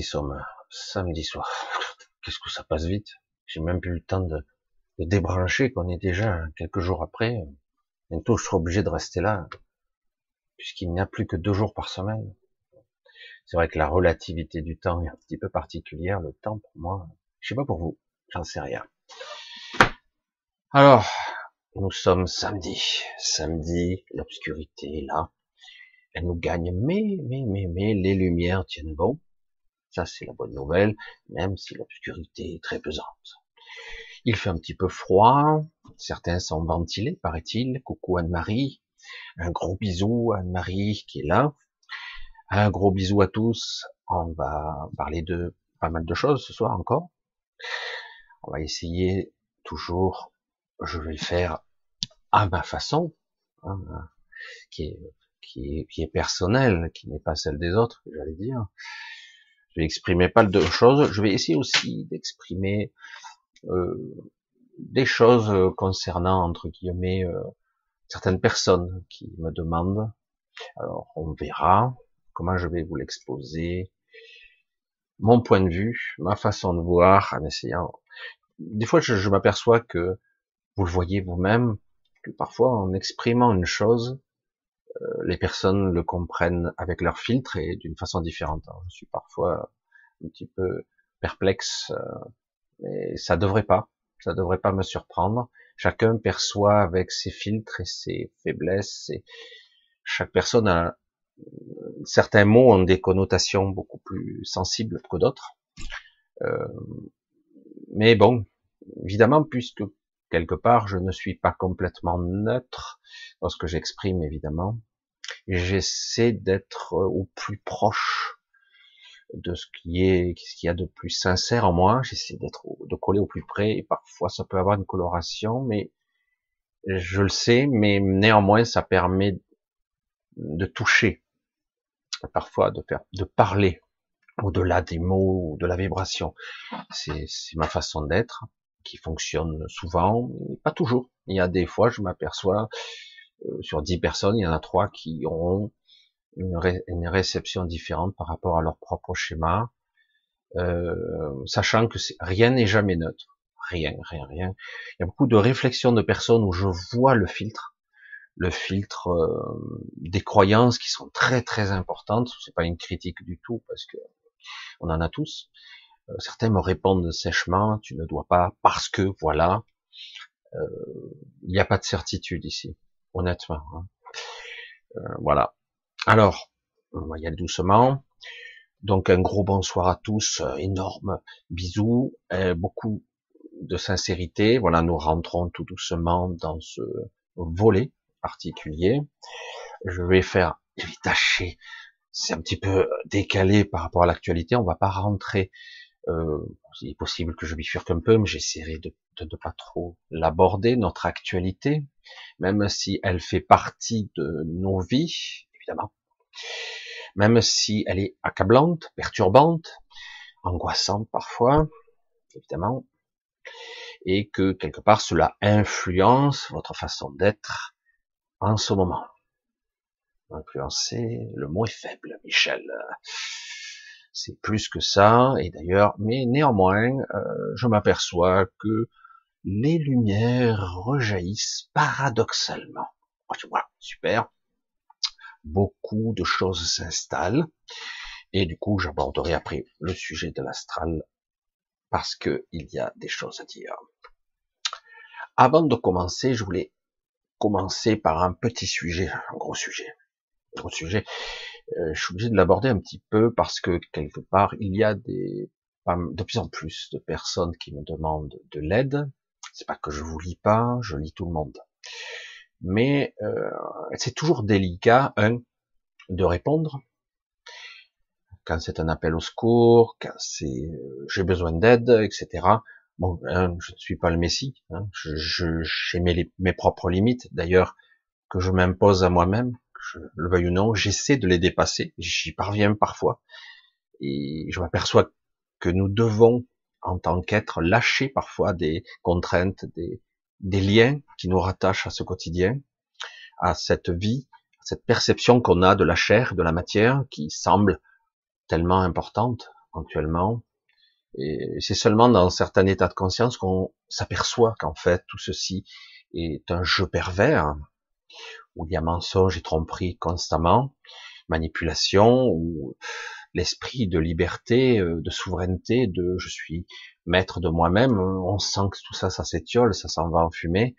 Nous y sommes samedi soir. Qu'est-ce que ça passe vite? J'ai même plus le temps de, débrancher qu'on est déjà quelques jours après. Bientôt, je serai obligé de rester là, puisqu'il n'y a plus que deux jours par semaine. C'est vrai que la relativité du temps est un petit peu particulière. Le temps, pour moi, je sais pas pour vous, j'en sais rien. Alors, nous sommes samedi. Samedi, l'obscurité est là. Elle nous gagne, mais, mais, mais, mais, les lumières tiennent bon. Ça, c'est la bonne nouvelle, même si l'obscurité est très pesante. Il fait un petit peu froid. Certains sont ventilés, paraît-il. Coucou Anne-Marie. Un gros bisou Anne-Marie qui est là. Un gros bisou à tous. On va parler de pas mal de choses ce soir encore. On va essayer toujours, je vais le faire à ma façon, hein, qui, est, qui, qui est personnelle, qui n'est pas celle des autres, j'allais dire. Je vais exprimer pas de choses. Je vais essayer aussi d'exprimer euh, des choses concernant entre guillemets euh, certaines personnes qui me demandent. Alors on verra comment je vais vous l'exposer, mon point de vue, ma façon de voir, en essayant. Des fois, je, m'aperçois que vous le voyez vous-même, que parfois, en exprimant une chose, les personnes le comprennent avec leur filtre et d'une façon différente. je suis parfois un petit peu perplexe, euh, mais ça devrait pas, ça devrait pas me surprendre. Chacun perçoit avec ses filtres et ses faiblesses. Et chaque personne a certains mots ont des connotations beaucoup plus sensibles que d'autres. Euh, mais bon, évidemment, puisque quelque part je ne suis pas complètement neutre lorsque j'exprime, évidemment, j'essaie d'être au plus proche de ce qui est, ce qu'il y a de plus sincère en moi. J'essaie d'être, de coller au plus près. Et parfois, ça peut avoir une coloration, mais je le sais. Mais néanmoins, ça permet de toucher parfois de faire, de parler au-delà des mots de la vibration. C'est ma façon d'être qui fonctionne souvent, mais pas toujours. Il y a des fois, je m'aperçois, euh, sur dix personnes, il y en a trois qui auront une, réception différente par rapport à leur propre schéma, euh, sachant que rien n'est jamais neutre. Rien, rien, rien. Il y a beaucoup de réflexions de personnes où je vois le filtre, le filtre euh, des croyances qui sont très très importantes. C'est pas une critique du tout parce que on en a tous. Euh, certains me répondent sèchement, tu ne dois pas parce que voilà. Euh, il n'y a pas de certitude ici, honnêtement. Hein. voilà. Alors, on va y aller doucement. Donc un gros bonsoir à tous, énorme bisous, beaucoup de sincérité. Voilà, nous rentrons tout doucement dans ce volet particulier. Je vais faire, je vais tâcher, c'est un petit peu décalé par rapport à l'actualité, on va pas rentrer, euh, il est possible que je bifurque un peu, mais j'essaierai de ne pas trop l'aborder, notre actualité, même si elle fait partie de nos vies, évidemment, même si elle est accablante, perturbante, angoissante parfois, évidemment, et que quelque part cela influence votre façon d'être, en ce moment. Influencer, le mot est faible, Michel. C'est plus que ça, et d'ailleurs, mais néanmoins, euh, je m'aperçois que les lumières rejaillissent paradoxalement. Oh, voilà, super. Beaucoup de choses s'installent, et du coup, j'aborderai après le sujet de l'astral, parce que il y a des choses à dire. Avant de commencer, je voulais commencer par un petit sujet, un gros sujet. Gros sujet. Euh, je suis obligé de l'aborder un petit peu parce que quelque part, il y a des de plus en plus de personnes qui me demandent de l'aide. C'est pas que je vous lis pas, je lis tout le monde. Mais euh, c'est toujours délicat, de répondre quand c'est un appel au secours, quand c'est euh, j'ai besoin d'aide, etc. Bon, je ne suis pas le Messie, hein, je, j'ai mes, mes, propres limites, d'ailleurs, que je m'impose à moi-même, je le veuille ou non, j'essaie de les dépasser, j'y parviens parfois, et je m'aperçois que nous devons, en tant qu'être, lâcher parfois des contraintes, des, liens qui nous rattachent à ce quotidien, à cette vie, cette perception qu'on a de la chair, de la matière, qui semble tellement importante actuellement. Et c'est seulement dans certains états de conscience qu'on s'aperçoit qu'en fait tout ceci est un jeu pervers où il y a mensonge et tromperie constamment, manipulation, où l'esprit de liberté, euh, de souveraineté, de je suis maître de moi-même, on sent que tout ça, ça s'étiole, ça s'en va en fumée.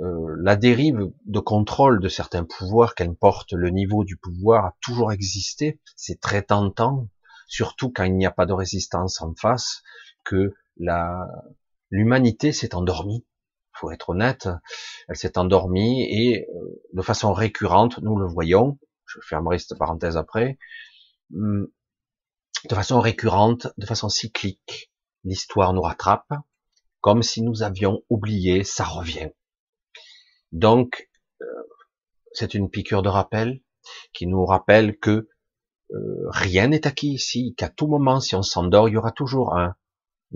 Euh, la dérive de contrôle de certains pouvoirs, qu'importe le niveau du pouvoir, a toujours existé. C'est très tentant, surtout quand il n'y a pas de résistance en face, que la l'humanité s'est endormie. Faut être honnête, elle s'est endormie et euh, de façon récurrente, nous le voyons. Je fermerai cette parenthèse après. Hum, de façon récurrente, de façon cyclique, l'histoire nous rattrape, comme si nous avions oublié, ça revient. Donc, euh, c'est une piqûre de rappel qui nous rappelle que euh, rien n'est acquis ici, qu'à tout moment, si on s'endort, il y aura toujours un,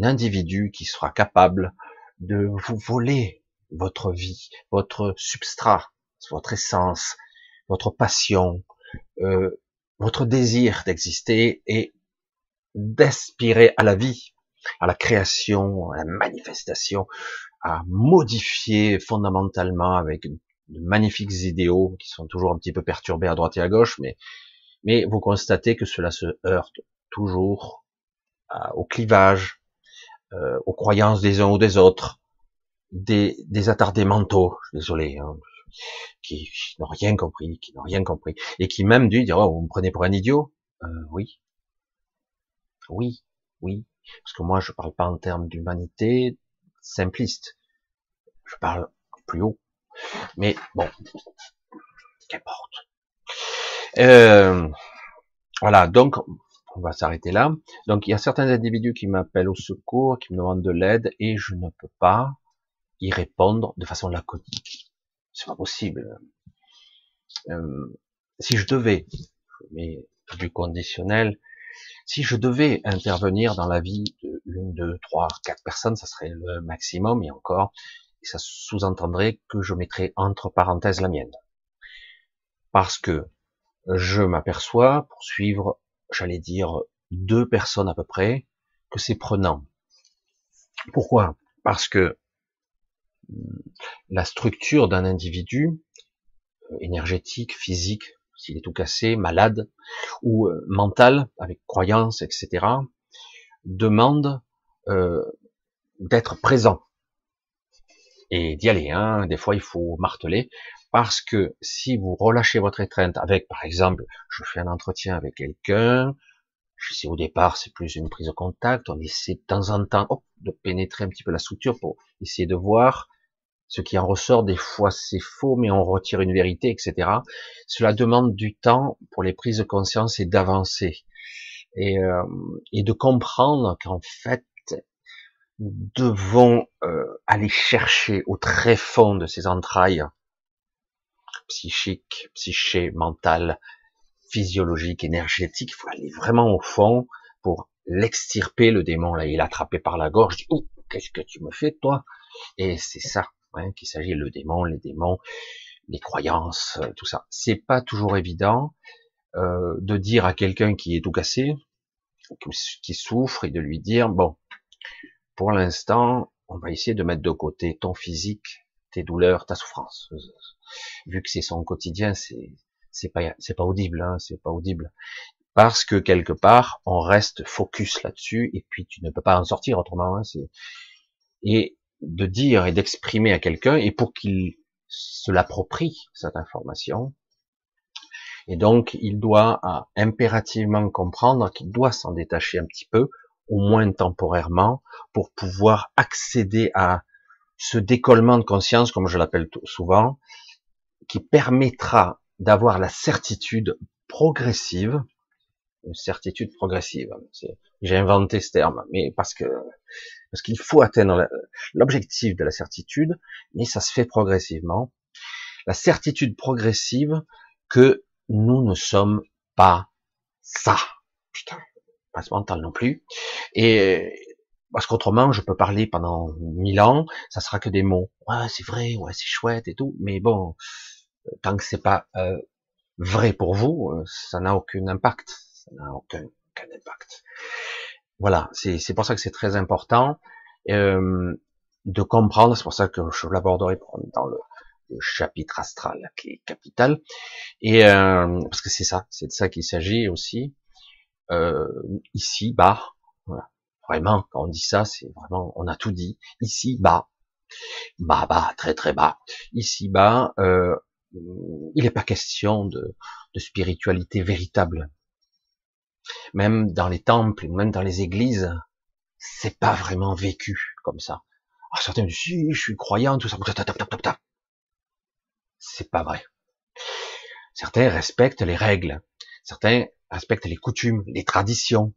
individu qui sera capable de vous voler votre vie, votre substrat, votre essence, votre passion, euh, votre désir d'exister et d'aspirer à la vie, à la création, à la manifestation, à modifier fondamentalement avec de magnifiques idéaux qui sont toujours un petit peu perturbés à droite et à gauche, mais, mais vous constatez que cela se heurte toujours au clivage, euh, aux croyances des uns ou des autres, des, des attardés mentaux, désolé, hein, qui, n'ont rien compris, qui n'ont rien compris, et qui même disent, oh, vous me prenez pour un idiot, euh, oui, oui, oui, parce que moi je parle pas en termes d'humanité simpliste, je parle plus haut. Mais bon, qu'importe. Euh, voilà, donc on va s'arrêter là. Donc il y a certains individus qui m'appellent au secours, qui me demandent de l'aide, et je ne peux pas y répondre de façon laconique. C'est pas possible. Euh, si je devais, mais du conditionnel, si je devais intervenir dans la vie de une, deux, trois, quatre personnes, ça serait le maximum, et encore, ça sous-entendrait que je mettrais entre parenthèses la mienne. Parce que je m'aperçois, pour suivre, j'allais dire, deux personnes à peu près, que c'est prenant. Pourquoi? Parce que la structure d'un individu, euh, énergétique, physique, s'il est tout cassé, malade, ou euh, mental, avec croyances, etc., demande euh, d'être présent et d'y aller. Hein. Des fois, il faut marteler parce que si vous relâchez votre étreinte avec, par exemple, je fais un entretien avec quelqu'un, je sais au départ c'est plus une prise de contact, on essaie de temps en temps de pénétrer un petit peu la structure pour essayer de voir ce qui en ressort. Des fois c'est faux, mais on retire une vérité, etc. Cela demande du temps pour les prises de conscience et d'avancer et, euh, et de comprendre qu'en fait nous devons euh, aller chercher au très fond de ces entrailles psychiques, psyché, mentales, physiologiques, énergétiques. Il faut aller vraiment au fond pour l'extirper le démon. Là, il est attrapé par la gorge. dit, oh, qu'est-ce que tu me fais, toi? Et c'est ça hein, qu'il s'agit, le démon, les démons, les croyances, euh, tout ça. C'est pas toujours évident euh, de dire à quelqu'un qui est tout cassé, qui souffre, et de lui dire, bon, pour l'instant, on va essayer de mettre de côté ton physique, tes douleurs, ta souffrance. Vu que c'est son quotidien, c'est c'est pas c'est pas audible, hein, c'est pas audible. Parce que quelque part, on reste focus là-dessus et puis tu ne peux pas en sortir autrement. Hein, et de dire et d'exprimer à quelqu'un et pour qu'il se l'approprie cette information. Et donc, il doit impérativement comprendre qu'il doit s'en détacher un petit peu au moins temporairement, pour pouvoir accéder à ce décollement de conscience, comme je l'appelle souvent, qui permettra d'avoir la certitude progressive, une certitude progressive. J'ai inventé ce terme, mais parce que parce qu'il faut atteindre l'objectif de la certitude, mais ça se fait progressivement. La certitude progressive que nous ne sommes pas ça. Putain, pas mental non plus. Et parce qu'autrement, je peux parler pendant mille ans, ça sera que des mots. Ouais, c'est vrai, ouais, c'est chouette et tout. Mais bon, tant que c'est pas euh, vrai pour vous, euh, ça n'a aucun impact. Ça n'a aucun, aucun impact. Voilà, c'est pour ça que c'est très important euh, de comprendre. C'est pour ça que je l'aborderai dans le, chapitre astral qui est capital. Et euh, parce que c'est ça, c'est de ça qu'il s'agit aussi. Euh, ici bas. Vraiment, quand on dit ça, c'est vraiment, on a tout dit. Ici bas, bas, bas, très très bas. Ici bas, euh, il n'est pas question de, spiritualité véritable. Même dans les temples, même dans les églises, c'est pas vraiment vécu comme ça. Ah, certains disent, si, je suis croyant, tout ça. C'est pas vrai. Certains respectent les règles. Certains respectent les coutumes, les traditions,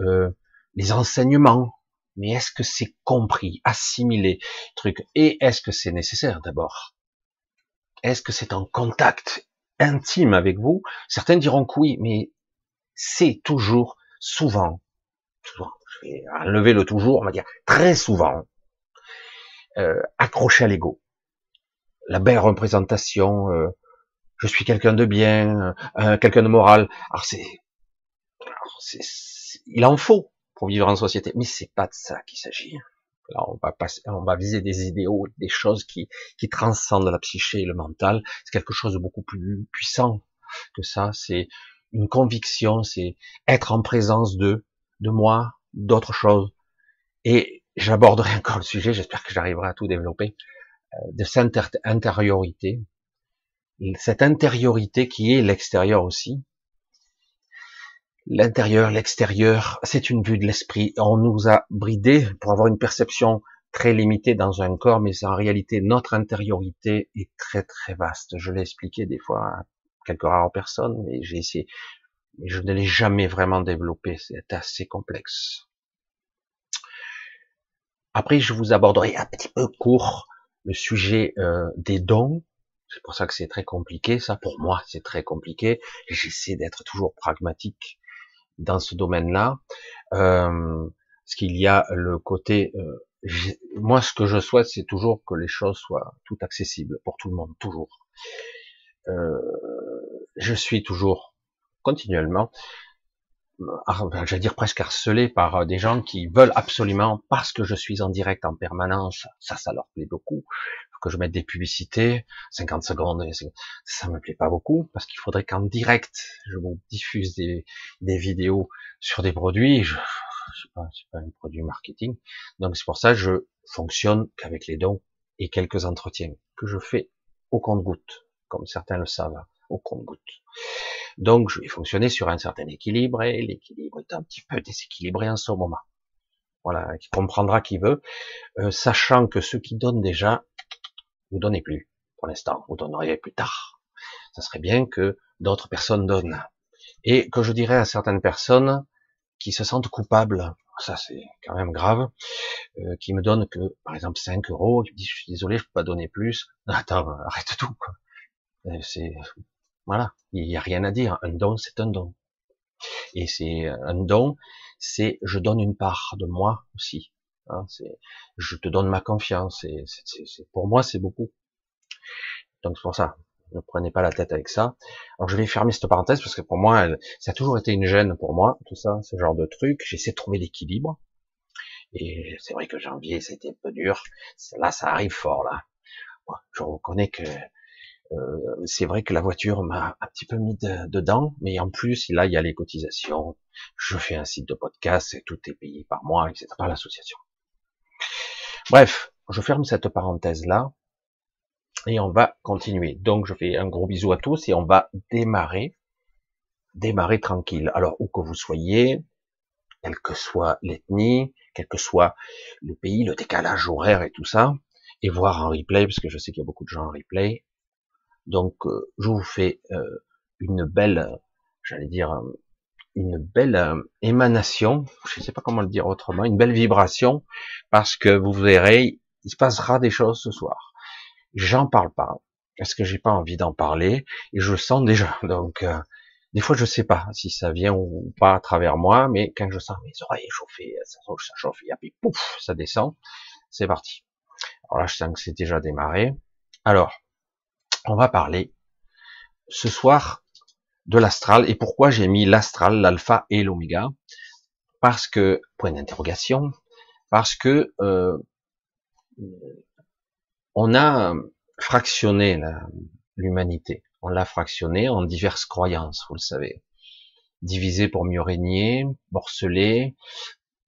euh, les enseignements. Mais est-ce que c'est compris, assimilé, truc? Et est-ce que c'est nécessaire d'abord? Est-ce que c'est en contact intime avec vous? Certains diront que oui, mais c'est toujours, souvent, souvent, je vais enlever le toujours, on va dire très souvent, euh, accroché à l'ego. La belle représentation, euh, je suis quelqu'un de bien, euh, quelqu'un de moral. Alors c'est, il en faut pour vivre en société, mais c'est pas de ça qu'il s'agit. Là, on va on va viser des idéaux, des choses qui, qui transcendent la psyché et le mental. C'est quelque chose de beaucoup plus puissant que ça. C'est une conviction, c'est être en présence de, de moi, d'autres choses. Et j'aborderai encore le sujet, j'espère que j'arriverai à tout développer, euh, de cette intériorité, cette intériorité qui est l'extérieur aussi. L'intérieur, l'extérieur, c'est une vue de l'esprit. On nous a bridé pour avoir une perception très limitée dans un corps, mais en réalité, notre intériorité est très très vaste. Je l'ai expliqué des fois à quelques rares personnes, mais j'ai essayé, mais je ne l'ai jamais vraiment développé. C'est assez complexe. Après, je vous aborderai un petit peu court le sujet euh, des dons, c'est pour ça que c'est très compliqué, ça pour moi c'est très compliqué. J'essaie d'être toujours pragmatique dans ce domaine-là, euh, parce qu'il y a le côté. Euh, moi, ce que je souhaite, c'est toujours que les choses soient tout accessibles pour tout le monde, toujours. Euh, je suis toujours continuellement j'allais dire presque harcelé par euh, des gens qui veulent absolument, parce que je suis en direct en permanence, ça, ça leur plaît beaucoup, que je mette des publicités, 50 secondes, ça me plaît pas beaucoup, parce qu'il faudrait qu'en direct, je vous diffuse des, des vidéos sur des produits, je, je sais pas, c'est pas un produit marketing, donc c'est pour ça que je fonctionne qu'avec les dons et quelques entretiens que je fais au compte-goutte, comme certains le savent, au compte-goutte. Donc, je vais fonctionner sur un certain équilibre et l'équilibre est un petit peu déséquilibré en ce moment. Voilà, qui comprendra qui veut, euh, sachant que ceux qui donnent déjà, vous donnez plus pour l'instant, vous donneriez plus tard. Ça serait bien que d'autres personnes donnent. Et que je dirais à certaines personnes qui se sentent coupables, ça c'est quand même grave, euh, qui me donnent que, par exemple, 5 euros, qui me je suis désolé, je peux pas donner plus. Attends, arrête tout, quoi. Euh, c'est, voilà, il n'y a rien à dire. Un don, c'est un don. Et c'est un don, c'est je donne une part de moi aussi. Hein, je te donne ma confiance. Et c'est, pour moi, c'est beaucoup. Donc c'est pour ça. Ne prenez pas la tête avec ça. Alors je vais fermer cette parenthèse parce que pour moi, ça a toujours été une gêne pour moi, tout ça, ce genre de truc. J'essaie de trouver l'équilibre. Et c'est vrai que janvier, c'était un peu dur. Là, ça arrive fort là. je reconnais que euh, c'est vrai que la voiture m'a un petit peu mis dedans, mais en plus, là, il y a les cotisations. Je fais un site de podcast, et tout est payé par moi, etc., par l'association. Bref, je ferme cette parenthèse-là, et on va continuer. Donc, je fais un gros bisou à tous, et on va démarrer, démarrer tranquille. Alors, où que vous soyez, quelle que soit l'ethnie, quel que soit le pays, le décalage horaire et tout ça, et voir en replay, parce que je sais qu'il y a beaucoup de gens en replay, donc, euh, je vous fais euh, une belle, j'allais dire, une belle émanation, je ne sais pas comment le dire autrement, une belle vibration, parce que vous verrez, il se passera des choses ce soir. J'en parle pas, parce que j'ai pas envie d'en parler, et je sens déjà. Donc, des fois, je sais pas si ça vient ou pas à travers moi, mais quand je sens mes oreilles chauffer, ça, ça chauffe, et puis pouf, ça descend, c'est parti. Alors là, je sens que c'est déjà démarré. Alors, on va parler. Ce soir, de l'astral. Et pourquoi j'ai mis l'astral, l'alpha et l'oméga? Parce que, point d'interrogation, parce que euh, on a fractionné l'humanité. On l'a fractionné en diverses croyances, vous le savez. Divisé pour mieux régner, morcelé.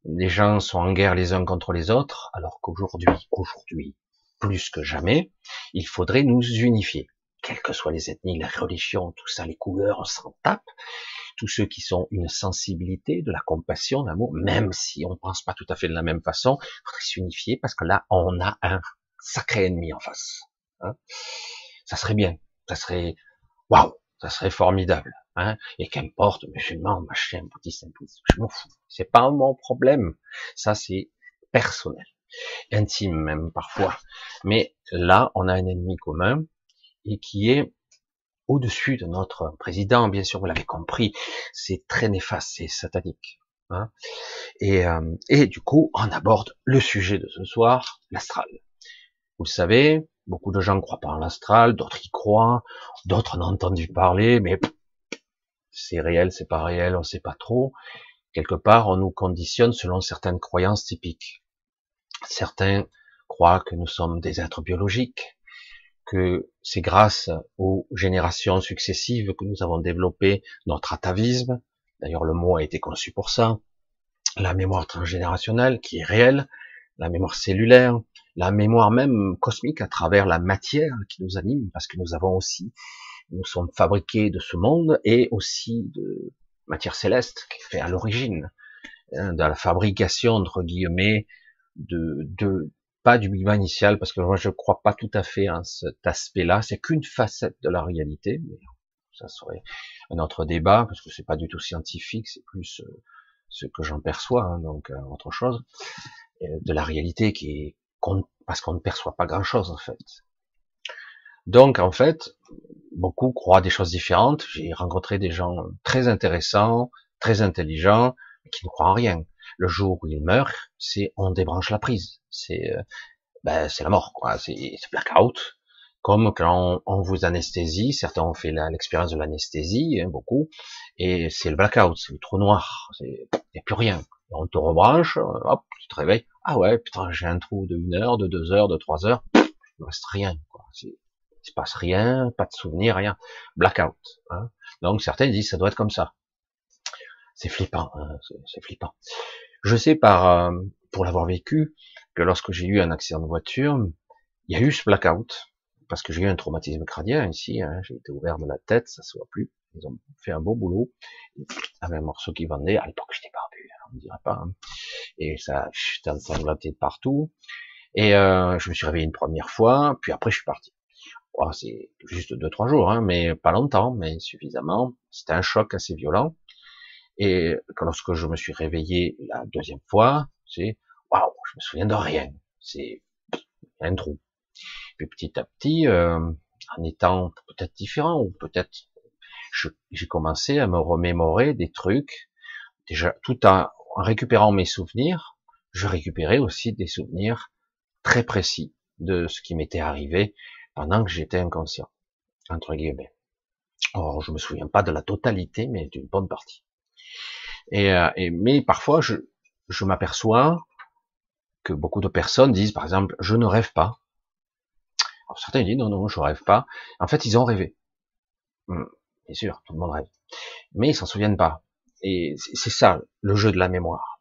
Les gens sont en guerre les uns contre les autres, alors qu'aujourd'hui, aujourd'hui, plus que jamais, il faudrait nous unifier quelles que soient les ethnies, la religion, tout ça, les couleurs, on s'en tape. Tous ceux qui sont une sensibilité, de la compassion, l'amour, même si on pense pas tout à fait de la même façon, il faudrait s'unifier parce que là, on a un sacré ennemi en face. Hein. ça serait bien, ça serait waouh, ça serait formidable. Hein et qu'importe, musulman, machin, bouddhiste, je m'en fous. C'est pas mon problème. Ça, c'est personnel, intime même parfois. Mais là, on a un ennemi commun et qui est au-dessus de notre président, bien sûr, vous l'avez compris, c'est très néfaste, c'est satanique. Hein et, euh, et du coup, on aborde le sujet de ce soir, l'astral. Vous le savez, beaucoup de gens ne croient pas en l'astral, d'autres y croient, d'autres en ont entendu parler, mais c'est réel, c'est pas réel, on sait pas trop. Quelque part, on nous conditionne selon certaines croyances typiques. Certains croient que nous sommes des êtres biologiques, que c'est grâce aux générations successives que nous avons développé notre atavisme. D'ailleurs, le mot a été conçu pour ça. La mémoire transgénérationnelle qui est réelle, la mémoire cellulaire, la mémoire même cosmique à travers la matière qui nous anime, parce que nous avons aussi, nous sommes fabriqués de ce monde et aussi de matière céleste qui fait à l'origine hein, de la fabrication entre guillemets de, de pas du Big initial, parce que moi je crois pas tout à fait à cet aspect-là. C'est qu'une facette de la réalité, mais ça serait un autre débat parce que c'est pas du tout scientifique, c'est plus euh, ce que j'en perçois, hein, donc euh, autre chose de la réalité qui est parce qu'on ne perçoit pas grand-chose en fait. Donc en fait, beaucoup croient des choses différentes. J'ai rencontré des gens très intéressants, très intelligents, qui ne croient en rien le jour où il meurt, c'est on débranche la prise, c'est euh, ben, c'est la mort, quoi, c'est blackout. Comme quand on, vous anesthésie, certains ont fait l'expérience de l'anesthésie, hein, beaucoup, et c'est le blackout, c'est le trou noir, il n'y a plus rien. On te rebranche, hop, tu te réveilles, ah ouais, putain, j'ai un trou de une heure, de deux heures, de trois heures, il ne reste rien, quoi. Il se passe rien, pas de souvenir, rien. Blackout. Hein. Donc certains disent ça doit être comme ça. C'est flippant, hein, c'est flippant. Je sais par euh, pour l'avoir vécu que lorsque j'ai eu un accident de voiture, il y a eu ce blackout parce que j'ai eu un traumatisme crânien ici. Hein, j'ai été ouvert de la tête, ça se voit plus. Ils ont fait un beau boulot avec un morceau qui vendait. À l'époque, j'étais barbu, hein, on ne dirait pas. Hein. Et ça, j'étais ensanglanté de partout. Et euh, je me suis réveillé une première fois, puis après je suis parti. Oh, c'est juste deux trois jours, hein, mais pas longtemps, mais suffisamment. C'était un choc assez violent. Et lorsque je me suis réveillé la deuxième fois, c'est waouh, je me souviens de rien. C'est un trou. Puis petit à petit, euh, en étant peut-être différent ou peut-être, j'ai commencé à me remémorer des trucs. Déjà, tout en, récupérant mes souvenirs, je récupérais aussi des souvenirs très précis de ce qui m'était arrivé pendant que j'étais inconscient, entre guillemets. Or, je me souviens pas de la totalité, mais d'une bonne partie. Euh, et, mais parfois, je, je m'aperçois beaucoup de personnes disent, par exemple, je ne rêve pas. Alors certains disent, non, non, je rêve pas. En fait, ils ont rêvé. Hmm, bien sûr, tout le monde rêve. Mais ils s'en souviennent pas. Et c'est ça, le jeu de la mémoire.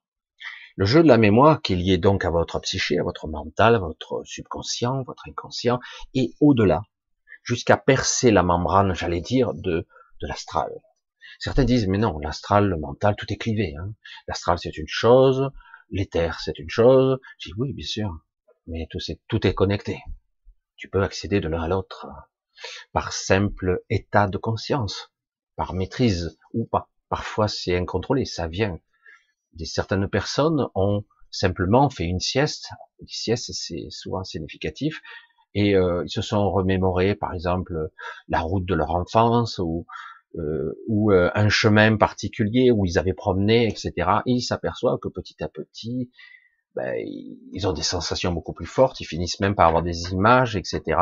Le jeu de la mémoire qui est lié donc à votre psyché, à votre mental, à votre subconscient, votre inconscient, et au-delà, jusqu'à percer la membrane, j'allais dire, de, de l'astral. Certains disent, mais non, l'astral, le mental, tout est clivé. Hein. L'astral, c'est une chose, l'éther, c'est une chose. Je dis, oui, bien sûr, mais tout, est, tout est connecté. Tu peux accéder de l'un à l'autre par simple état de conscience, par maîtrise ou pas. Parfois, c'est incontrôlé, ça vient. Des certaines personnes ont simplement fait une sieste. Une sieste, c'est souvent significatif. Et euh, ils se sont remémorés, par exemple, la route de leur enfance ou euh, ou euh, un chemin particulier où ils avaient promené, etc. Et ils s'aperçoivent que petit à petit, ben, ils ont des sensations beaucoup plus fortes, ils finissent même par avoir des images, etc.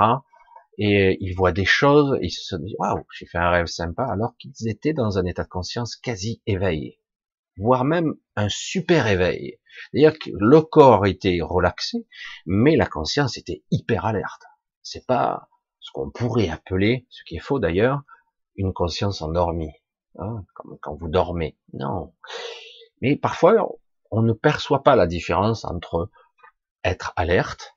et ils voient des choses, et ils se disent waouh, j'ai fait un rêve sympa, alors qu'ils étaient dans un état de conscience quasi éveillé, voire même un super éveil. Que le corps était relaxé, mais la conscience était hyper alerte. C'est pas ce qu'on pourrait appeler, ce qui est faux d'ailleurs, une conscience endormie, hein, comme quand vous dormez. Non. Mais parfois, on ne perçoit pas la différence entre être alerte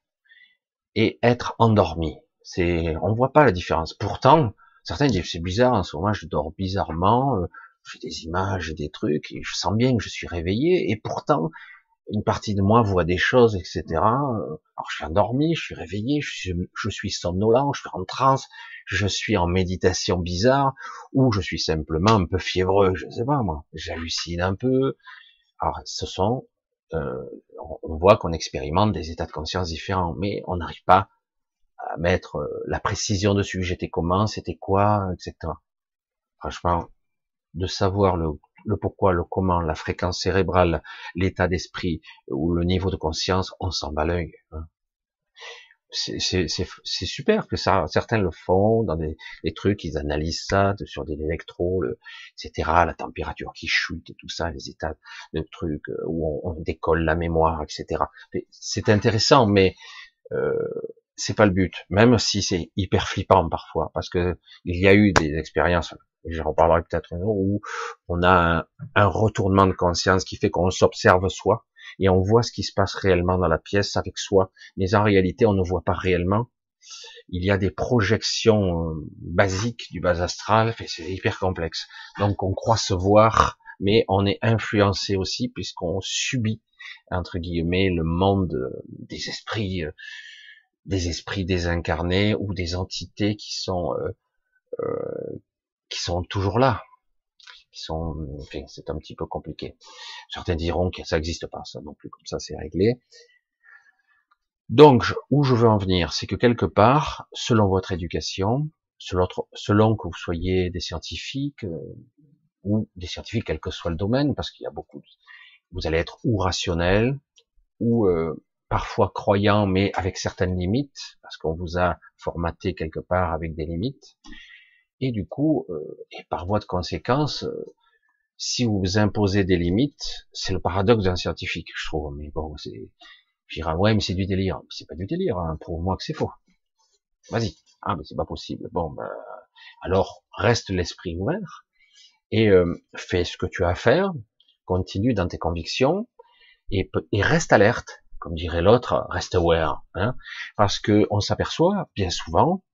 et être endormi. C'est, on voit pas la différence. Pourtant, certains disent c'est bizarre, en ce moment je dors bizarrement, euh, j'ai des images, des trucs, et je sens bien que je suis réveillé, et pourtant une partie de moi voit des choses, etc. Alors je suis endormi, je suis réveillé, je suis, je suis somnolent, je suis en transe, je suis en méditation bizarre, ou je suis simplement un peu fiévreux, je sais pas moi, j'hallucine un peu. Alors ce sont, euh, on voit qu'on expérimente des états de conscience différents, mais on n'arrive pas à mettre euh, la précision dessus. J'étais comment, c'était quoi, etc. Franchement, de savoir le, le, pourquoi, le comment, la fréquence cérébrale, l'état d'esprit ou le niveau de conscience, on s'en bat l'œil. Hein. C'est super que ça, certains le font dans des, des, trucs, ils analysent ça sur des électros, etc. La température qui chute et tout ça, les états de trucs euh, où on, on décolle la mémoire, etc. C'est intéressant, mais euh, c'est pas le but, même si c'est hyper flippant parfois, parce que il y a eu des expériences, j'en reparlerai peut-être un jour, où on a un, retournement de conscience qui fait qu'on s'observe soi et on voit ce qui se passe réellement dans la pièce avec soi, mais en réalité on ne voit pas réellement. Il y a des projections euh, basiques du bas astral, c'est hyper complexe. Donc on croit se voir, mais on est influencé aussi puisqu'on subit entre guillemets le monde des esprits euh, des esprits désincarnés ou des entités qui sont euh, euh, qui sont toujours là, qui sont, enfin, c'est un petit peu compliqué. Certains diront que ça n'existe pas, ça non plus, comme ça c'est réglé. Donc, où je veux en venir, c'est que quelque part, selon votre éducation, selon, que vous soyez des scientifiques euh, ou des scientifiques quel que soit le domaine, parce qu'il y a beaucoup, vous allez être ou rationnel ou euh, parfois croyant, mais avec certaines limites, parce qu'on vous a formaté quelque part avec des limites. Et du coup, euh, et par voie de conséquence, euh, si vous imposez des limites, c'est le paradoxe d'un scientifique, je trouve. Mais bon, c'est, j'irai, ouais, mais c'est du délire. C'est pas du délire, hein, pour moi que c'est faux. Vas-y. Ah, mais c'est pas possible. Bon, ben, alors reste l'esprit ouvert et euh, fais ce que tu as à faire, continue dans tes convictions et, et reste alerte comme dirait l'autre, reste aware, hein, parce que on s'aperçoit bien souvent,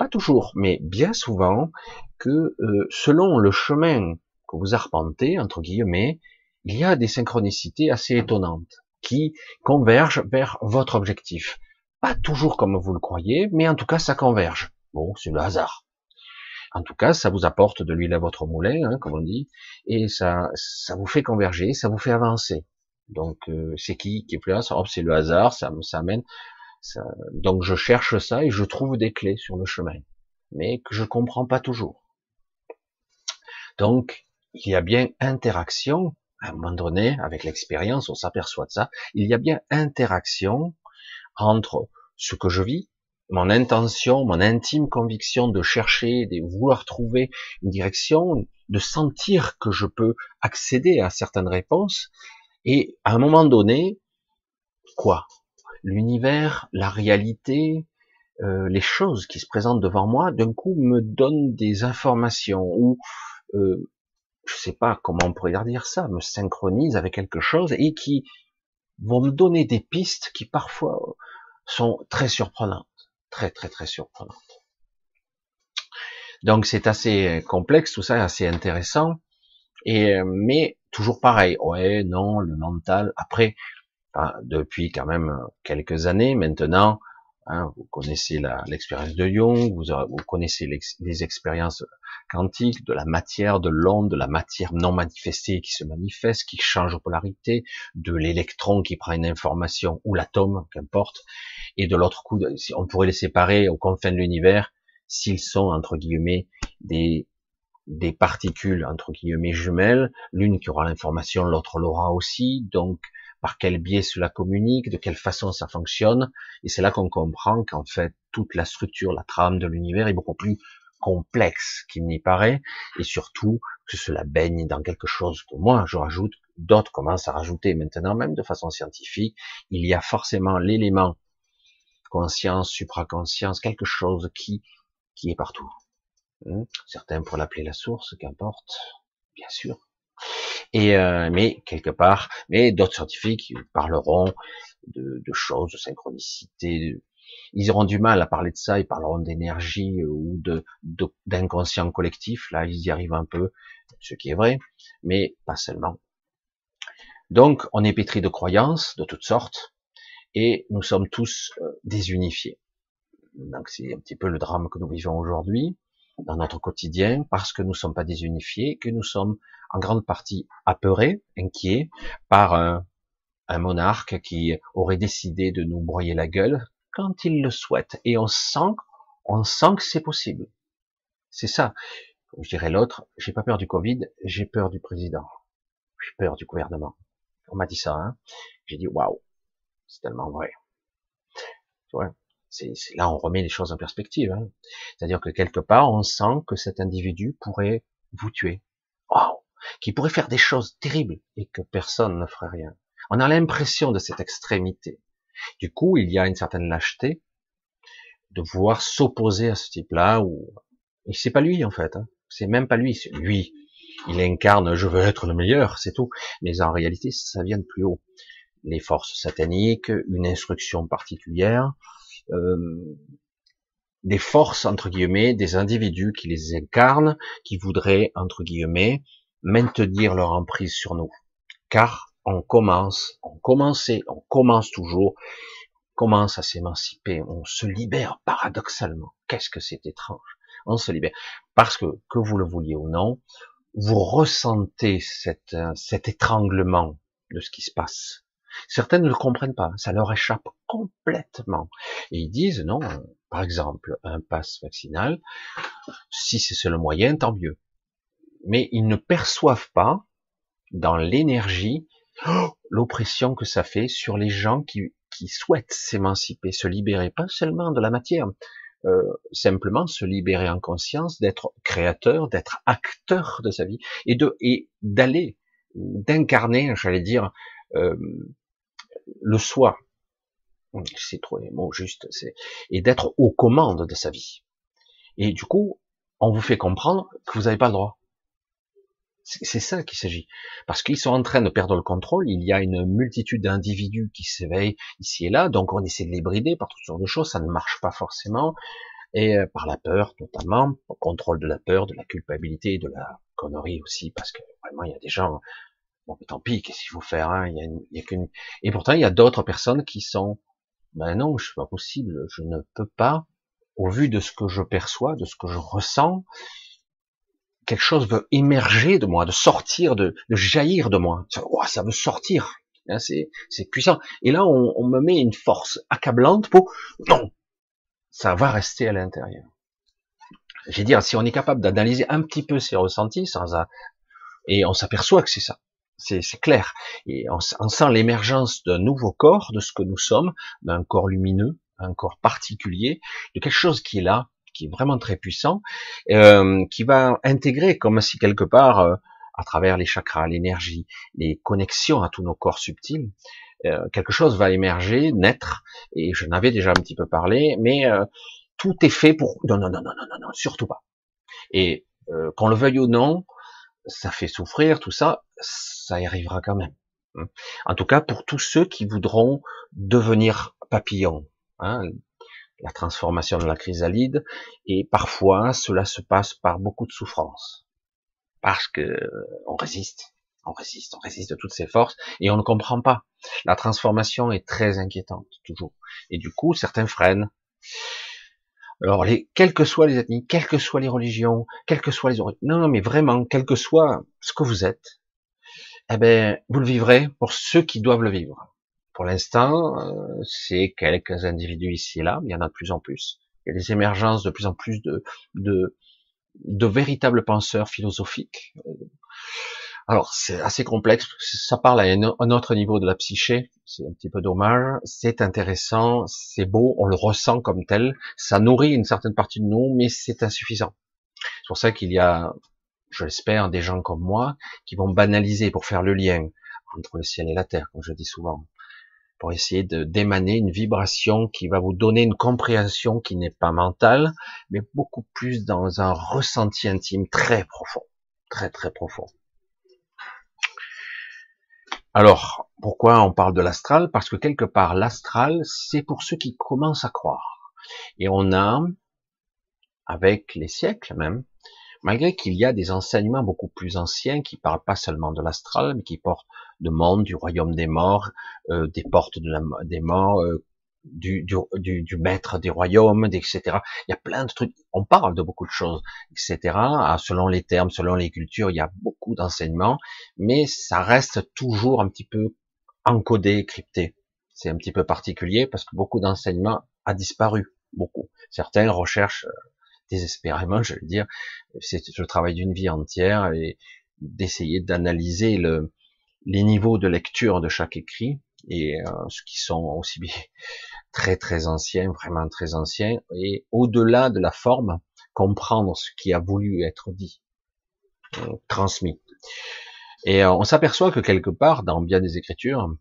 pas toujours, mais bien souvent, que euh, selon le chemin que vous arpentez, entre guillemets, il y a des synchronicités assez étonnantes qui convergent vers votre objectif. Pas toujours comme vous le croyez, mais en tout cas ça converge. Bon, c'est le hasard. En tout cas, ça vous apporte de l'huile à votre moulin, hein, comme on dit, et ça, ça vous fait converger, ça vous fait avancer. Donc euh, c'est qui qui est plus là? C'est le hasard, ça, ça amène. Donc je cherche ça et je trouve des clés sur le chemin, mais que je comprends pas toujours. Donc il y a bien interaction. À un moment donné, avec l'expérience, on s'aperçoit de ça. Il y a bien interaction entre ce que je vis, mon intention, mon intime conviction de chercher, de vouloir trouver une direction, de sentir que je peux accéder à certaines réponses, et à un moment donné, quoi? L'univers, la réalité, euh, les choses qui se présentent devant moi, d'un coup me donnent des informations ou euh, je sais pas comment on pourrait dire ça, me synchronise avec quelque chose et qui vont me donner des pistes qui parfois sont très surprenantes, très très très surprenantes. Donc c'est assez complexe, tout ça, assez intéressant. Et euh, mais toujours pareil. Ouais, non, le mental. Après, depuis quand même quelques années maintenant, hein, vous connaissez l'expérience de Jung, vous, vous connaissez les expériences quantiques, de la matière, de l'onde, de la matière non manifestée qui se manifeste, qui change de polarité, de l'électron qui prend une information, ou l'atome, qu'importe, et de l'autre coup, on pourrait les séparer aux confins de l'univers, s'ils sont, entre guillemets, des des particules entre guillemets jumelles, l'une qui aura l'information, l'autre l'aura aussi. Donc par quel biais cela communique, de quelle façon ça fonctionne, et c'est là qu'on comprend qu'en fait toute la structure, la trame de l'univers est beaucoup plus complexe qu'il n'y paraît, et surtout que cela baigne dans quelque chose que moi je rajoute, d'autres commencent à rajouter maintenant, même de façon scientifique, il y a forcément l'élément conscience, supraconscience, quelque chose qui, qui est partout. Hmm? Certains pourraient l'appeler la source, qu'importe, bien sûr. Et euh, mais quelque part, mais d'autres scientifiques parleront de, de, choses, de synchronicité. Ils auront du mal à parler de ça. Ils parleront d'énergie ou de d'inconscient collectif. Là, ils y arrivent un peu, ce qui est vrai, mais pas seulement. Donc, on est pétri de croyances de toutes sortes et nous sommes tous euh, désunifiés. Donc, c'est un petit peu le drame que nous vivons aujourd'hui dans notre quotidien parce que nous ne sommes pas désunifiés, que nous sommes en grande partie apeurés, inquiets par un, un monarque qui aurait décidé de nous broyer la gueule quand il le souhaite. Et on sent, on sent que c'est possible. C'est ça. Je dirais l'autre, j'ai pas peur du Covid, j'ai peur du président. J'ai peur du gouvernement. On m'a dit ça, hein. J'ai dit, waouh, c'est tellement vrai. Ouais. C'est, là, on remet les choses en perspective. Hein. C'est-à-dire que quelque part, on sent que cet individu pourrait vous tuer. Waouh Qui pourrait faire des choses terribles et que personne ne ferait rien. On a l'impression de cette extrémité. Du coup, il y a une certaine lâcheté de vouloir s'opposer à ce type-là ou et c'est pas lui en fait. Hein. C'est même pas lui. C'est lui. Il incarne je veux être le meilleur, c'est tout. Mais en réalité, ça vient de plus haut. Les forces sataniques, une instruction particulière, euh, des forces entre guillemets, des individus qui les incarnent, qui voudraient entre guillemets maintenir leur emprise sur nous. Car on commence, on commençait, on commence toujours, commence à s'émanciper, on se libère paradoxalement. Qu'est-ce que c'est étrange? On se libère parce que que vous le vouliez ou non, vous ressentez cette, cet étranglement de ce qui se passe. Certains ne le comprennent pas, ça leur échappe complètement. Et ils disent non, par exemple, un pass vaccinal, si c'est le moyen, tant mieux. Mais ils ne perçoivent pas dans l'énergie l'oppression que ça fait sur les gens qui, qui souhaitent s'émanciper, se libérer, pas seulement de la matière, euh, simplement se libérer en conscience, d'être créateur, d'être acteur de sa vie et de et d'aller d'incarner, j'allais dire, euh, le soi, c'est trop les mots juste, c'est, et d'être aux commandes de sa vie. Et du coup, on vous fait comprendre que vous n'avez pas le droit. C'est ça qu'il s'agit. Parce qu'ils sont en train de perdre le contrôle, il y a une multitude d'individus qui s'éveillent ici et là, donc on essaie de les brider par toutes sortes de choses, ça ne marche pas forcément, et euh, par la peur notamment, au contrôle de la peur, de la culpabilité, de la connerie aussi, parce que vraiment il y a des gens, Bon, mais tant pis, qu'est-ce qu'il faut faire hein? Y a qu'une... Et pourtant, il y a d'autres personnes qui sont, ben non, je suis pas possible, je ne peux pas, au vu de ce que je perçois, de ce que je ressens, quelque chose veut émerger de moi, de sortir, de, jaillir de moi. Ça, ça veut sortir. Hein, c'est, c'est puissant. Et là, on, me met une force accablante pour non, ça va rester à l'intérieur. J'ai dire, si on est capable d'analyser un petit peu ses ressentis, sans et on s'aperçoit que c'est ça c'est clair. Et on, sent l'émergence d'un nouveau corps, de ce que nous sommes, d'un corps lumineux, un corps particulier, de quelque chose qui est là, qui est vraiment très puissant, euh, qui va intégrer comme si quelque part, euh, à travers les chakras, l'énergie, les connexions à tous nos corps subtils, euh, quelque chose va émerger, naître, et je n'avais déjà un petit peu parlé, mais tout est fait pour... Non, non, non, non, non, non, non surtout pas. Et qu'on le veuille ou non, ça fait souffrir, tout ça, ça y arrivera quand même. Hein. En tout cas, pour tous ceux qui voudront devenir papillons, hein, la transformation de la chrysalide, et parfois cela se passe par beaucoup de souffrance, parce que on résiste, on résiste, on résiste de toutes ces forces, et on ne comprend pas. La transformation est très inquiétante toujours, et du coup, certains freinent. Alors, les, quelles que soient les ethnies, quelles que soient les religions, quelles que soient les origines, non, non, mais vraiment, quel que soit ce que vous êtes, eh ben, vous le vivrez pour ceux qui doivent le vivre. Pour l'instant, euh, c'est quelques individus ici et là, il y en a de plus en plus. Il y a des émergences de plus en plus de, de véritables penseurs philosophiques. Alors, c'est assez complexe, ça parle à un autre niveau de la psyché, c'est un petit peu dommage, c'est intéressant, c'est beau, on le ressent comme tel, ça nourrit une certaine partie de nous, mais c'est insuffisant. C'est pour ça qu'il y a, je l'espère, des gens comme moi qui vont banaliser pour faire le lien entre le ciel et la terre, comme je dis souvent, pour essayer de d'émaner une vibration qui va vous donner une compréhension qui n'est pas mentale, mais beaucoup plus dans un ressenti intime très profond, très très profond. Alors, pourquoi on parle de l'astral? Parce que quelque part, l'astral, c'est pour ceux qui commencent à croire. Et on a, avec les siècles même, malgré qu'il y a des enseignements beaucoup plus anciens qui parlent pas seulement de l'astral, mais qui portent de monde, du royaume des morts, euh, des portes des morts, euh, du, du, du, maître des royaumes, etc. Il y a plein de trucs. On parle de beaucoup de choses, etc. Ah, selon les termes, selon les cultures, il y a beaucoup d'enseignements, mais ça reste toujours un petit peu encodé, crypté. C'est un petit peu particulier parce que beaucoup d'enseignements a disparu, beaucoup. Certains recherchent euh, désespérément, je veux dire, c'est le travail d'une vie entière et d'essayer d'analyser le, les niveaux de lecture de chaque écrit et euh, ce qui sont aussi bien très très anciens, vraiment très anciens, et au-delà de la forme, comprendre ce qui a voulu être dit, euh, transmis. Et euh, on s'aperçoit que quelque part, dans bien des écritures,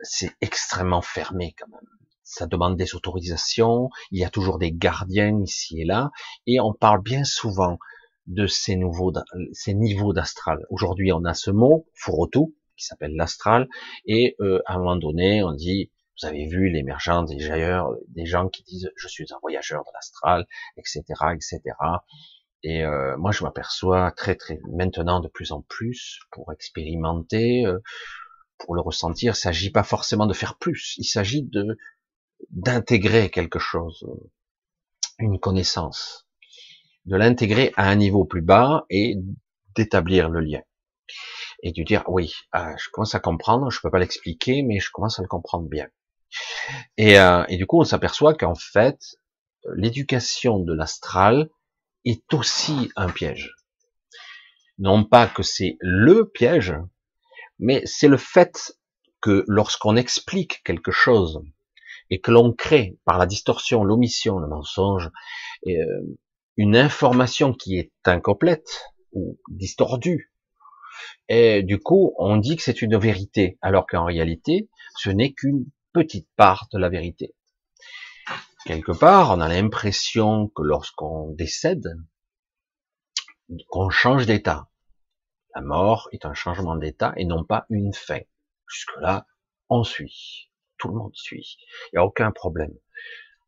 c'est extrêmement fermé quand même. Ça demande des autorisations, il y a toujours des gardiens ici et là, et on parle bien souvent de ces, nouveaux, ces niveaux d'astral. Aujourd'hui, on a ce mot, Furotu, qui s'appelle l'astral, et euh, à un moment donné, on dit, vous avez vu l'émergence des jailleurs, des gens qui disent, je suis un voyageur de l'astral, etc., etc. Et euh, moi, je m'aperçois très, très maintenant de plus en plus pour expérimenter, euh, pour le ressentir. Il s'agit pas forcément de faire plus, il s'agit de d'intégrer quelque chose, une connaissance de l'intégrer à un niveau plus bas et d'établir le lien. Et de dire, oui, ah, je commence à comprendre, je peux pas l'expliquer, mais je commence à le comprendre bien. Et, euh, et du coup, on s'aperçoit qu'en fait, l'éducation de l'astral est aussi un piège. Non pas que c'est le piège, mais c'est le fait que lorsqu'on explique quelque chose et que l'on crée par la distorsion, l'omission, le mensonge, euh, une information qui est incomplète ou distordue. Et du coup, on dit que c'est une vérité, alors qu'en réalité, ce n'est qu'une petite part de la vérité. Quelque part, on a l'impression que lorsqu'on décède, qu'on change d'état. La mort est un changement d'état et non pas une fin. Jusque-là, on suit. Tout le monde suit. Il n'y a aucun problème.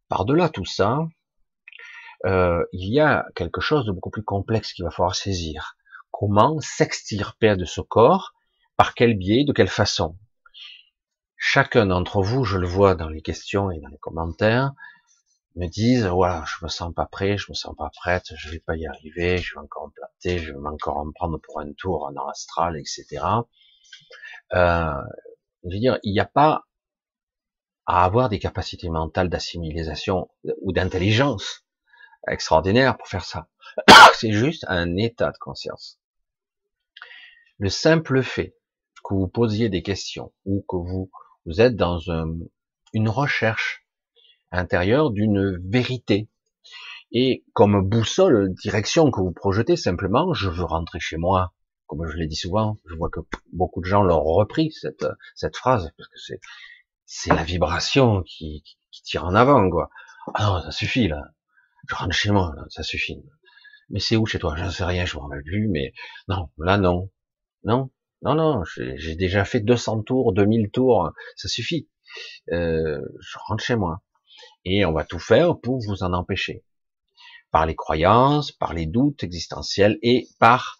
Par-delà tout ça, euh, il y a quelque chose de beaucoup plus complexe qu'il va falloir saisir. Comment s'extirper de ce corps? Par quel biais? De quelle façon? Chacun d'entre vous, je le vois dans les questions et dans les commentaires, me disent voilà, je me sens pas prêt, je me sens pas prête, je vais pas y arriver, je vais encore me planter, je vais encore en prendre pour un tour en astral, etc. Euh, je veux dire, il n'y a pas à avoir des capacités mentales d'assimilation ou d'intelligence extraordinaire pour faire ça. C'est juste un état de conscience. Le simple fait que vous posiez des questions ou que vous, vous êtes dans une recherche intérieure d'une vérité et comme boussole, direction que vous projetez simplement, je veux rentrer chez moi. Comme je l'ai dit souvent, je vois que beaucoup de gens l'ont repris cette, cette phrase parce que c'est c'est la vibration qui, qui, tire en avant quoi. Ah non, ça suffit là je rentre chez moi, ça suffit. Mais c'est où chez toi? Je ne sais rien, je me rappelle plus, mais non, là non. Non, non, non, j'ai déjà fait 200 tours, 2000 tours, ça suffit. Euh, je rentre chez moi. Et on va tout faire pour vous en empêcher. Par les croyances, par les doutes existentiels et par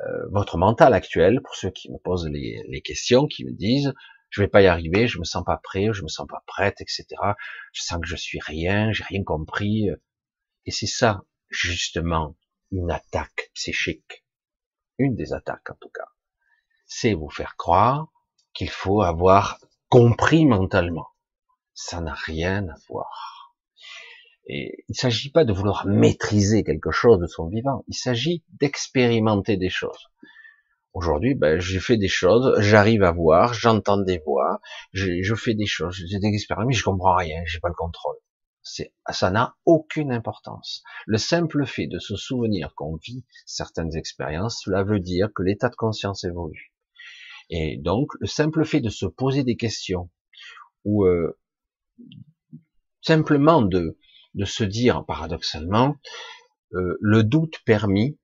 euh, votre mental actuel, pour ceux qui me posent les, les questions, qui me disent je vais pas y arriver, je me sens pas prêt, je me sens pas prête, etc. Je sens que je suis rien, j'ai rien compris. Et c'est ça, justement, une attaque psychique. Une des attaques, en tout cas. C'est vous faire croire qu'il faut avoir compris mentalement. Ça n'a rien à voir. Et il ne s'agit pas de vouloir maîtriser quelque chose de son vivant. Il s'agit d'expérimenter des choses. Aujourd'hui, ben, j'ai fait des choses, j'arrive à voir, j'entends des voix, je, fais des choses, j'ai des expériences, mais je comprends rien, j'ai pas le contrôle. Ça n'a aucune importance. Le simple fait de se souvenir qu'on vit certaines expériences, cela veut dire que l'état de conscience évolue. Et donc, le simple fait de se poser des questions, ou euh, simplement de, se dire, paradoxalement, euh, le doute permis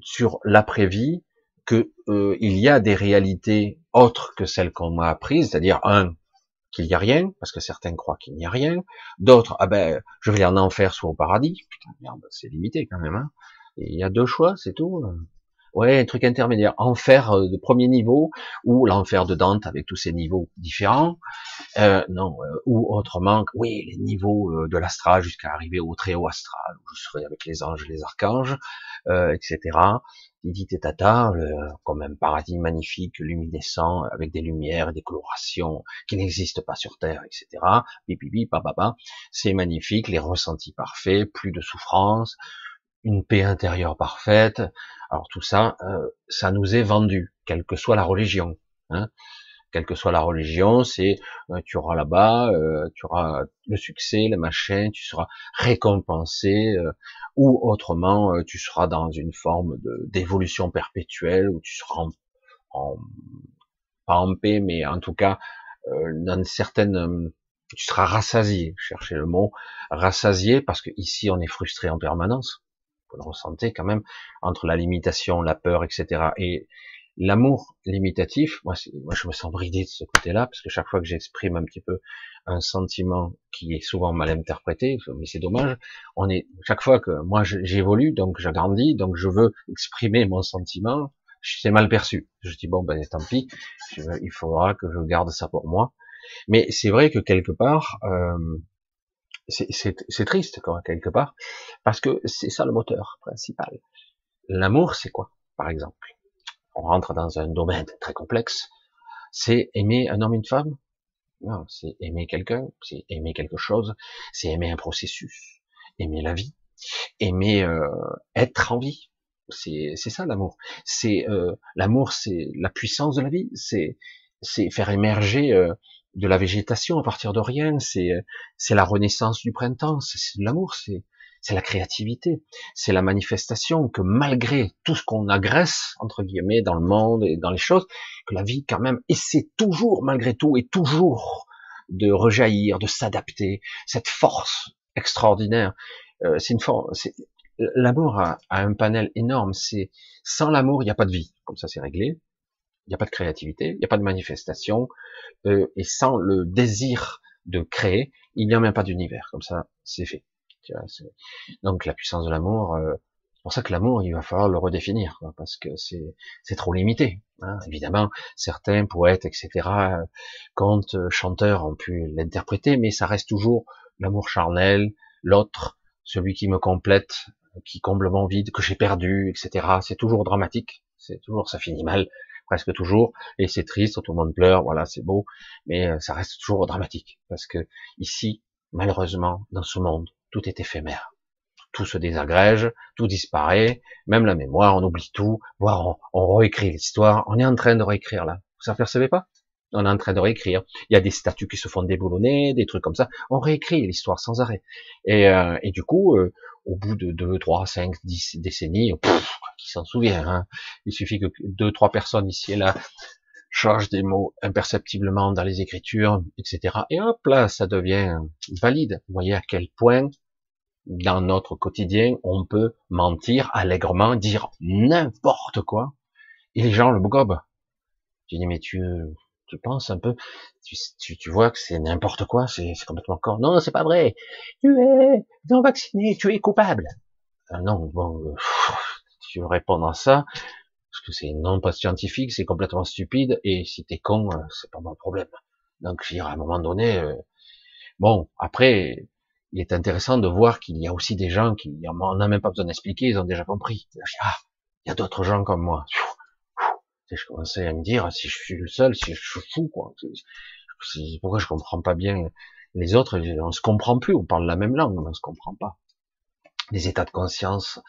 sur l'après-vie, que euh, il y a des réalités autres que celles qu'on m'a apprises, c'est-à-dire un qu'il n'y a rien, parce que certains croient qu'il n'y a rien, d'autres, ah ben, je vais aller en enfer soit au paradis, putain c'est limité quand même, hein. il y a deux choix, c'est tout. Ouais, un truc intermédiaire. Enfer euh, de premier niveau, ou l'enfer de Dante avec tous ses niveaux différents. Euh, non, euh, ou autrement, oui, les niveaux euh, de l'astral jusqu'à arriver au très haut astral, où je serai avec les anges, les archanges, etc. Didi tata, comme un paradis magnifique, luminescent, avec des lumières, des colorations qui n'existent pas sur Terre, etc. Bibi, papa, c'est magnifique, les ressentis parfaits, plus de souffrance, une paix intérieure parfaite. Alors tout ça, euh, ça nous est vendu, quelle que soit la religion. Hein. Quelle que soit la religion, c'est euh, tu auras là-bas, euh, tu auras le succès, le machin, tu seras récompensé, ou autrement, tu seras dans une forme d'évolution perpétuelle, où tu seras en, pas en paix, mais en tout cas dans une tu seras rassasié, cherchez le mot, rassasié, parce que ici on est frustré en permanence vous le ressentez quand même, entre la limitation, la peur, etc. Et l'amour limitatif, moi, moi je me sens bridé de ce côté-là, parce que chaque fois que j'exprime un petit peu un sentiment qui est souvent mal interprété, mais c'est dommage, on est chaque fois que moi j'évolue, donc j'agrandis, donc je veux exprimer mon sentiment, c'est mal perçu. Je dis bon ben tant pis, il faudra que je garde ça pour moi. Mais c'est vrai que quelque part, euh, c'est triste quelque part, parce que c'est ça le moteur principal. L'amour, c'est quoi, par exemple? On rentre dans un domaine très complexe. C'est aimer un homme, une femme? Non, c'est aimer quelqu'un, c'est aimer quelque chose, c'est aimer un processus, aimer la vie, aimer euh, être en vie. C'est ça l'amour. C'est euh, l'amour, c'est la puissance de la vie. C'est c'est faire émerger euh, de la végétation à partir de rien, c'est c'est la renaissance du printemps, c'est l'amour, c'est c'est la créativité, c'est la manifestation que malgré tout ce qu'on agresse entre guillemets dans le monde et dans les choses, que la vie quand même essaie toujours malgré tout et toujours de rejaillir, de s'adapter, cette force extraordinaire. Euh, c'est une force. L'amour a, a, un panel énorme. C'est sans l'amour, il n'y a pas de vie. Comme ça, c'est réglé il n'y a pas de créativité, il n'y a pas de manifestation, euh, et sans le désir de créer, il n'y a même pas d'univers. Comme ça, c'est fait. Donc la puissance de l'amour, euh, c'est pour ça que l'amour, il va falloir le redéfinir, parce que c'est trop limité. Hein. Évidemment, certains poètes, etc., contes, chanteurs ont pu l'interpréter, mais ça reste toujours l'amour charnel, l'autre, celui qui me complète, qui comble mon vide, que j'ai perdu, etc. C'est toujours dramatique, c'est toujours, ça finit mal presque toujours, et c'est triste, tout le monde pleure, voilà, c'est beau, mais euh, ça reste toujours dramatique, parce que ici, malheureusement, dans ce monde, tout est éphémère. Tout se désagrège, tout disparaît, même la mémoire, on oublie tout, voire on, réécrit l'histoire, on est en train de réécrire là. Vous apercevez pas? On est en train de réécrire. Il y a des statues qui se font déboulonner, des trucs comme ça. On réécrit l'histoire sans arrêt. Et, euh, et du coup, euh, au bout de 2, 3, 5, 10 décennies, qui s'en souvient, hein il suffit que deux, trois personnes ici et là changent des mots imperceptiblement dans les écritures, etc. Et hop là, ça devient valide. Vous voyez à quel point dans notre quotidien, on peut mentir allègrement, dire n'importe quoi, et les gens le gobent. Tu dis, mais tu, tu penses un peu, tu, tu, tu vois que c'est n'importe quoi, c'est complètement con. Non, c'est pas vrai. Tu es non vacciné, tu es coupable. Ah non, bon, euh, tu veux répondre à ça, parce que c'est non pas scientifique, c'est complètement stupide, et si t'es con, euh, c'est pas mon problème. Donc, je dirais, à un moment donné, euh, bon, après, il est intéressant de voir qu'il y a aussi des gens qui, on n'a même pas besoin d'expliquer, ils ont déjà compris. Ah, il y a d'autres gens comme moi je commençais à me dire si je suis le seul, si je suis fou, quoi. Pourquoi je comprends pas bien les autres On se comprend plus, on parle la même langue, mais on se comprend pas. Les états de conscience,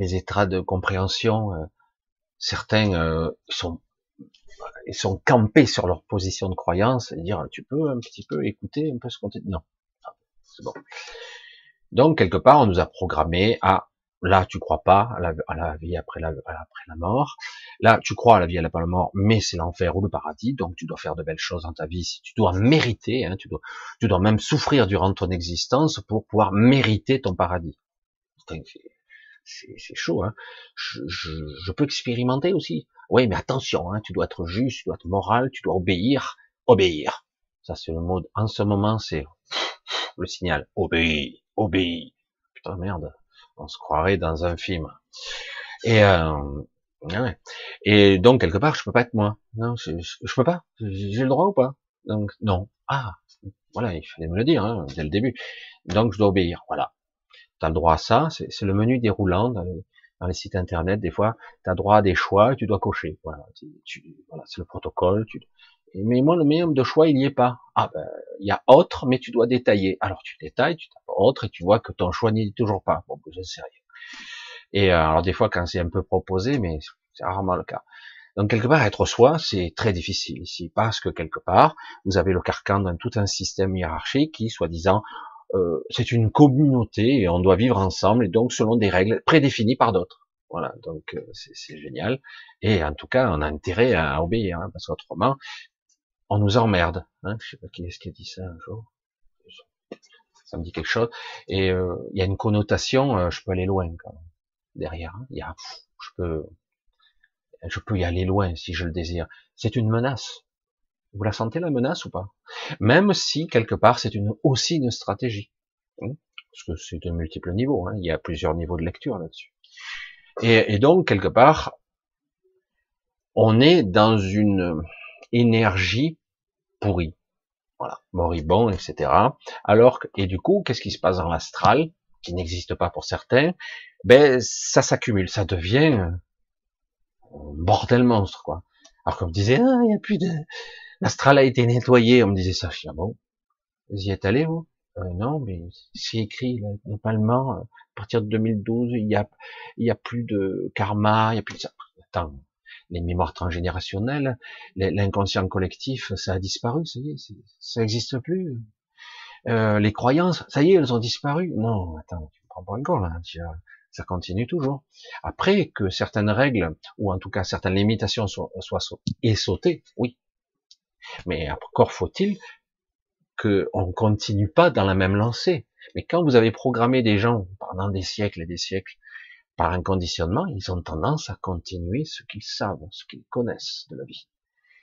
les états de compréhension, euh, certains euh, sont campés sur leur position de croyance et dire tu peux un petit peu écouter un peu ce qu'on te dit. Non, c'est bon. Donc quelque part on nous a programmé à là tu crois pas à la, vie après la, mort. Là tu crois à la vie après la mort, mais c'est l'enfer ou le paradis. Donc tu dois faire de belles choses dans ta vie. Tu dois mériter, hein, tu dois tu dois même souffrir durant ton existence pour pouvoir mériter ton paradis. C'est chaud. Hein. Je, je, je peux expérimenter aussi. Oui, mais attention, hein, tu dois être juste, tu dois être moral, tu dois obéir, obéir. Ça, c'est le mot. En ce moment, c'est le signal. Obéis, obéis. Putain, merde. On se croirait dans un film. Et, euh, ouais. et donc, quelque part, je peux pas être moi. Non, je, je, peux pas. J'ai le droit ou pas? Donc, non. Ah, voilà, il fallait me le dire, hein, dès le début. Donc, je dois obéir. Voilà. Tu as le droit à ça. C'est le menu déroulant dans les, dans les sites internet, des fois, tu as droit à des choix, tu dois cocher. Voilà, voilà c'est le protocole. Tu, mais moi, le minimum de choix, il n'y est pas. Ah ben, il y a autre, mais tu dois détailler. Alors tu détailles, tu tapes autre, et tu vois que ton choix n'y est toujours pas. Bon, ben, je sais rien. Et euh, alors des fois, quand c'est un peu proposé, mais c'est rarement le cas. Donc quelque part, être soi, c'est très difficile ici, parce que quelque part, vous avez le carcan d'un tout un système hiérarchique qui, soi-disant, euh, c'est une communauté et on doit vivre ensemble et donc selon des règles prédéfinies par d'autres. Voilà, donc euh, c'est génial. Et en tout cas, on a intérêt à obéir, hein, parce qu'autrement, on nous emmerde. Hein. Je sais pas qui est-ce qui a dit ça un jour. Ça me dit quelque chose. Et euh, il y a une connotation, je peux aller loin quand même. Derrière, hein. il y a, je peux, je peux y aller loin si je le désire. C'est une menace. Vous la sentez la menace ou pas? Même si quelque part c'est une, aussi une stratégie, hein, parce que c'est de multiples niveaux. Hein, il y a plusieurs niveaux de lecture là-dessus. Et, donc quelque part, on est dans une énergie pourrie, voilà, moribond, etc. Alors et du coup, qu'est-ce qui se passe dans l'astral, qui n'existe pas pour certains? Ben ça s'accumule, ça devient un bordel monstre, quoi. Alors comme disait, ah, il n'y a plus de, L'astral a été nettoyé, on me disait ça. Je ah bon, vous y êtes allé, vous? Euh, Non, mais c'est écrit, normalement, à partir de 2012, il y a, il y a plus de karma, il y a plus de ça. Attends, les mémoires transgénérationnelles, l'inconscient collectif, ça a disparu, ça y est, ça n'existe plus. Euh, les croyances, ça y est, elles ont disparu. Non, attends, tu me prends pas encore là, ça continue toujours. Après que certaines règles, ou en tout cas certaines limitations soient, soient sautées, oui, mais encore faut-il qu'on ne continue pas dans la même lancée. Mais quand vous avez programmé des gens pendant des siècles et des siècles par un conditionnement, ils ont tendance à continuer ce qu'ils savent, ce qu'ils connaissent de la vie.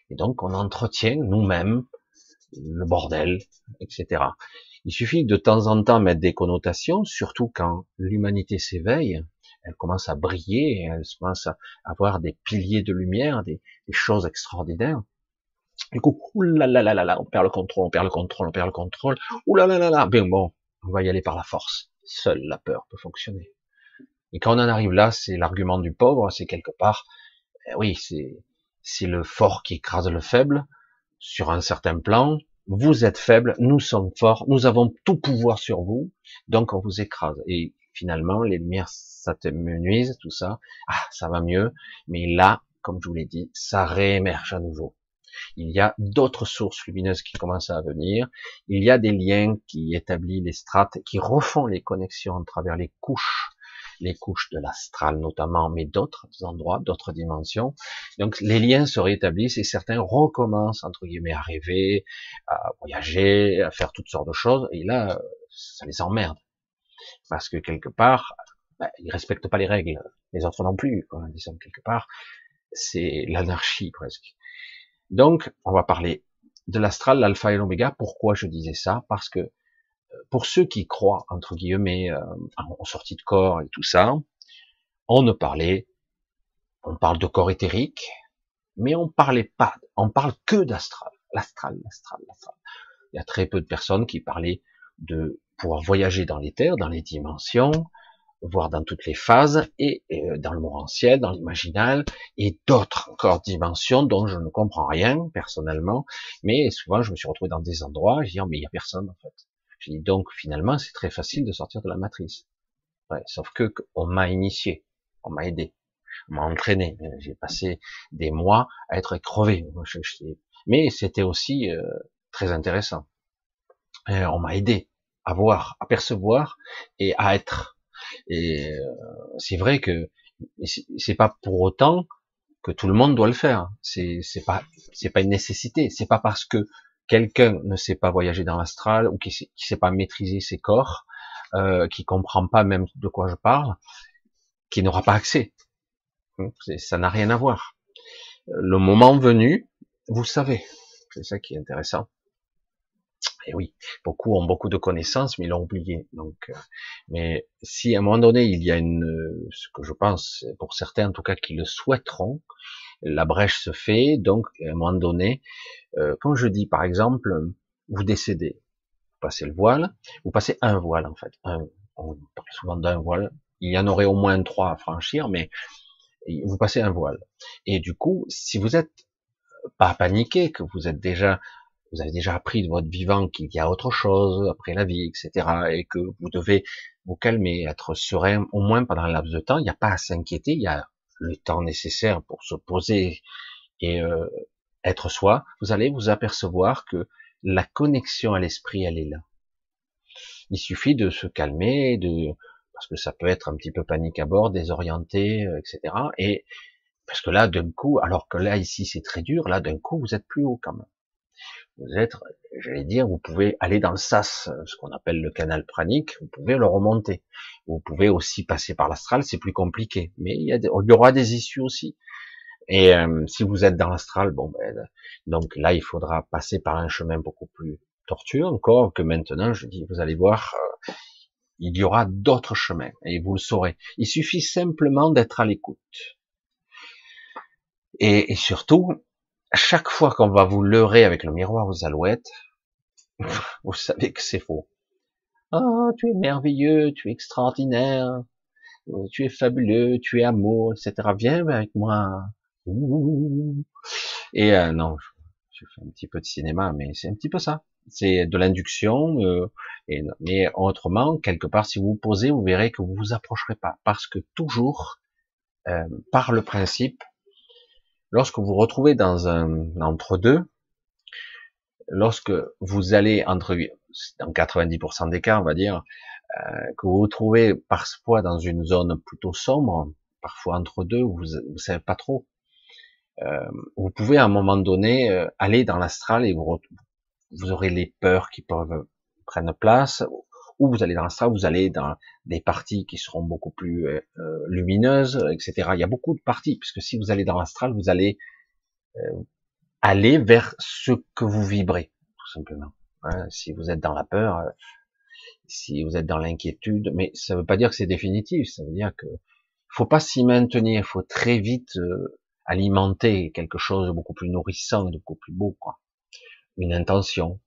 Et donc on entretient nous-mêmes le bordel, etc. Il suffit de temps en temps mettre des connotations, surtout quand l'humanité s'éveille, elle commence à briller, elle commence à avoir des piliers de lumière, des choses extraordinaires. Du coup, oulalalala, on perd le contrôle, on perd le contrôle, on perd le contrôle. Oulalalala, bien bon, on va y aller par la force. Seule la peur peut fonctionner. Et quand on en arrive là, c'est l'argument du pauvre, c'est quelque part, eh oui, c'est c'est le fort qui écrase le faible sur un certain plan. Vous êtes faible, nous sommes forts, nous avons tout pouvoir sur vous, donc on vous écrase. Et finalement, les lumières s'amenuisent, tout ça, ah, ça va mieux. Mais là, comme je vous l'ai dit, ça réémerge à nouveau. Il y a d'autres sources lumineuses qui commencent à venir. Il y a des liens qui établissent les strates, qui refont les connexions à travers les couches, les couches de l'astral notamment, mais d'autres endroits, d'autres dimensions. Donc les liens se rétablissent et certains recommencent entre guillemets à rêver, à voyager, à faire toutes sortes de choses. Et là, ça les emmerde parce que quelque part, ben, ils respectent pas les règles, les autres non plus. Quoi. Disons quelque part, c'est l'anarchie presque. Donc, on va parler de l'astral, l'alpha et l'oméga. Pourquoi je disais ça? Parce que euh, pour ceux qui croient, entre guillemets, euh, en sortie de corps et tout ça, on ne parlait, on parle de corps éthérique, mais on parlait pas, on parle que d'astral, l'astral, l'astral, l'astral. Il y a très peu de personnes qui parlaient de pouvoir voyager dans les terres, dans les dimensions, voire dans toutes les phases, et, euh, dans le morantiel, dans l'imaginal, et d'autres encore dimensions dont je ne comprends rien personnellement, mais souvent je me suis retrouvé dans des endroits, je dis, oh, mais il y a personne en fait. Je dis, donc finalement c'est très facile de sortir de la matrice. Ouais, sauf que on m'a initié, on m'a aidé. m'a entraîné. J'ai passé des mois à être crevé. Mais c'était aussi euh, très intéressant. on m'a aidé à voir, à percevoir et à être. Et euh, c'est vrai que c'est pas pour autant que tout le monde doit le faire. C'est pas c'est pas une nécessité. C'est pas parce que quelqu'un ne sait pas voyager dans l'astral ou qui sait, sait pas maîtriser ses corps, euh, qui comprend pas même de quoi je parle, qui n'aura pas accès. Ça n'a rien à voir. Le moment venu, vous savez. C'est ça qui est intéressant. Et oui, beaucoup ont beaucoup de connaissances, mais ils l'ont oublié. Donc, euh, mais si à un moment donné il y a une, ce que je pense, pour certains en tout cas qui le souhaiteront, la brèche se fait. Donc, à un moment donné, euh, quand je dis par exemple, vous décédez, vous passez le voile, vous passez un voile en fait. Un, on parle souvent d'un voile. Il y en aurait au moins trois à franchir, mais vous passez un voile. Et du coup, si vous êtes pas paniqué, que vous êtes déjà vous avez déjà appris de votre vivant qu'il y a autre chose après la vie, etc., et que vous devez vous calmer, être serein, au moins pendant un laps de temps. Il n'y a pas à s'inquiéter, il y a le temps nécessaire pour se poser et euh, être soi. Vous allez vous apercevoir que la connexion à l'esprit, elle est là. Il suffit de se calmer, de parce que ça peut être un petit peu panique à bord, désorienté, etc. Et parce que là, d'un coup, alors que là ici c'est très dur, là d'un coup vous êtes plus haut quand même vous êtes, j'allais dire, vous pouvez aller dans le sas, ce qu'on appelle le canal pranique, vous pouvez le remonter. Vous pouvez aussi passer par l'astral, c'est plus compliqué, mais il y, aura des issues aussi. Et euh, si vous êtes dans l'astral, bon, ben, donc là, il faudra passer par un chemin beaucoup plus tortueux encore que maintenant. Je dis, vous allez voir, euh, il y aura d'autres chemins et vous le saurez. Il suffit simplement d'être à l'écoute. Et, et surtout, chaque fois qu'on va vous leurrer avec le miroir aux alouettes, vous savez que c'est faux. Ah, tu es merveilleux, tu es extraordinaire, tu es fabuleux, tu es amour, etc. Viens avec moi. Et euh, non, je fais un petit peu de cinéma, mais c'est un petit peu ça. C'est de l'induction, euh, mais autrement, quelque part, si vous vous posez, vous verrez que vous vous approcherez pas, parce que toujours, euh, par le principe, lorsque vous vous retrouvez dans un entre-deux, lorsque vous allez entre, dans 90% des cas, on va dire, euh, que vous vous trouvez parfois dans une zone plutôt sombre, parfois entre deux, vous ne savez pas trop, euh, vous pouvez à un moment donné euh, aller dans l'astral et vous, vous aurez les peurs qui peuvent prendre place, ou vous allez dans l'astral, vous allez dans des parties qui seront beaucoup plus euh, euh, lumineuses, etc. Il y a beaucoup de parties, puisque si vous allez dans l'astral, vous allez euh, aller vers ce que vous vibrez, tout simplement. Hein, si vous êtes dans la peur, si vous êtes dans l'inquiétude, mais ça ne veut pas dire que c'est définitif, ça veut dire que faut pas s'y maintenir, faut très vite alimenter quelque chose de beaucoup plus nourrissant, de beaucoup plus beau, quoi. Une intention, euh,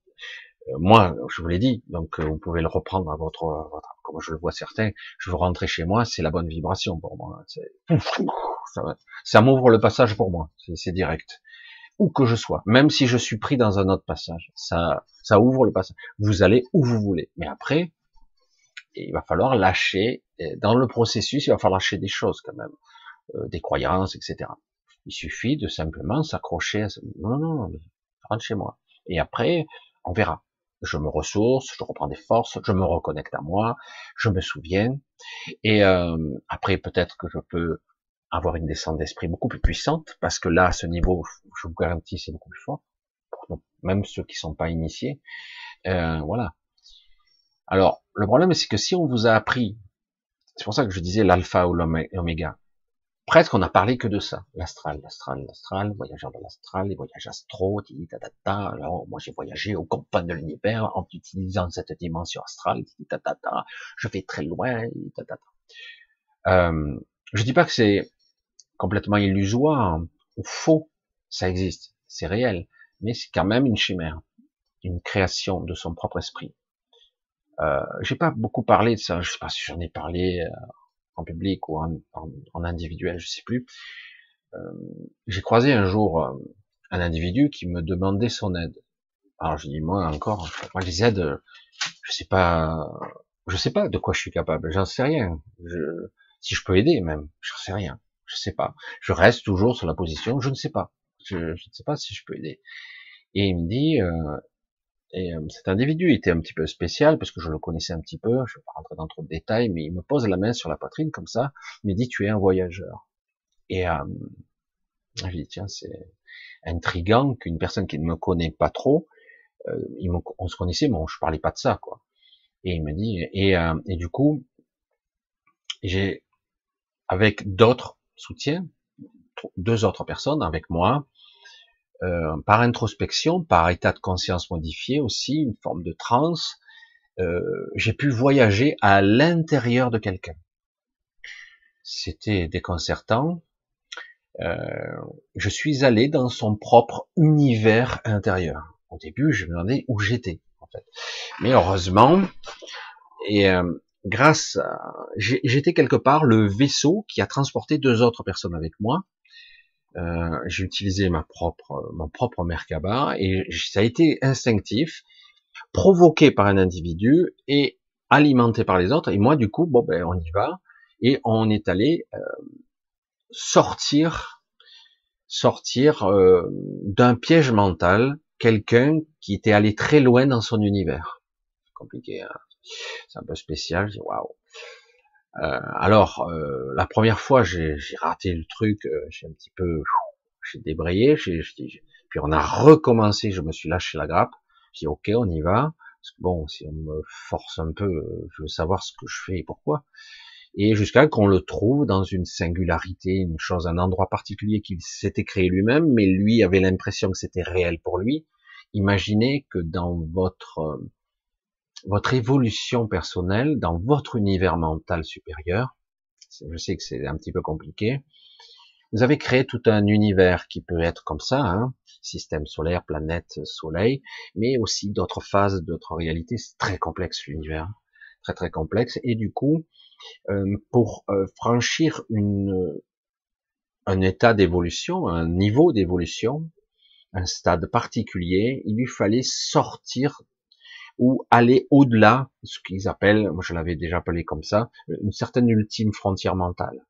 moi, je vous l'ai dit, donc euh, vous pouvez le reprendre à votre, votre, comme je le vois certains, je veux rentrer chez moi, c'est la bonne vibration pour moi. Ça, ça m'ouvre le passage pour moi, c'est direct. Où que je sois, même si je suis pris dans un autre passage, ça, ça ouvre le passage. Vous allez où vous voulez, mais après, il va falloir lâcher. Dans le processus, il va falloir lâcher des choses quand même, euh, des croyances, etc. Il suffit de simplement s'accrocher à ce... Non, non, non, rentre chez moi. Et après, on verra je me ressource, je reprends des forces, je me reconnecte à moi, je me souviens, et euh, après peut-être que je peux avoir une descente d'esprit beaucoup plus puissante, parce que là, à ce niveau, je vous garantis, c'est beaucoup plus fort, même ceux qui sont pas initiés, euh, voilà. Alors, le problème, c'est que si on vous a appris, c'est pour ça que je disais l'alpha ou l'oméga, presque on n'a parlé que de ça, l'astral, l'astral, l'astral, voyageur de l'astral, les voyages astro, ta, Alors, moi j'ai voyagé au confins de l'univers en utilisant cette dimension astrale, ta, je vais très loin, ta, euh, je dis pas que c'est complètement illusoire. Ou faux, ça existe, c'est réel, mais c'est quand même une chimère, une création de son propre esprit. Euh, j'ai pas beaucoup parlé de ça, je sais pas si j'en ai parlé euh, en public ou en, en, individuel, je sais plus. Euh, j'ai croisé un jour euh, un individu qui me demandait son aide. Alors je dis moi encore, moi les aides, je sais pas, je sais pas de quoi je suis capable, j'en sais rien. Je, si je peux aider même, j'en sais rien. Je sais pas. Je reste toujours sur la position, je ne sais pas. Je, ne sais pas si je peux aider. Et il me dit, euh, et euh, cet individu était un petit peu spécial parce que je le connaissais un petit peu. Je vais pas rentrer dans trop de détails, mais il me pose la main sur la poitrine comme ça. Il me dit, tu es un voyageur. Et euh, je dis, tiens, c'est intrigant qu'une personne qui ne me connaît pas trop, euh, on se connaissait, mais je parlais pas de ça, quoi. Et il me dit, et, euh, et du coup, j'ai, avec d'autres soutiens, deux autres personnes avec moi, euh, par introspection, par état de conscience modifié aussi, une forme de transe, euh, j'ai pu voyager à l'intérieur de quelqu'un. C'était déconcertant. Euh, je suis allé dans son propre univers intérieur. Au début, je me demandais où j'étais, en fait. Mais heureusement, et euh, grâce à, j'étais quelque part le vaisseau qui a transporté deux autres personnes avec moi. Euh, j'ai utilisé ma propre, mon propre Merkaba et ça a été instinctif, provoqué par un individu et alimenté par les autres. Et moi, du coup, bon ben, on y va et on est allé euh, sortir, sortir euh, d'un piège mental, quelqu'un qui était allé très loin dans son univers. Compliqué, hein c'est un peu spécial. Waouh. Euh, alors, euh, la première fois, j'ai raté le truc, euh, j'ai un petit peu, j'ai débrayé, puis on a recommencé, je me suis lâché la grappe, j'ai dit ok, on y va, parce que bon, si on me force un peu, je veux savoir ce que je fais et pourquoi, et jusqu'à qu'on le trouve dans une singularité, une chose, un endroit particulier qu'il s'était créé lui-même, mais lui avait l'impression que c'était réel pour lui. Imaginez que dans votre votre évolution personnelle dans votre univers mental supérieur. Je sais que c'est un petit peu compliqué. Vous avez créé tout un univers qui peut être comme ça, hein, système solaire, planète, soleil, mais aussi d'autres phases, d'autres réalités. C'est très complexe l'univers, très très complexe. Et du coup, euh, pour euh, franchir une, un état d'évolution, un niveau d'évolution, un stade particulier, il lui fallait sortir ou aller au-delà, ce qu'ils appellent, moi je l'avais déjà appelé comme ça, une certaine ultime frontière mentale.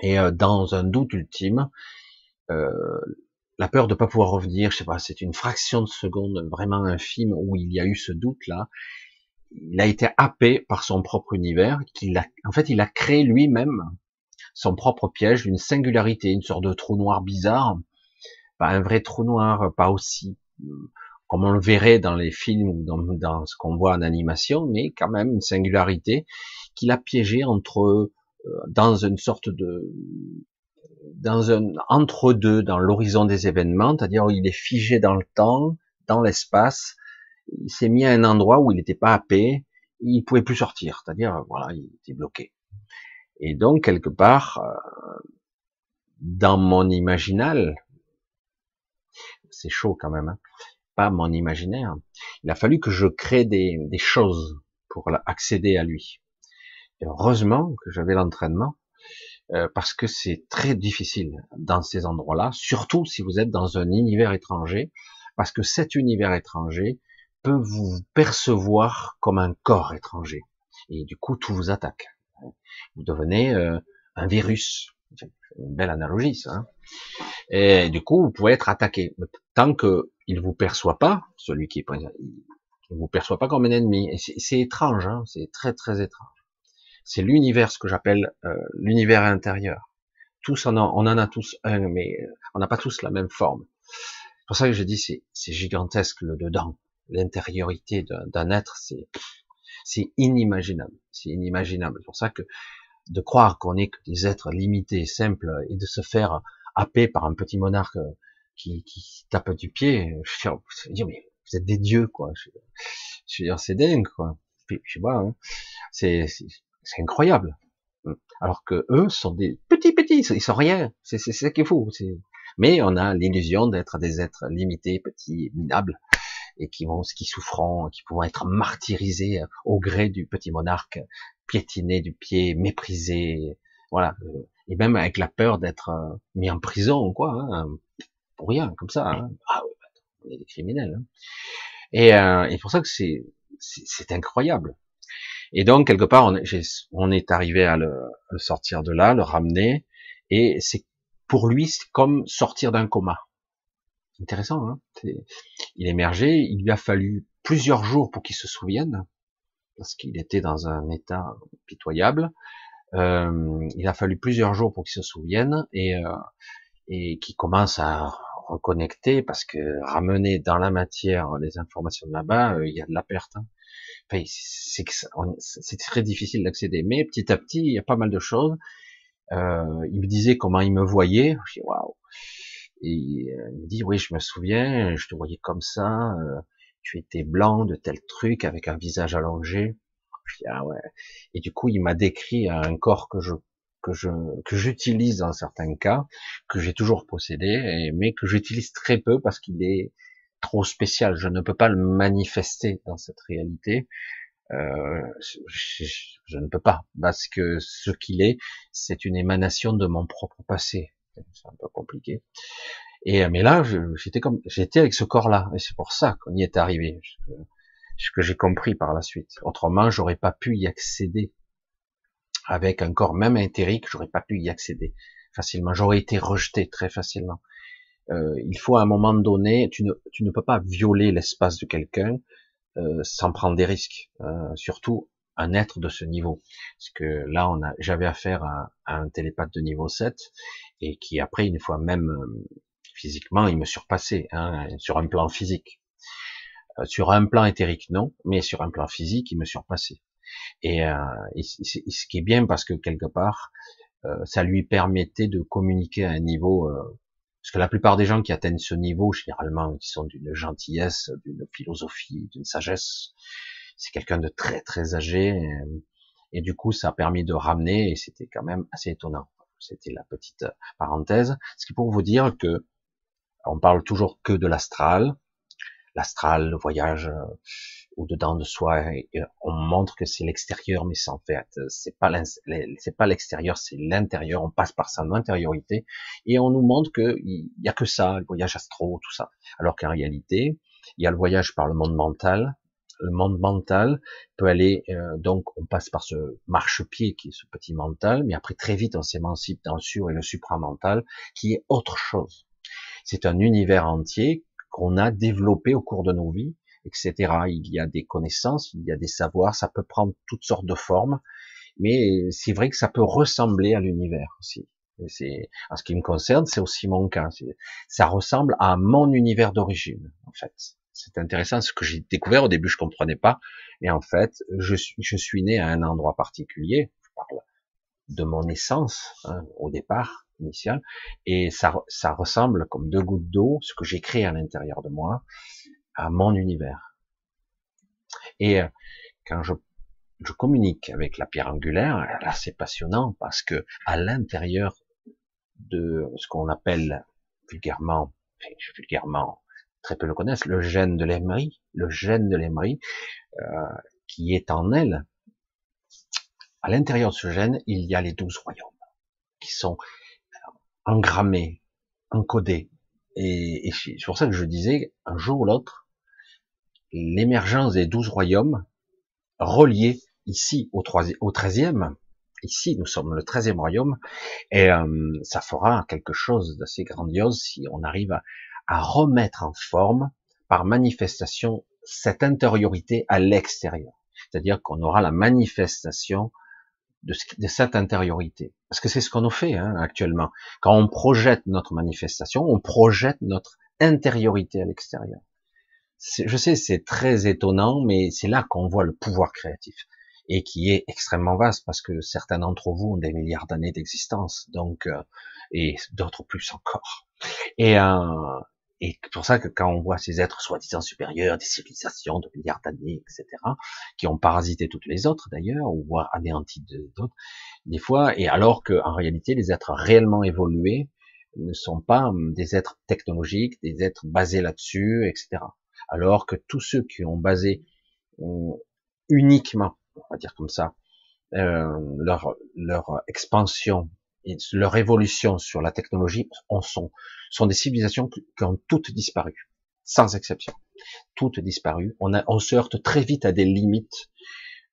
Et euh, dans un doute ultime, euh, la peur de ne pas pouvoir revenir, je sais pas, c'est une fraction de seconde vraiment infime où il y a eu ce doute-là. Il a été happé par son propre univers, qu'il a, en fait, il a créé lui-même son propre piège, une singularité, une sorte de trou noir bizarre, pas un vrai trou noir, pas aussi comme on le verrait dans les films ou dans, ce qu'on voit en animation, mais quand même une singularité qu'il a piégé entre euh, dans une sorte de dans un entre deux dans l'horizon des événements, c'est-à-dire il est figé dans le temps, dans l'espace, il s'est mis à un endroit où il n'était pas happé, il pouvait plus sortir, c'est-à-dire voilà, il était bloqué. Et donc quelque part euh, dans mon imaginal, c'est chaud quand même. Hein, pas mon imaginaire. Il a fallu que je crée des, choses pour accéder à lui. heureusement que j'avais l'entraînement, euh, parce que c'est très difficile dans ces endroits-là, surtout si vous êtes dans un univers étranger, parce que cet univers étranger peut vous percevoir comme un corps étranger. Et du coup, tout vous attaque. Vous devenez euh, un virus. Une belle analogie, ça. Hein. et du coup, vous pouvez être attaqué. Tant que il vous perçoit pas, celui qui est présent, il vous perçoit pas comme un ennemi. C'est étrange, hein, c'est très très étrange. C'est l'univers, ce que j'appelle euh, l'univers intérieur. Tous on en, a tous un, mais euh, on n'a pas tous la même forme. C'est pour ça que je dis c'est c'est gigantesque le dedans, l'intériorité d'un être, c'est c'est inimaginable, c'est inimaginable. C'est pour ça que de croire qu'on est que des êtres limités, simples, et de se faire happer par un petit monarque qui, qui tape du pied, je veux dire, mais vous êtes des dieux, quoi. Je, veux dire, c'est dingue, quoi. Je sais pas, hein. c'est, incroyable. Alors que eux sont des petits petits, ils sont rien. C'est ça qu'il faut. Mais on a l'illusion d'être des êtres limités, petits, minables, et qui vont, qui souffront, qui pourront être martyrisés au gré du petit monarque, piétiné du pied, méprisé, voilà, et même avec la peur d'être euh, mis en prison, quoi. Hein rien, comme ça. Hein. Ah oui, on est des criminels. Hein. Et, euh, et pour ça que c'est c'est incroyable. Et donc quelque part, on est, on est arrivé à le, sortir de là, le ramener. Et c'est pour lui, c'est comme sortir d'un coma. Intéressant, hein Il émergeait, il lui a fallu plusieurs jours pour qu'il se souvienne, parce qu'il était dans un état pitoyable. Euh, il a fallu plusieurs jours pour qu'il se souvienne et, euh, et qu'il commence à reconnecter, parce que ramener dans la matière les informations de là-bas, euh, il y a de la perte. Hein. Enfin, c'est très difficile d'accéder, mais petit à petit, il y a pas mal de choses. Euh, il me disait comment il me voyait. Je dis waouh. Et euh, il me dit oui, je me souviens, je te voyais comme ça. Euh, tu étais blanc de tel truc avec un visage allongé. Je dis ah ouais. Et du coup, il m'a décrit un corps que je que je que j'utilise dans certains cas, que j'ai toujours possédé, mais que j'utilise très peu parce qu'il est trop spécial. Je ne peux pas le manifester dans cette réalité. Euh, je, je, ne peux pas parce que ce qu'il est, c'est une émanation de mon propre passé. C'est un peu compliqué. Et mais là, j'étais comme, j'étais avec ce corps-là, et c'est pour ça qu'on y est arrivé. Ce que j'ai compris par la suite. Autrement, j'aurais pas pu y accéder avec un corps même éthérique, j'aurais pas pu y accéder facilement. J'aurais été rejeté très facilement. Euh, il faut à un moment donné, tu ne, tu peux pas violer l'espace de quelqu'un euh, sans prendre des risques, euh, surtout un être de ce niveau. Parce que là, on a, j'avais affaire à, un télépathe de niveau 7 et qui après, une fois même euh, physiquement, il me surpassait hein, sur un plan physique. Sur un plan éthérique, non, mais sur un plan physique, il me surpassait. Et, euh, ce qui est bien parce que quelque part, euh, ça lui permettait de communiquer à un niveau, euh, parce que la plupart des gens qui atteignent ce niveau, généralement, qui sont d'une gentillesse, d'une philosophie, d'une sagesse, c'est quelqu'un de très très âgé, et, du coup, ça a permis de ramener, et c'était quand même assez étonnant. C'était la petite parenthèse. Ce qui pour vous dire que on parle toujours que de l'astral, l'astral, le voyage au-dedans de soi. Et on montre que c'est l'extérieur, mais c'est en fait, c'est pas c'est pas l'extérieur, c'est l'intérieur. On passe par sa intériorité et on nous montre que il y a que ça, le voyage astro, tout ça. Alors qu'en réalité, il y a le voyage par le monde mental. Le monde mental peut aller, euh, donc on passe par ce marchepied qui est ce petit mental, mais après très vite on s'émancipe dans le sur et le supramental, qui est autre chose. C'est un univers entier qu'on a développé au cours de nos vies etc. Il y a des connaissances, il y a des savoirs, ça peut prendre toutes sortes de formes, mais c'est vrai que ça peut ressembler à l'univers aussi. C'est, en ce qui me concerne, c'est aussi mon cas. Ça ressemble à mon univers d'origine, en fait. C'est intéressant, ce que j'ai découvert au début, je comprenais pas, et en fait, je suis, né à un endroit particulier. Je parle de mon essence hein, au départ initial, et ça, ça ressemble comme deux gouttes d'eau, ce que j'ai créé à l'intérieur de moi, à mon univers. Et euh, quand je, je communique avec la pierre angulaire, là c'est passionnant parce que à l'intérieur de ce qu'on appelle vulgairement, enfin, vulgairement, très peu le connaissent, le gène de l'aimerie, le gène de l'aimerie, euh, qui est en elle, à l'intérieur de ce gène, il y a les douze royaumes qui sont engrammés, encodés. Et, et c'est pour ça que je disais, un jour ou l'autre, l'émergence des douze royaumes reliés ici au, 13e, ici nous sommes le treizième royaume, et euh, ça fera quelque chose d'assez grandiose si on arrive à, remettre en forme par manifestation cette intériorité à l'extérieur. C'est-à-dire qu'on aura la manifestation de, de, cette intériorité. Parce que c'est ce qu'on nous fait hein, actuellement. Quand on projette notre manifestation, on projette notre intériorité à l'extérieur je sais, c'est très étonnant, mais c'est là qu'on voit le pouvoir créatif et qui est extrêmement vaste parce que certains d'entre vous ont des milliards d'années d'existence, donc euh, et d'autres plus encore. Et euh, et pour ça que quand on voit ces êtres soi-disant supérieurs, des civilisations de milliards d'années, etc., qui ont parasité toutes les autres d'ailleurs, ou voire anéanti d'autres, des fois, et alors que en réalité les êtres réellement évolués ne sont pas hum, des êtres technologiques, des êtres basés là-dessus, etc alors que tous ceux qui ont basé euh, uniquement, on va dire comme ça, euh, leur, leur expansion et leur évolution sur la technologie en sont, sont des civilisations qui, ont toutes disparu, sans exception. Toutes disparues. On, a, on se heurte très vite à des limites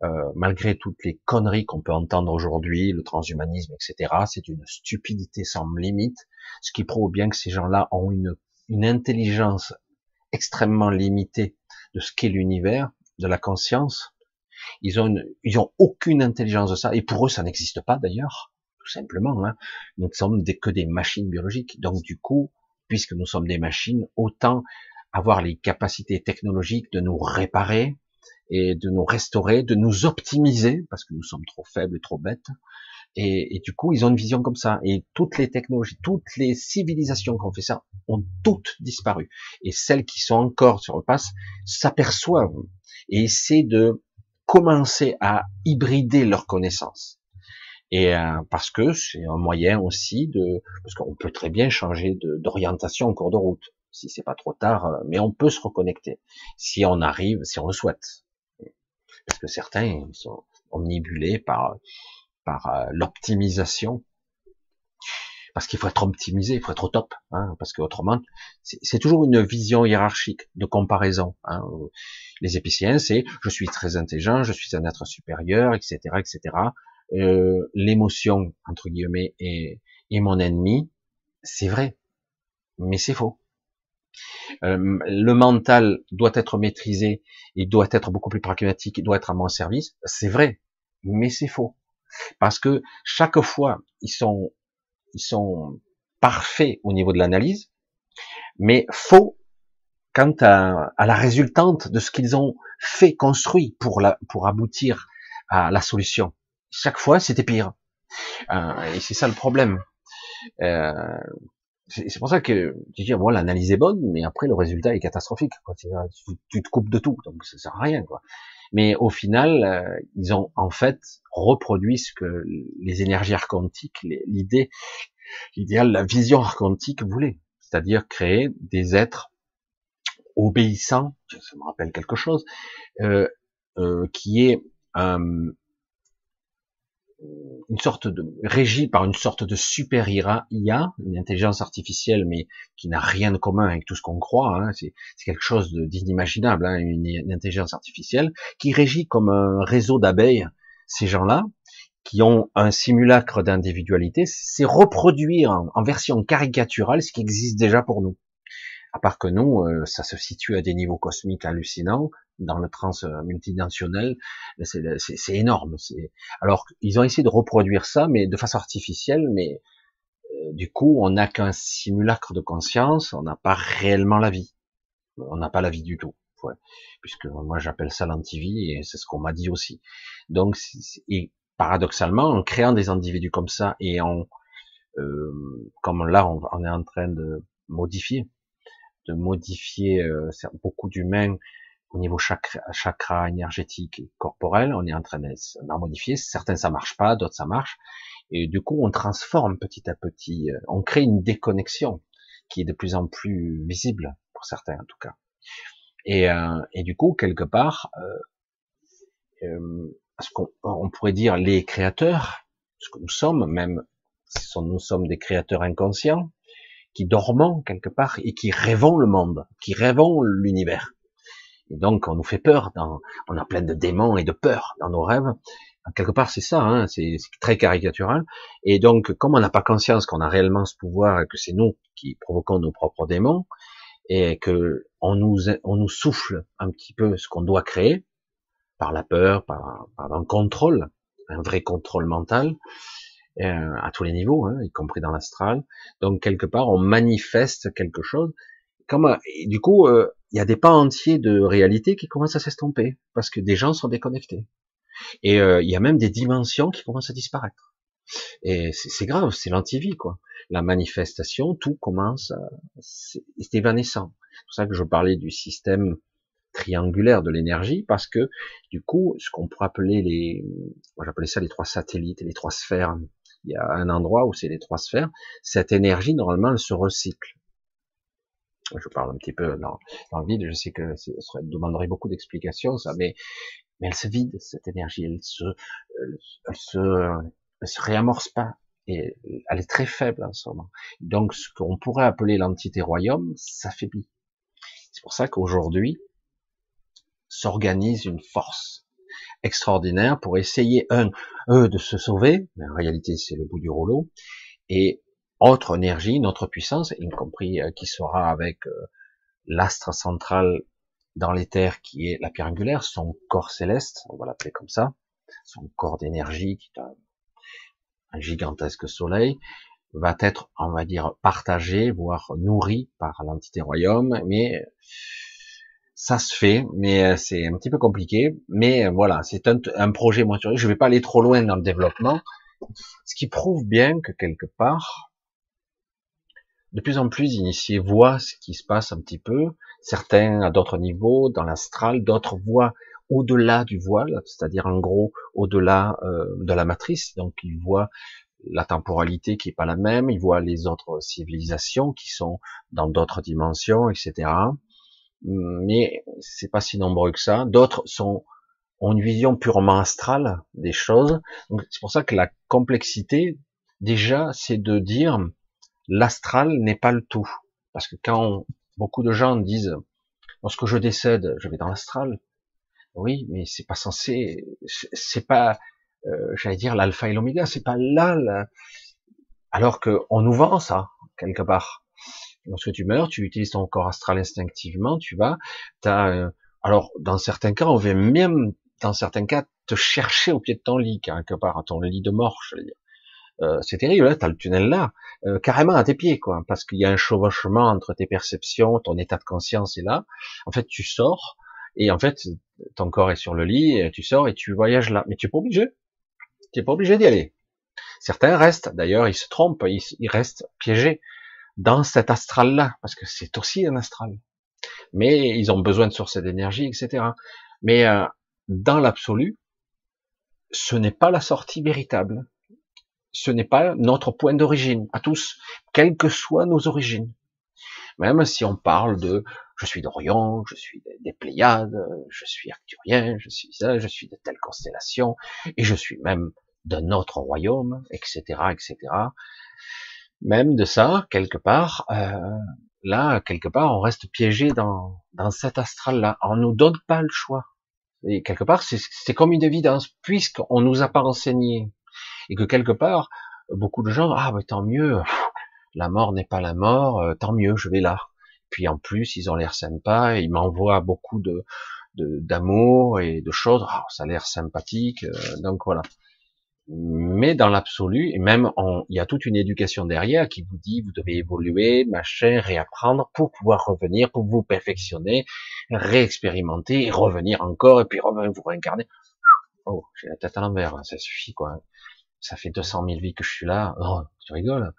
euh, malgré toutes les conneries qu'on peut entendre aujourd'hui, le transhumanisme, etc., c'est une stupidité sans limite, ce qui prouve bien que ces gens-là ont une, une intelligence extrêmement limitée de ce qu'est l'univers, de la conscience. Ils ont, une, ils ont aucune intelligence de ça, et pour eux, ça n'existe pas d'ailleurs, tout simplement. Hein. Nous ne sommes que des machines biologiques, donc du coup, puisque nous sommes des machines, autant avoir les capacités technologiques de nous réparer et de nous restaurer, de nous optimiser, parce que nous sommes trop faibles et trop bêtes. Et, et du coup, ils ont une vision comme ça. Et toutes les technologies, toutes les civilisations qui ont fait ça ont toutes disparu. Et celles qui sont encore sur le pass s'aperçoivent et essaient de commencer à hybrider leurs connaissances. Et euh, parce que c'est un moyen aussi de, parce qu'on peut très bien changer d'orientation en cours de route si c'est pas trop tard, euh, mais on peut se reconnecter si on arrive, si on le souhaite. Parce que certains sont omnibulés par par euh, l'optimisation. Parce qu'il faut être optimisé, il faut être au top, hein, parce que autrement, c'est toujours une vision hiérarchique de comparaison. Hein. Les épiciens, c'est je suis très intelligent, je suis un être supérieur, etc., etc. Euh, L'émotion entre guillemets est, est mon ennemi, c'est vrai, mais c'est faux. Euh, le mental doit être maîtrisé, il doit être beaucoup plus pragmatique, il doit être à mon service. C'est vrai, mais c'est faux. Parce que chaque fois, ils sont, ils sont parfaits au niveau de l'analyse, mais faux quant à, la résultante de ce qu'ils ont fait, construit pour, la, pour aboutir à la solution. Chaque fois, c'était pire. Euh, et c'est ça le problème. Euh, c'est pour ça que tu dis bon l'analyse est bonne, mais après le résultat est catastrophique. Tu, te coupes de tout, donc ça sert à rien. Quoi. Mais au final, euh, ils ont en fait reproduit ce que les énergies archontiques, l'idée, l'idéal, la vision archontique voulait, c'est-à-dire créer des êtres obéissants. Ça me rappelle quelque chose euh, euh, qui est un, une sorte de régie par une sorte de super IA, une intelligence artificielle, mais qui n'a rien de commun avec tout ce qu'on croit. Hein, c'est quelque chose d'inimaginable, hein, une, une, intelligence artificielle qui régit comme un réseau d'abeilles. Ces gens-là, qui ont un simulacre d'individualité, c'est reproduire en, version caricaturale ce qui existe déjà pour nous. À part que nous, euh, ça se situe à des niveaux cosmiques hallucinants, dans le trans euh, multidimensionnel, c'est énorme. Alors ils ont essayé de reproduire ça, mais de façon artificielle, mais euh, du coup on n'a qu'un simulacre de conscience, on n'a pas réellement la vie, on n'a pas la vie du tout, ouais. puisque moi j'appelle ça l'antivie et c'est ce qu'on m'a dit aussi. Donc et paradoxalement, en créant des individus comme ça et en euh, comme là on, on, est en train de modifier, de modifier euh, beaucoup d'humains au niveau chakra, chakra énergétique et corporel, on est en train d'en modifier. Certains ça marche pas, d'autres ça marche. Et du coup, on transforme petit à petit, euh, on crée une déconnexion qui est de plus en plus visible pour certains en tout cas. Et, euh, et du coup, quelque part, euh, euh, ce qu'on on pourrait dire les créateurs, ce que nous sommes, même si nous sommes des créateurs inconscients, qui dormons quelque part et qui rêvons le monde, qui rêvons l'univers. Et donc, on nous fait peur. Dans, on a plein de démons et de peur dans nos rêves. Quelque part, c'est ça. Hein, c'est très caricatural. Et donc, comme on n'a pas conscience qu'on a réellement ce pouvoir et que c'est nous qui provoquons nos propres démons, et que on nous, on nous souffle un petit peu ce qu'on doit créer par la peur, par un contrôle, un vrai contrôle mental euh, à tous les niveaux, hein, y compris dans l'astral. Donc quelque part, on manifeste quelque chose. Comme et du coup, euh, il y a des pas entiers de réalité qui commencent à s'estomper parce que des gens sont déconnectés. Et euh, il y a même des dimensions qui commencent à disparaître. Et c'est grave, c'est l'antivie, quoi. La manifestation, tout commence, c'est évanescent. C'est pour ça que je parlais du système triangulaire de l'énergie, parce que du coup, ce qu'on pourrait appeler les, moi j'appelais ça les trois satellites, les trois sphères. Il y a un endroit où c'est les trois sphères. Cette énergie, normalement, elle se recycle je parle un petit peu dans, le vide, je sais que ça demanderait beaucoup d'explications, ça, mais, elle se vide, cette énergie, elle se, se, elle se réamorce pas, elle est très faible en ce moment. Donc, ce qu'on pourrait appeler l'entité royaume s'affaiblit. C'est pour ça qu'aujourd'hui, s'organise une force. Extraordinaire pour essayer, un, eux, de se sauver, mais en réalité, c'est le bout du rouleau, et autre énergie, notre puissance, y compris euh, qui sera avec euh, l'astre central dans l'éther qui est la pierre angulaire, son corps céleste, on va l'appeler comme ça, son corps d'énergie qui est un, un, gigantesque soleil, va être, on va dire, partagé, voire nourri par l'entité royaume, mais ça se fait, mais euh, c'est un petit peu compliqué. Mais euh, voilà, c'est un, projet moitié. Je ne vais pas aller trop loin dans le développement, ce qui prouve bien que quelque part, de plus en plus d'initiés voient ce qui se passe un petit peu. Certains à d'autres niveaux, dans l'astral, d'autres voient au-delà du voile, c'est-à-dire en gros au-delà euh, de la matrice. Donc ils voient la temporalité qui est pas la même, ils voient les autres civilisations qui sont dans d'autres dimensions, etc mais c'est pas si nombreux que ça. D'autres sont ont une vision purement astrale des choses. C'est pour ça que la complexité, déjà, c'est de dire l'astral n'est pas le tout. Parce que quand beaucoup de gens disent lorsque je décède, je vais dans l'astral. Oui, mais c'est pas censé, c'est pas, euh, j'allais dire l'alpha et l'oméga, c'est pas là, alors que on nous vend ça quelque part. Lorsque tu meurs, tu utilises ton corps astral instinctivement, tu vas, as, euh, alors dans certains cas, on va même, dans certains cas, te chercher au pied de ton lit, quelque part, à ton lit de mort, je veux dire. Euh, c'est terrible, hein, tu as le tunnel là, euh, carrément à tes pieds, quoi, parce qu'il y a un chevauchement entre tes perceptions, ton état de conscience est là. En fait, tu sors, et en fait, ton corps est sur le lit, et tu sors et tu voyages là. Mais tu es pas obligé. Tu pas obligé d'y aller. Certains restent, d'ailleurs, ils se trompent, ils restent piégés dans cet astral-là, parce que c'est aussi un astral. Mais ils ont besoin de sources d'énergie, etc. Mais euh, dans l'absolu, ce n'est pas la sortie véritable. Ce n'est pas notre point d'origine, à tous, quelles que soient nos origines. Même si on parle de je suis d'Orion, je suis des Pléiades, je suis arcturien, je suis ça, je suis de telle constellation, et je suis même d'un autre royaume, etc., etc même de ça, quelque part, euh, là, quelque part, on reste piégé dans, dans cet astral-là. On nous donne pas le choix. Et quelque part, c'est comme une évidence, puisqu'on nous a pas enseigné. Et que quelque part, beaucoup de gens, ah, bah, tant mieux, la mort n'est pas la mort, euh, tant mieux, je vais là. Puis en plus, ils ont l'air sympas, ils m'envoient beaucoup de d'amour et de choses, ah, ça a l'air sympathique, euh, donc voilà mais dans l'absolu, et même il y a toute une éducation derrière qui vous dit vous devez évoluer, machin, réapprendre pour pouvoir revenir, pour vous perfectionner, réexpérimenter, revenir encore, et puis revenir vous réincarner. Oh, j'ai la tête à l'envers, hein, ça suffit quoi. Ça fait 200 000 vies que je suis là. Oh, tu rigoles.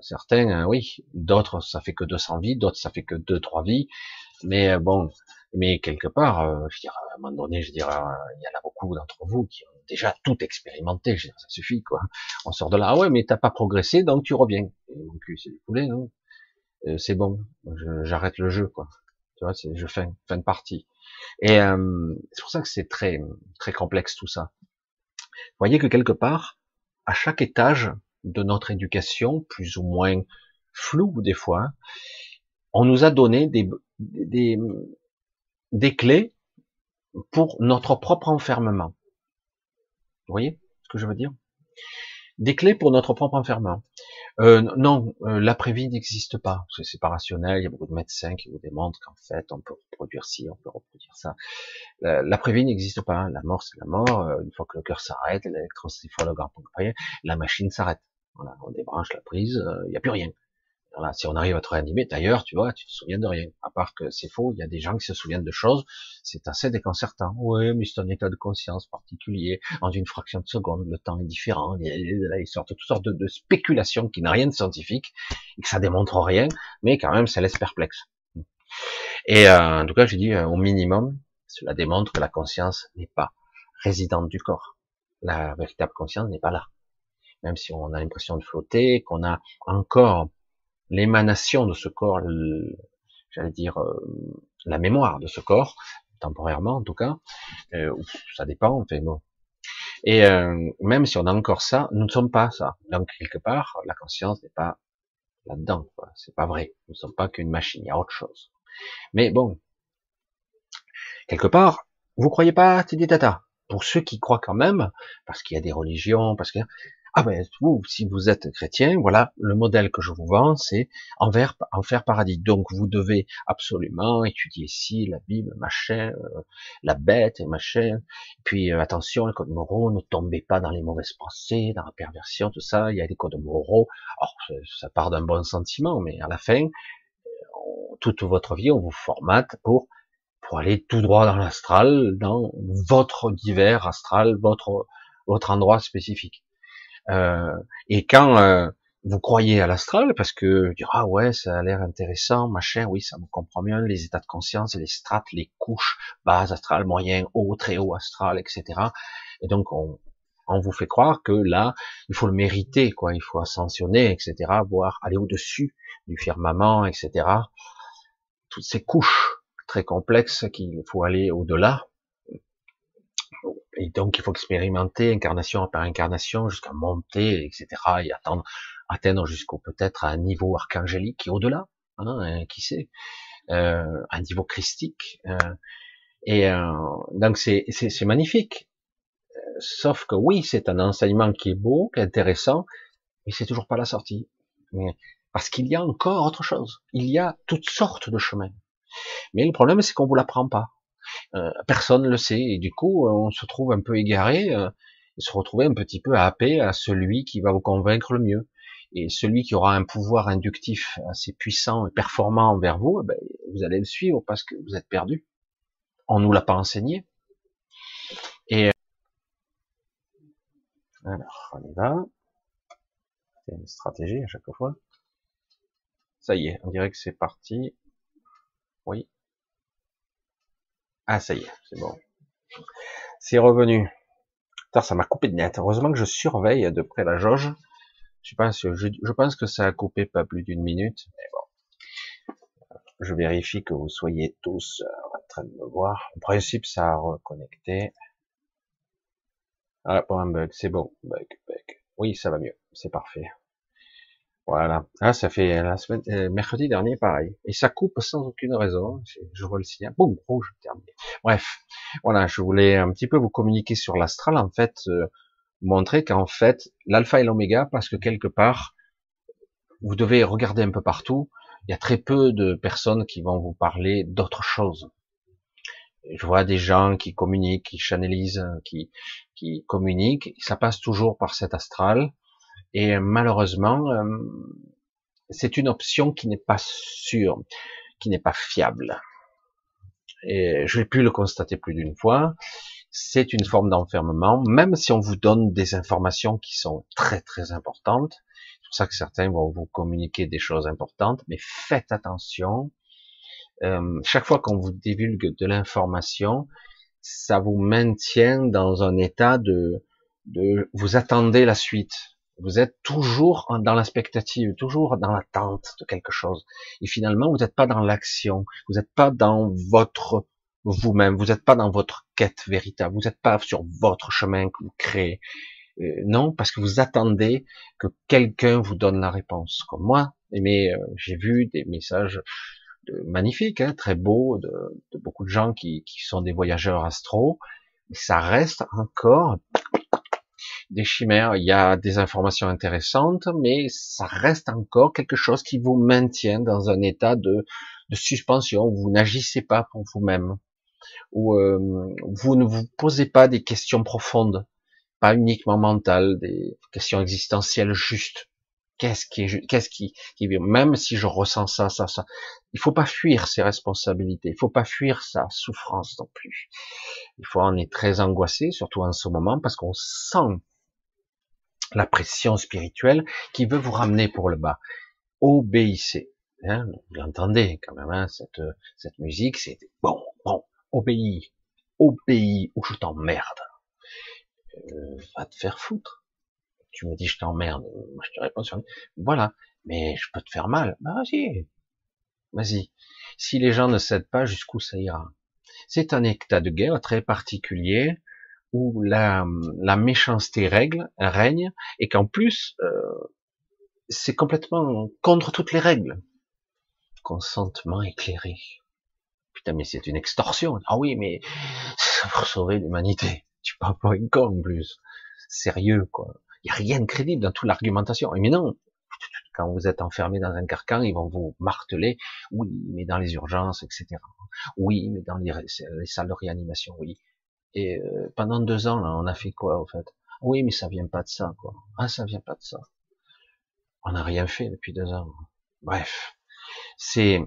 Certains, euh, oui. D'autres, ça fait que 200 vies. D'autres, ça fait que 2-3 vies. Mais euh, bon, mais quelque part, euh, je dirais, à un moment donné, je dirais, il y en a beaucoup d'entre vous qui ont déjà tout expérimenté. Je ça suffit, quoi. On sort de là, ah ouais, mais t'as pas progressé, donc tu reviens. Et mon cul, c'est du non euh, C'est bon, j'arrête le jeu, quoi. Tu vois, c'est je fais fin de partie. Et euh, c'est pour ça que c'est très très complexe tout ça. Vous voyez que quelque part, à chaque étage de notre éducation, plus ou moins flou des fois, on nous a donné des, des, des clés pour notre propre enfermement. Vous voyez ce que je veux dire? Des clés pour notre propre enfermement. Euh, non, euh, l'après-vie n'existe pas. C'est pas rationnel. Il y a beaucoup de médecins qui vous démontrent qu'en fait, on peut reproduire ci, on peut reproduire ça. L'après-vie n'existe pas. La mort, c'est la mort. Euh, une fois que le cœur s'arrête, l'électrocéphalogramme, la machine s'arrête. Voilà, on débranche la prise, euh, il n'y a plus rien. Voilà, si on arrive à te réanimer, d'ailleurs, tu vois, tu te souviens de rien. À part que c'est faux, il y a des gens qui se souviennent de choses, c'est assez déconcertant. Oui, mais c'est un état de conscience particulier. En une fraction de seconde, le temps est différent. Là, ils sortent toutes sortes de, spéculations qui n'ont rien de scientifique et que ça démontre rien, mais quand même, ça laisse perplexe. Et euh, en tout cas, j'ai dit, euh, au minimum, cela démontre que la conscience n'est pas résidente du corps. La véritable conscience n'est pas là. Même si on a l'impression de flotter, qu'on a encore l'émanation de ce corps, j'allais dire euh, la mémoire de ce corps, temporairement en tout cas, euh, ça dépend, enfin bon. Et euh, même si on a encore ça, nous ne sommes pas ça. Donc quelque part, la conscience n'est pas là-dedans. C'est pas vrai. Nous ne sommes pas qu'une machine. Il y a autre chose. Mais bon, quelque part, vous croyez pas, Tata? Pour ceux qui croient quand même, parce qu'il y a des religions, parce que ah ben vous, si vous êtes chrétien, voilà le modèle que je vous vends, c'est envers enfer paradis. Donc vous devez absolument étudier ici la Bible, machin, euh, la bête, machin. Puis euh, attention, les codes moraux, ne tombez pas dans les mauvaises pensées, dans la perversion, tout ça. Il y a des codes moraux. Alors ça part d'un bon sentiment, mais à la fin, euh, toute votre vie, on vous formate pour pour aller tout droit dans l'astral, dans votre divers astral, votre votre endroit spécifique. Euh, et quand euh, vous croyez à l'astral, parce que dire ah ouais, ça a l'air intéressant, machin, oui, ça me comprend bien les états de conscience, les strates, les couches, base astral, moyen, haut, très haut astral, etc. Et donc on, on vous fait croire que là, il faut le mériter, quoi, il faut ascensionner, etc., voire aller au-dessus du firmament, etc. Toutes ces couches très complexes qu'il faut aller au-delà et donc il faut expérimenter incarnation par incarnation jusqu'à monter, etc. et attendre, atteindre jusqu'au peut-être un niveau archangélique est au-delà, hein, hein qui sait, euh, un niveau christique. Euh, et euh, donc c'est magnifique. Sauf que oui, c'est un enseignement qui est beau, qui est intéressant, mais c'est toujours pas la sortie. Parce qu'il y a encore autre chose. Il y a toutes sortes de chemins. Mais le problème, c'est qu'on vous l'apprend pas. Euh, personne ne le sait, et du coup, on se trouve un peu égaré, euh, et se retrouver un petit peu happé à celui qui va vous convaincre le mieux. Et celui qui aura un pouvoir inductif assez puissant et performant envers vous, eh ben, vous allez le suivre parce que vous êtes perdu. On nous l'a pas enseigné. Et euh, alors, on y va. C'est une stratégie à chaque fois. Ça y est, on dirait que c'est parti. Oui, ah, ça y est, c'est bon. C'est revenu. ça m'a coupé de net. Heureusement que je surveille de près la jauge. Je pense, que ça a coupé pas plus d'une minute. Je vérifie que vous soyez tous euh, en train de me voir. En principe, ça a reconnecté. Ah, pour un bug, c'est bon. Bug, bug. Oui, ça va mieux. C'est parfait. Voilà. Ah, ça fait la semaine, euh, mercredi dernier, pareil. Et ça coupe sans aucune raison. Je vois le signal. Boum, rouge, terminé. Bref. Voilà, je voulais un petit peu vous communiquer sur l'astral, en fait, euh, montrer qu'en fait, l'alpha et l'oméga, parce que quelque part, vous devez regarder un peu partout. Il y a très peu de personnes qui vont vous parler d'autre chose. Je vois des gens qui communiquent, qui channelisent, qui, qui communiquent. Ça passe toujours par cet astral et malheureusement, euh, c'est une option qui n'est pas sûre, qui n'est pas fiable. Et j'ai pu le constater plus d'une fois. C'est une forme d'enfermement, même si on vous donne des informations qui sont très très importantes. C'est pour ça que certains vont vous communiquer des choses importantes, mais faites attention. Euh, chaque fois qu'on vous divulgue de l'information, ça vous maintient dans un état de, de vous attendez la suite vous êtes toujours dans l'expectative, toujours dans l'attente de quelque chose. Et finalement, vous n'êtes pas dans l'action, vous n'êtes pas dans votre vous-même, vous n'êtes pas dans votre quête véritable, vous n'êtes pas sur votre chemin que vous créez. Euh, non, parce que vous attendez que quelqu'un vous donne la réponse. Comme moi, mais euh, j'ai vu des messages magnifiques, hein, très beaux, de, beaucoup de gens qui sont des voyageurs astro, mais ça reste encore des chimères, il y a des informations intéressantes, mais ça reste encore quelque chose qui vous maintient dans un état de, suspension. Vous n'agissez pas pour vous-même, ou euh, vous ne vous posez pas des questions profondes, pas uniquement mentales, des questions existentielles justes. Qu'est-ce qui est, qu'est-ce qui, qui, même si je ressens ça, ça, ça, il faut pas fuir ses responsabilités, il faut pas fuir sa souffrance non plus. Il faut en être très angoissé, surtout en ce moment, parce qu'on sent la pression spirituelle qui veut vous ramener pour le bas. Obéissez. Hein, vous l'entendez quand même, hein, cette, cette musique, c'est bon, bon, obéis, obéis ou je t'emmerde. Euh, va te faire foutre. Tu me dis je t'emmerde, moi je te réponds sur voilà, mais je peux te faire mal. Bah vas-y, vas-y. Si les gens ne cèdent pas, jusqu'où ça ira? C'est un état de guerre très particulier où la, la méchanceté règle, règne, et qu'en plus, euh, c'est complètement contre toutes les règles. Consentement éclairé. Putain, mais c'est une extorsion. Ah oui, mais c'est pour sauver l'humanité. Tu parles pas un con plus. Sérieux, quoi. Il y a rien de crédible dans toute l'argumentation. Mais non, quand vous êtes enfermé dans un carcan, ils vont vous marteler. Oui, mais dans les urgences, etc. Oui, mais dans les, salles de réanimation, oui. Et euh, pendant deux ans, on a fait quoi, en fait? Oui, mais ça vient pas de ça, quoi. Ah, ça vient pas de ça. On n'a rien fait depuis deux ans. Bref, c'est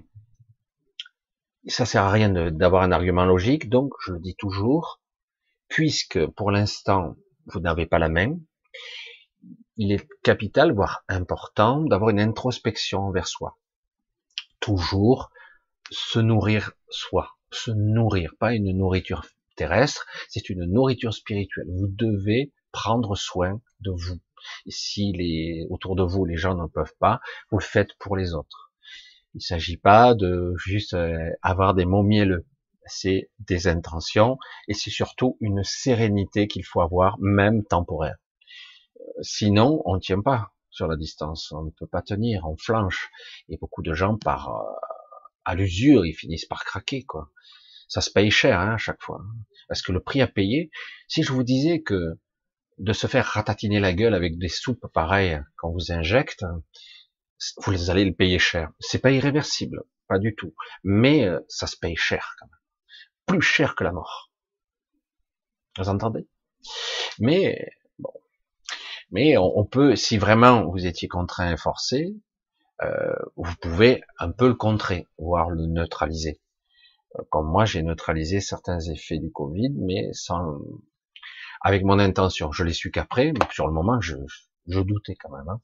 ça sert à rien d'avoir un argument logique. Donc, je le dis toujours, puisque pour l'instant vous n'avez pas la main, il est capital, voire important, d'avoir une introspection envers soi. Toujours se nourrir soi, se nourrir, pas une nourriture terrestre, c'est une nourriture spirituelle. Vous devez prendre soin de vous. Et si les, autour de vous, les gens ne peuvent pas, vous le faites pour les autres. Il ne s'agit pas de juste euh, avoir des mots mielleux. C'est des intentions et c'est surtout une sérénité qu'il faut avoir, même temporaire. Sinon, on ne tient pas sur la distance. On ne peut pas tenir, on flanche. Et beaucoup de gens, par euh, à l'usure, ils finissent par craquer, quoi. Ça se paye cher, hein, à chaque fois. Parce que le prix à payer, si je vous disais que de se faire ratatiner la gueule avec des soupes pareilles qu'on vous injecte, vous allez le payer cher. C'est pas irréversible, pas du tout. Mais euh, ça se paye cher quand même. Plus cher que la mort. Vous entendez? Mais bon. Mais on, peut, si vraiment vous étiez contraint et forcé, euh, vous pouvez un peu le contrer, voire le neutraliser. Euh, comme moi, j'ai neutralisé certains effets du Covid, mais sans, avec mon intention. Je l'ai su qu'après, mais sur le moment, je, je doutais quand même. Hein.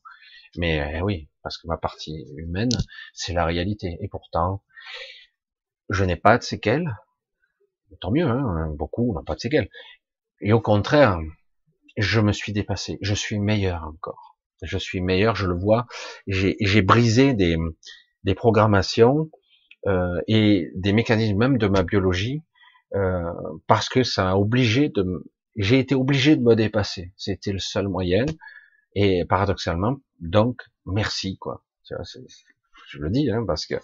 Mais euh, oui, parce que ma partie humaine, c'est la réalité. Et pourtant, je n'ai pas de séquelles. Tant mieux, hein, beaucoup n'ont pas de séquelles. Et au contraire, je me suis dépassé. Je suis meilleur encore. Je suis meilleur, je le vois. J'ai brisé des, des programmations euh, et des mécanismes même de ma biologie euh, parce que ça a obligé de. J'ai été obligé de me dépasser. C'était le seul moyen. Et paradoxalement, donc, merci, quoi. Je le dis, hein, parce que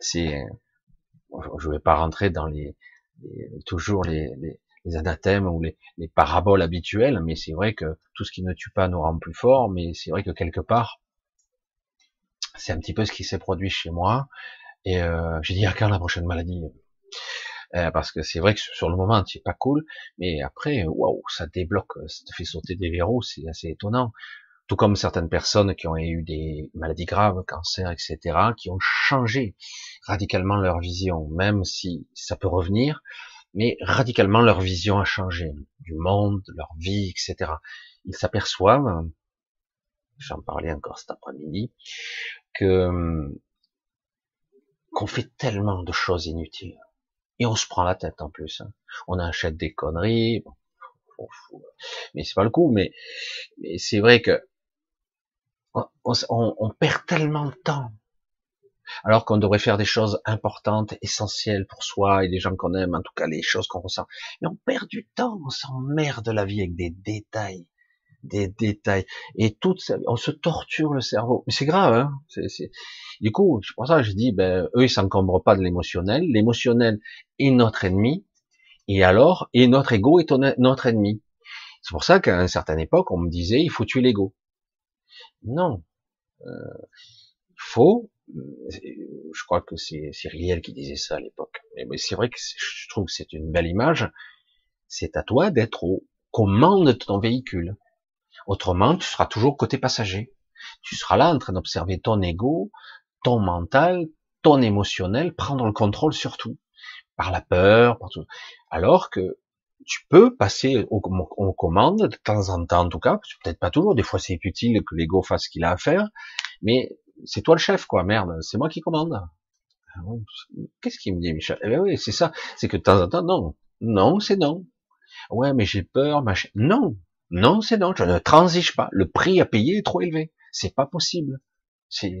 c'est, je vais pas rentrer dans les, toujours les, les, anathèmes ou les, les paraboles habituelles, mais c'est vrai que tout ce qui ne tue pas nous rend plus fort, mais c'est vrai que quelque part, c'est un petit peu ce qui s'est produit chez moi, et euh, j'ai dit, à quand la prochaine maladie euh, parce que c'est vrai que sur le moment c'est pas cool, mais après waouh ça débloque, ça te fait sauter des verrous, c'est assez étonnant. Tout comme certaines personnes qui ont eu des maladies graves, cancer, etc., qui ont changé radicalement leur vision, même si ça peut revenir, mais radicalement leur vision a changé du monde, leur vie, etc. Ils s'aperçoivent, j'en parlais encore cet après-midi, que qu'on fait tellement de choses inutiles et on se prend la tête en plus. Hein. On achète des conneries, mais c'est pas le coup. Mais, c'est vrai que on, perd tellement de temps, alors qu'on devrait faire des choses importantes, essentielles pour soi et les gens qu'on aime, en tout cas les choses qu'on ressent. Mais on perd du temps, on s'emmerde la vie avec des détails, des détails, et tout, on se torture le cerveau. Mais c'est grave, hein c'est, Du coup, c'est pour ça que je dis, ben, eux, ils s'encombrent pas de l'émotionnel. L'émotionnel est notre ennemi, et alors, et notre ego est notre ennemi. C'est pour ça qu'à une certaine époque, on me disait, il faut tuer l'ego. Non. Euh, faut, je crois que c'est Cyriliel qui disait ça à l'époque. Mais c'est vrai que je trouve que c'est une belle image. C'est à toi d'être aux commandes de ton véhicule. Autrement, tu seras toujours côté passager. Tu seras là en train d'observer ton ego, ton mental, ton émotionnel, prendre le contrôle sur tout. Par la peur, par tout. Alors que tu peux passer aux, commandes de temps en temps, en tout cas, peut-être pas toujours, des fois c'est utile que l'ego fasse ce qu'il a à faire, mais c'est toi le chef, quoi, merde, c'est moi qui commande. Ah Qu'est-ce qu'il me dit, Michel? Eh ben oui, c'est ça, c'est que de temps en temps, non, non, c'est non. Ouais, mais j'ai peur, machin. Non, non, c'est non, je ne transige pas. Le prix à payer est trop élevé. C'est pas possible. C'est,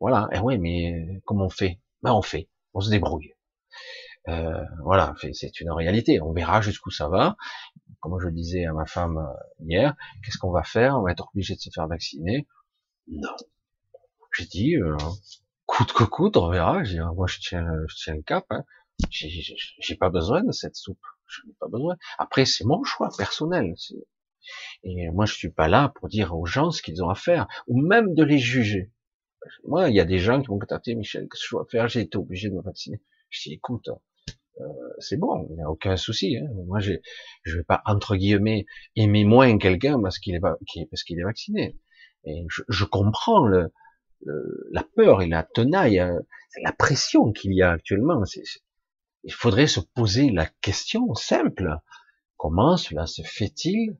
voilà. Et eh ouais, mais comment on fait? Ben on fait, on se débrouille. Euh, voilà, c'est une réalité. On verra jusqu'où ça va. Comme je disais à ma femme euh, hier, qu'est-ce qu'on va faire? On va être obligé de se faire vacciner? Non. J'ai dit, euh, coûte que coûte, on verra. Moi, je tiens, je tiens le cap. Hein. J'ai pas besoin de cette soupe. je n'ai pas besoin. Après, c'est mon choix personnel. Et moi, je suis pas là pour dire aux gens ce qu'ils ont à faire, ou même de les juger. Moi, il y a des gens qui m'ont contacté, Michel, que je dois faire J'ai été obligé de me vacciner. Je dis, écoute, euh, c'est bon, il n'y a aucun souci. Hein. Moi, je je vais pas entre guillemets aimer moins quelqu'un parce qu'il est vacciné. Et je, comprends le, la peur et la tenaille, euh, la pression qu'il y a actuellement. il faudrait se poser la question simple comment cela se fait-il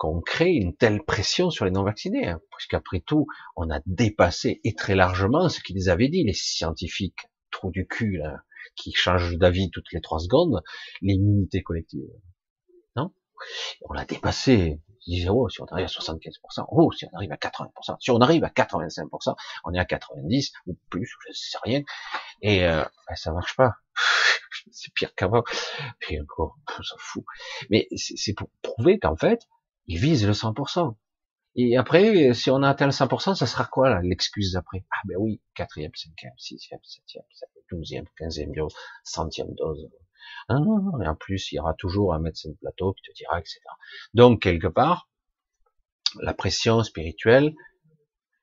qu'on crée une telle pression sur les non-vaccinés hein Parce qu'après tout, on a dépassé et très largement ce qu'ils avaient dit, les scientifiques, trou du cul là qui change d'avis toutes les trois secondes, l'immunité collective. Non? On l'a dépassé. Ils disaient, oh, si on arrive à 75%, oh, si on arrive à 80%, si on arrive à 85%, on est à 90 ou plus, je sais rien. Et euh, ben, ça marche pas. c'est pire qu'avant. Et encore, on s'en fout. Mais c'est pour prouver qu'en fait, ils visent le 100%. Et après, si on a atteint le 100%, ça sera quoi l'excuse d'après? Ah ben oui, quatrième, cinquième, sixième, septième, douzième, quinzième dose, centième dose. Non, non, non, et en plus, il y aura toujours un médecin de plateau qui te dira, etc. Donc, quelque part, la pression spirituelle,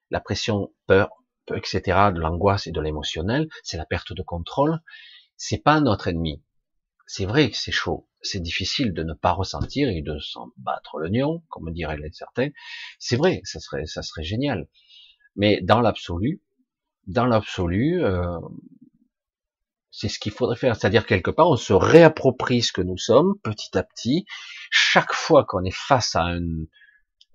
la pression peur, etc., de l'angoisse et de l'émotionnel, c'est la perte de contrôle, c'est pas notre ennemi. C'est vrai que c'est chaud, c'est difficile de ne pas ressentir et de s'en battre nion, comme diraient les certains. C'est vrai, ça serait, ça serait génial. Mais dans l'absolu, dans l'absolu, euh, c'est ce qu'il faudrait faire. C'est-à-dire quelque part, on se réapproprie ce que nous sommes petit à petit. Chaque fois qu'on est face à un,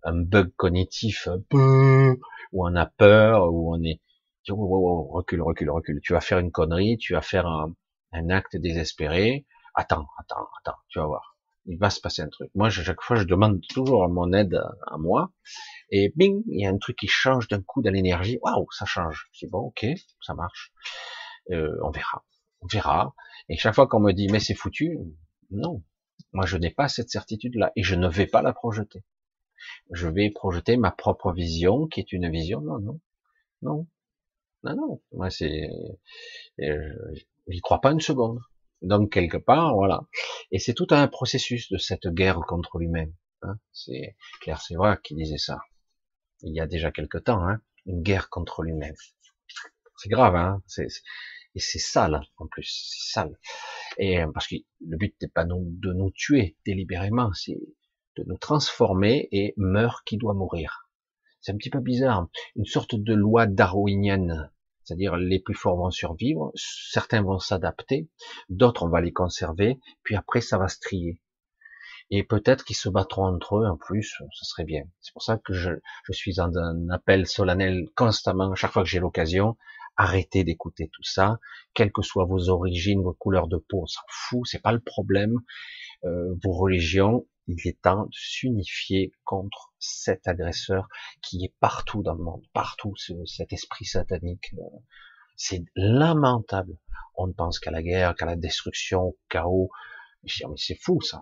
un bug cognitif, un peu, où on a peur, où on est, recule, recule, recule. Tu vas faire une connerie, tu vas faire un acte désespéré attends, attends, attends, tu vas voir, il va se passer un truc. Moi, chaque fois, je demande toujours mon aide à, moi, et bing, il y a un truc qui change d'un coup dans l'énergie. Waouh, ça change. Je dis bon, ok, ça marche. Euh, on verra, on verra. Et chaque fois qu'on me dit mais c'est foutu, non, moi je n'ai pas cette certitude-là et je ne vais pas la projeter. Je vais projeter ma propre vision, qui est une vision. Non, non, non, non, non. Moi c'est, euh, j'y crois pas une seconde. Donc quelque part, voilà. Et c'est tout un processus de cette guerre contre lui-même. Hein. C'est Claire vrai qui disait ça. Il y a déjà quelque temps, hein, une guerre contre lui-même. C'est grave, hein. C'est, et c'est sale en plus, c'est sale. Et euh, parce que le but n'est pas de nous tuer délibérément, c'est de nous transformer et meurt qui doit mourir. C'est un petit peu bizarre, une sorte de loi darwinienne c'est-à-dire les plus forts vont survivre, certains vont s'adapter, d'autres on va les conserver, puis après ça va se trier. Et peut-être qu'ils se battront entre eux en plus, ce serait bien. C'est pour ça que je, suis dans un appel solennel constamment, chaque fois que j'ai l'occasion, arrêtez d'écouter tout ça, quelles que soient vos origines, vos couleurs de peau, on s'en fout, c'est pas le problème. Euh, vos religions, il est temps de s'unifier contre cet agresseur qui est partout dans le monde, partout, cet esprit satanique. Euh, c'est lamentable. On ne pense qu'à la guerre, qu'à la destruction, au chaos. Mais c'est fou ça.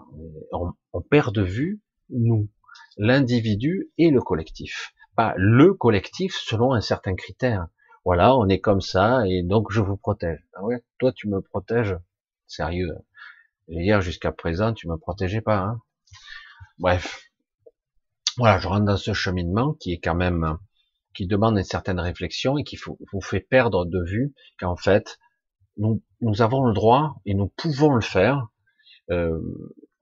On, on perd de vue, nous, l'individu et le collectif. Pas le collectif selon un certain critère. Voilà, on est comme ça et donc je vous protège. Ah ouais, toi tu me protèges. Sérieux. Dire, jusqu'à présent, tu me protégeais pas. Hein Bref, voilà, je rentre dans ce cheminement qui est quand même, qui demande une certaine réflexion et qui vous fait perdre de vue qu'en fait, nous, nous avons le droit et nous pouvons le faire, euh,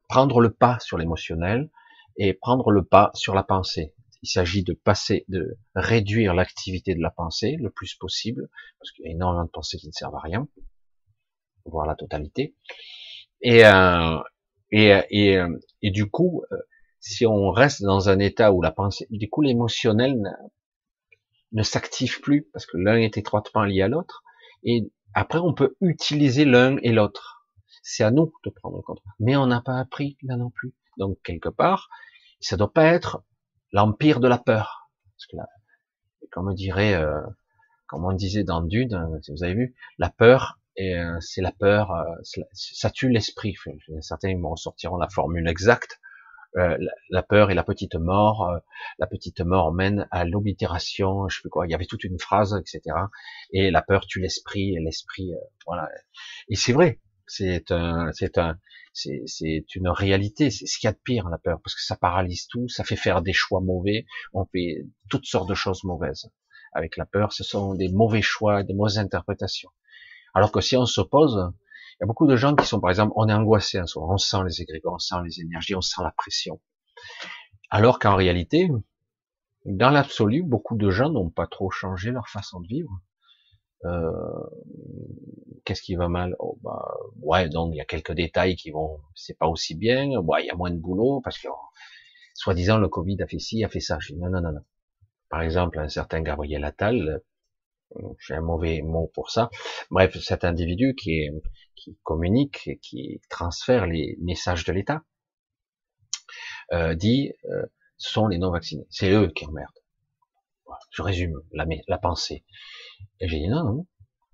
prendre le pas sur l'émotionnel et prendre le pas sur la pensée. Il s'agit de passer, de réduire l'activité de la pensée le plus possible, parce qu'il y a énormément de pensées qui ne servent à rien, voire la totalité. Et, euh, et, et, et du coup, euh, si on reste dans un état où la pensée, du coup, l'émotionnel ne s'active plus parce que l'un est étroitement lié à l'autre. Et après, on peut utiliser l'un et l'autre. C'est à nous de prendre compte. Mais on n'a pas appris là non plus. Donc quelque part, ça doit pas être l'empire de la peur. Parce que là, comme on dirait, euh, comme on disait dans Dune, euh, si vous avez vu, la peur, euh, c'est la peur, ça tue l'esprit. Certains me ressortiront la formule exacte, euh, la, peur et la petite mort, euh, la petite mort mène à l'oblitération, je sais plus quoi, il y avait toute une phrase, etc. Et la peur tue l'esprit, et l'esprit, euh, voilà. Et c'est vrai, C'est un, c'est un, c'est, c'est une réalité. C'est ce qu'il y a de pire, la peur, parce que ça paralyse tout, ça fait faire des choix mauvais. On fait toutes sortes de choses mauvaises. Avec la peur, ce sont des mauvais choix, des mauvaises interprétations. Alors que si on s'oppose, il y a beaucoup de gens qui sont, par exemple, on est angoissé, on sent les égrégores, on sent les énergies, on sent la pression. Alors qu'en réalité, dans l'absolu, beaucoup de gens n'ont pas trop changé leur façon de vivre. Euh, Qu'est-ce qui va mal? Oh, bah, Ouais, donc il y a quelques détails qui vont, c'est pas aussi bien. il y a moins de boulot parce que, soi-disant, le Covid a fait ci, a fait ça. Non, non, non, non. Par exemple, un certain Gabriel Attal, j'ai un mauvais mot pour ça. Bref, cet individu qui, est, qui communique, qui transfère les messages de l'État, euh, dit euh, sont les non vaccinés. C'est eux qui emmerdent. Je résume la, la pensée. Et j'ai dit non, non.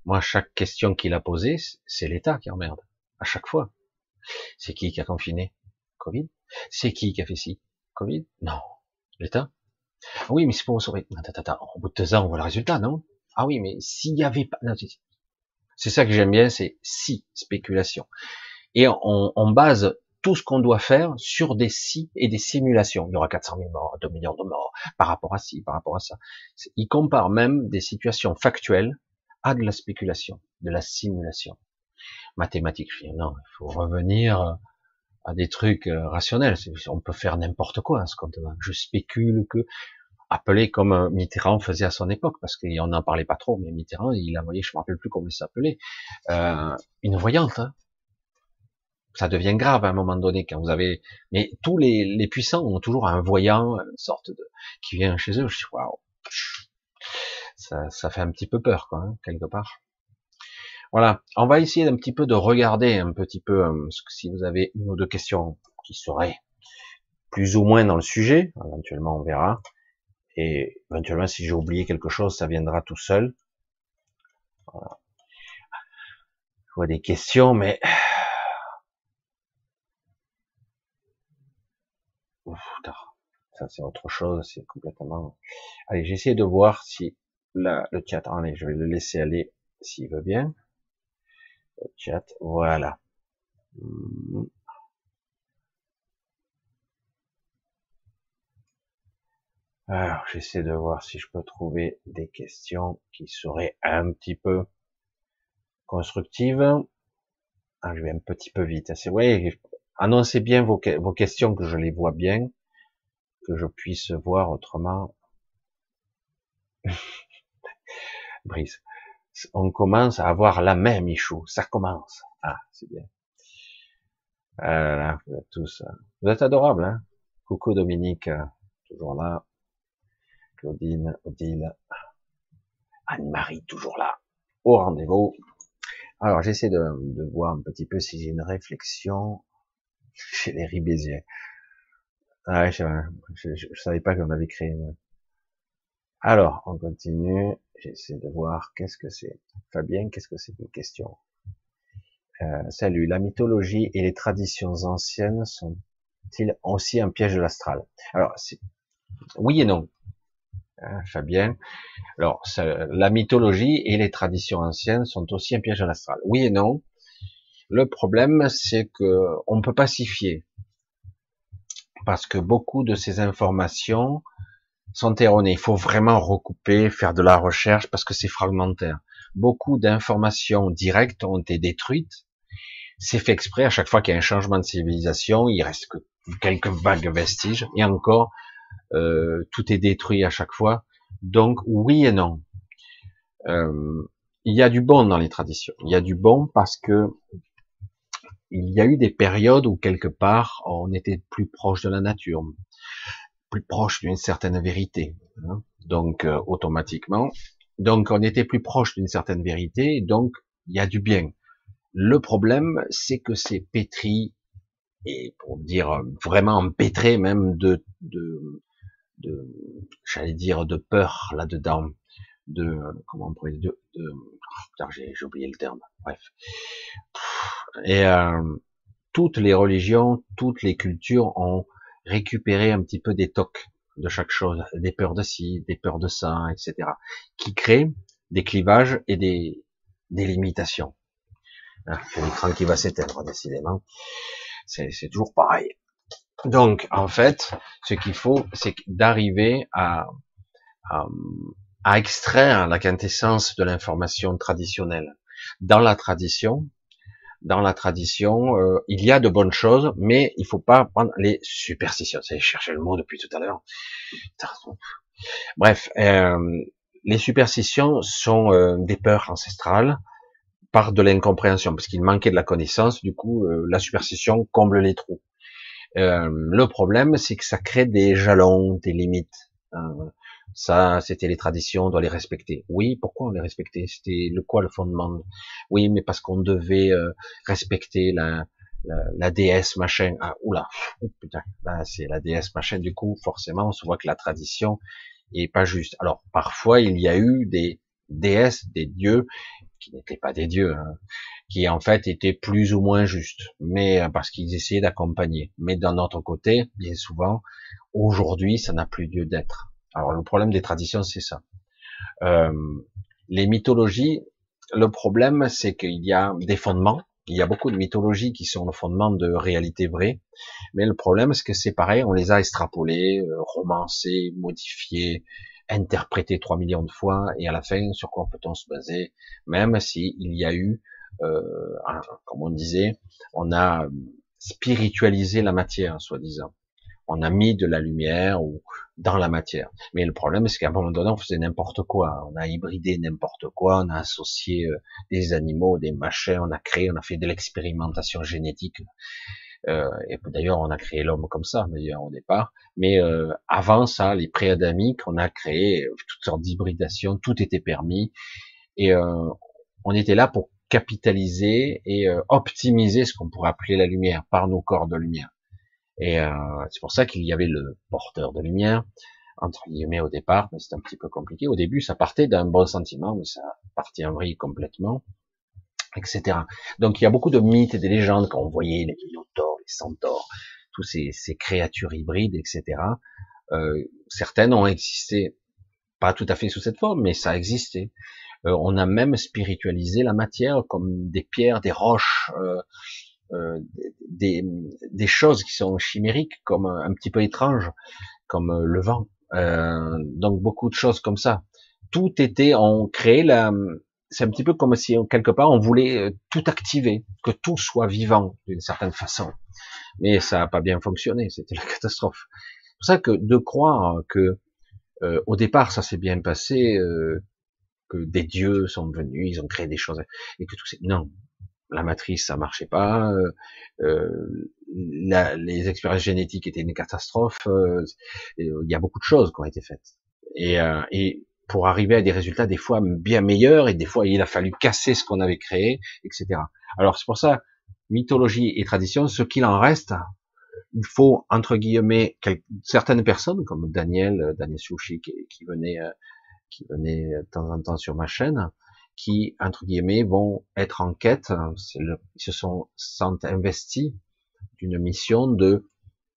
Moi, chaque question qu'il a posée, c'est l'État qui emmerde. À chaque fois. C'est qui qui a confiné Covid? C'est qui qui a fait ci Covid? Non. L'État? Oui, mais c'est pour sauver. Au bout de deux ans, on voit le résultat, non? Ah oui, mais s'il n'y avait pas... C'est ça que j'aime bien, c'est si spéculation. Et on, on base tout ce qu'on doit faire sur des si et des simulations. Il y aura 400 000 morts, 2 millions de morts, par rapport à ci, par rapport à ça. Il compare même des situations factuelles à de la spéculation, de la simulation. Mathématiques, non, il faut revenir à des trucs euh, rationnels. On peut faire n'importe quoi à ce compte-là. Je spécule que, appelé comme euh, Mitterrand faisait à son époque, parce qu'on n'en parlait pas trop, mais Mitterrand, il a envoyé, je me rappelle plus comment il s'appelait, euh, une voyante, hein, ça devient grave à un moment donné quand vous avez. Mais tous les, puissants ont toujours un voyant, une sorte de qui vient chez eux. Je dis waouh, ça, ça fait un petit peu peur quoi, hein, quelque part. Voilà, on va essayer d'un petit peu de regarder un petit peu euh, si vous avez une ou deux questions qui seraient plus ou moins dans le sujet. Éventuellement, on verra. Et éventuellement, si j'ai oublié quelque chose, ça viendra tout seul. Voilà. Je vois des questions, mais ça c'est autre chose, c'est complètement. Allez, j'essaie de voir si la, le chat. Allez, je vais le laisser aller s'il veut bien. Le chat, voilà. Hmm. Alors, j'essaie de voir si je peux trouver des questions qui seraient un petit peu constructives. Ah, je vais un petit peu vite. C'est ouais, annoncez bien vos, questions que je les vois bien que je puisse voir autrement. Brice, on commence à avoir la même Michou, ça commence. Ah, c'est bien. Ah vous êtes tous, vous êtes adorables, hein Coucou Dominique, toujours là. Claudine, Odile, Anne-Marie, toujours là. Au rendez-vous. Alors, j'essaie de, voir un petit peu si j'ai une réflexion chez les ribésiens. Ah je, je, savais pas qu'on avait créé. Alors, on continue. J'essaie de voir qu'est-ce que c'est. Fabien, qu'est-ce que c'est une question? Euh, Salut. La mythologie et les traditions anciennes sont-ils aussi un piège de l'astral? Alors, oui et non. Hein, Fabien. Alors, la mythologie et les traditions anciennes sont aussi un piège de l'astral. Oui et non. Le problème, c'est que on peut pacifier parce que beaucoup de ces informations sont erronées. Il faut vraiment recouper, faire de la recherche parce que c'est fragmentaire. Beaucoup d'informations directes ont été détruites. C'est fait exprès à chaque fois qu'il y a un changement de civilisation, il reste que quelques vagues vestiges et encore euh, tout est détruit à chaque fois. Donc oui et non. Euh, il y a du bon dans les traditions. Il y a du bon parce que il y a eu des périodes où quelque part on était plus proche de la nature, plus proche d'une certaine vérité. Hein. donc euh, automatiquement, donc on était plus proche d'une certaine vérité, donc il y a du bien. Le problème, c'est que c'est pétri et pour dire vraiment empêtré même de, de, de j'allais dire de peur là-dedans, de comment on pourrait de, de oh, j'ai oublié le terme. Bref, et euh, toutes les religions, toutes les cultures ont récupéré un petit peu des tocs de chaque chose, des peurs de ci, des peurs de ça, etc., qui créent des clivages et des, des limitations. Ah, l'écran qui va s'éteindre, décidément. C'est toujours pareil. Donc, en fait, ce qu'il faut, c'est d'arriver à, à, extraire la quintessence de l'information traditionnelle. Dans la tradition, dans la tradition, euh, il y a de bonnes choses, mais il faut pas prendre les superstitions. J'ai cherché le mot depuis tout à l'heure. Bref, euh, les superstitions sont euh, des peurs ancestrales par de l'incompréhension, parce qu'il manquait de la connaissance. Du coup, la superstition comble les trous. Le problème, c'est que ça crée des jalons, des limites. Ça, c'était les traditions, on doit les respecter. Oui, pourquoi on les respectait? C'était le quoi le fondement? Oui, mais parce qu'on devait euh, respecter la, la, la, déesse machin. Ah, oula, oh, putain, c'est la déesse machin. Du coup, forcément, on se voit que la tradition est pas juste. Alors, parfois, il y a eu des déesses, des dieux qui n'étaient pas des dieux, hein, qui en fait étaient plus ou moins justes, mais euh, parce qu'ils essayaient d'accompagner. Mais d'un autre côté, bien souvent, aujourd'hui, ça n'a plus lieu d'être. Alors le problème des traditions, c'est ça. Euh, les mythologies, le problème, c'est qu'il y a des fondements. Il y a beaucoup de mythologies qui sont le fondement de réalité vraie, mais le problème, c'est que c'est pareil, on les a extrapolées, euh, romancées, modifiées, interprétées trois millions de fois, et à la fin, sur quoi peut-on se baser, même si il y a eu, euh, comme on disait, on a spiritualisé la matière, soi-disant on a mis de la lumière dans la matière. Mais le problème, c'est qu'à un moment donné, on faisait n'importe quoi. On a hybridé n'importe quoi, on a associé euh, des animaux, des machins, on a créé, on a fait de l'expérimentation génétique. Euh, d'ailleurs, on a créé l'homme comme ça, d'ailleurs, au départ. Mais euh, avant ça, les pré-adamiques, on a créé toutes sortes d'hybridations, tout était permis. Et on était là pour capitaliser et optimiser ce qu'on pourrait appeler la lumière par nos corps de lumière. Et euh, c'est pour ça qu'il y avait le porteur de lumière, entre guillemets au départ, mais c'est un petit peu compliqué. Au début, ça partait d'un bon sentiment, mais ça partit en vrille complètement, etc. Donc il y a beaucoup de mythes et de légendes quand on voyait les minotaures, les centaures, tous ces, ces créatures hybrides, etc. Euh, certaines ont existé, pas tout à fait sous cette forme, mais ça a existé. Euh, on a même spiritualisé la matière comme des pierres, des roches. Euh, euh, des, des, choses qui sont chimériques, comme un petit peu étranges, comme euh, le vent. Euh, donc beaucoup de choses comme ça. Tout était, on créait la, c'est un petit peu comme si quelque part on voulait tout activer, que tout soit vivant d'une certaine façon. Mais ça n'a pas bien fonctionné, c'était la catastrophe. C'est pour ça que de croire que au départ ça s'est bien passé, que des dieux sont venus, ils ont créé des choses, et que tout c'est non, la matrice ça marchait pas, euh, euh les expériences génétiques étaient une catastrophe, euh, il y a beaucoup de choses qui ont été faites. Et, euh, et, pour arriver à des résultats des fois bien meilleurs, et des fois il a fallu casser ce qu'on avait créé, etc. Alors c'est pour ça, mythologie et tradition, ce qu'il en reste, il faut entre guillemets certaines personnes comme Daniel, Daniel Sushi qui, venait, qui venait de temps en temps sur ma chaîne, qui, entre guillemets, vont être en quête, le, ils se sont, sont investis d'une mission de,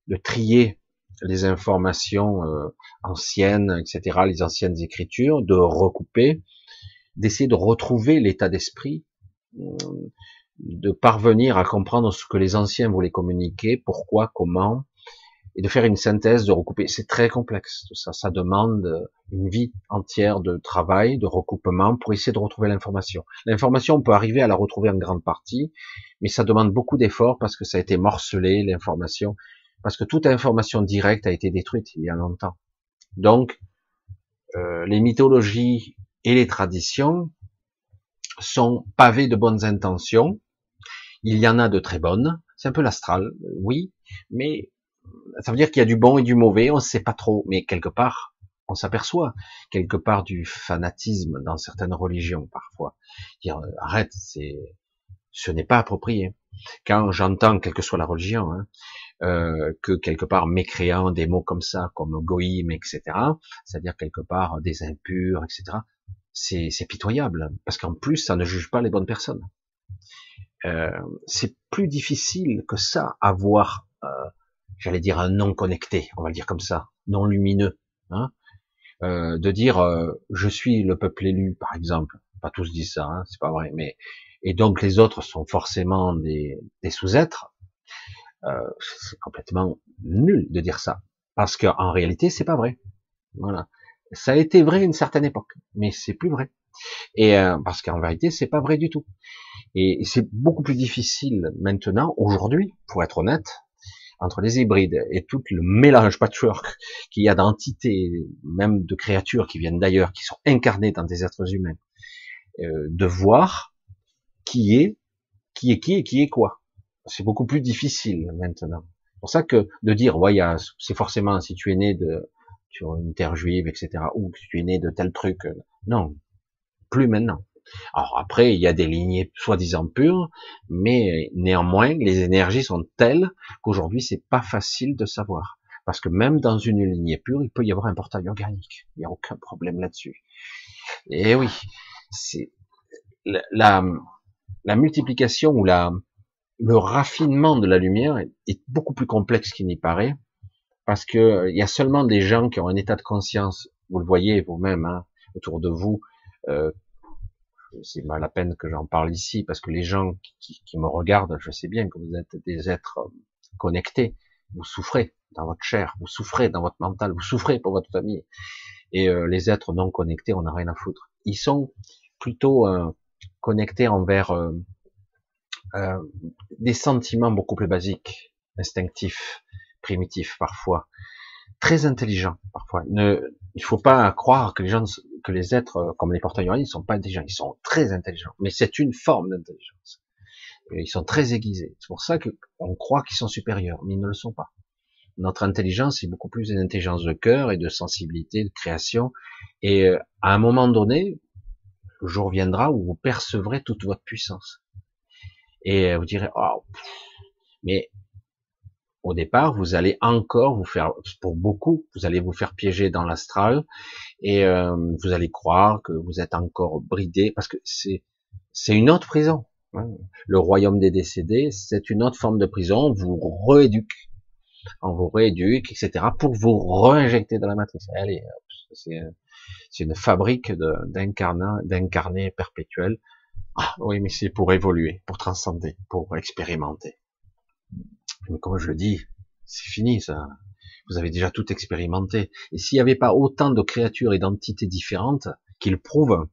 de trier les informations euh, anciennes, etc., les anciennes écritures, de recouper, d'essayer de retrouver l'état d'esprit, euh, de parvenir à comprendre ce que les anciens voulaient communiquer, pourquoi, comment, et de faire une synthèse, de recouper. C'est très complexe tout ça. Ça demande une vie entière de travail, de recoupement pour essayer de retrouver l'information. L'information, on peut arriver à la retrouver en grande partie, mais ça demande beaucoup d'efforts parce que ça a été morcelé, l'information, parce que toute information directe a été détruite il y a longtemps. Donc, euh, les mythologies et les traditions sont pavées de bonnes intentions. Il y en a de très bonnes. C'est un peu l'astral, oui, mais ça veut dire qu'il y a du bon et du mauvais, on ne sait pas trop, mais quelque part, on s'aperçoit quelque part du fanatisme dans certaines religions parfois. Dire euh, arrête, c'est, ce n'est pas approprié. Quand j'entends, quelle que soit la religion, hein, euh, que quelque part mécréant des mots comme ça, comme goïm, etc., c'est-à-dire quelque part des impurs, etc., c'est, pitoyable, parce qu'en plus, ça ne juge pas les bonnes personnes. Euh, c'est plus difficile que ça à voir euh, j'allais dire un non connecté, on va le dire comme ça, non lumineux, hein, euh, de dire euh, je suis le peuple élu, par exemple. Pas tous disent ça, hein, c'est pas vrai, mais et donc les autres sont forcément des, des sous-êtres, euh, c'est complètement nul de dire ça, parce qu'en réalité c'est pas vrai. Voilà, ça a été vrai une certaine époque, mais c'est plus vrai. Et euh, parce qu'en vérité c'est pas vrai du tout. Et c'est beaucoup plus difficile maintenant, aujourd'hui, pour être honnête, entre les hybrides et tout le mélange patchwork qu'il y a d'entités, même de créatures qui viennent d'ailleurs, qui sont incarnées dans des êtres humains, euh, de voir qui est, qui est qui et qui est quoi. C'est beaucoup plus difficile maintenant. C'est pour ça que de dire, ouais, c'est forcément si tu es né de sur une terre juive, etc., ou que tu es né de tel truc, euh, non, plus maintenant. Alors après, il y a des lignées soi-disant pures, mais néanmoins, les énergies sont telles qu'aujourd'hui, c'est pas facile de savoir. Parce que même dans une lignée pure, il peut y avoir un portail organique. Il n'y a aucun problème là-dessus. Et oui, c'est la, la, multiplication ou la, le raffinement de la lumière est beaucoup plus complexe qu'il n'y paraît, parce que il y a seulement des gens qui ont un état de conscience, vous le voyez vous-même hein, autour de vous, euh, c'est mal la peine que j'en parle ici parce que les gens qui, me regardent, je sais bien que vous êtes des êtres euh, connectés, vous souffrez dans votre chair, vous souffrez dans votre mental, vous souffrez pour votre famille. Et euh, les êtres non connectés, on n'a rien à foutre. Ils sont plutôt euh, connectés envers des sentiments beaucoup plus basiques, instinctifs, primitifs parfois, très intelligents parfois. Ne, il faut pas croire que les gens que les êtres euh, comme les portails ne sont pas intelligents, ils sont très intelligents, mais c'est une forme d'intelligence. Ils sont très aiguisés. C'est pour ça qu'on croit qu'ils sont supérieurs, mais ils ne le sont pas. Notre intelligence est beaucoup plus une intelligence de cœur et de sensibilité, de création. Et euh, à un moment donné, le jour viendra où vous percevrez toute votre puissance. Et euh, vous direz, oh, mais au départ, vous allez encore vous faire, pour beaucoup, vous allez vous faire piéger dans l'astral et euh, vous allez croire que vous êtes encore bridé parce que c'est c'est une autre prison. Hein. Le royaume des décédés, c'est une autre forme de prison. On vous rééduque, on vous rééduque, etc. pour vous réinjecter dans la matrice. Allez, c'est c'est une fabrique d'incarnés perpétuels. Ah, oui, mais c'est pour évoluer, pour transcender, pour expérimenter. Mais comme je le dis, c'est fini ça. Vous avez déjà tout expérimenté. Et s'il n'y avait pas autant de créatures et d'entités différentes qu'ils prouvent,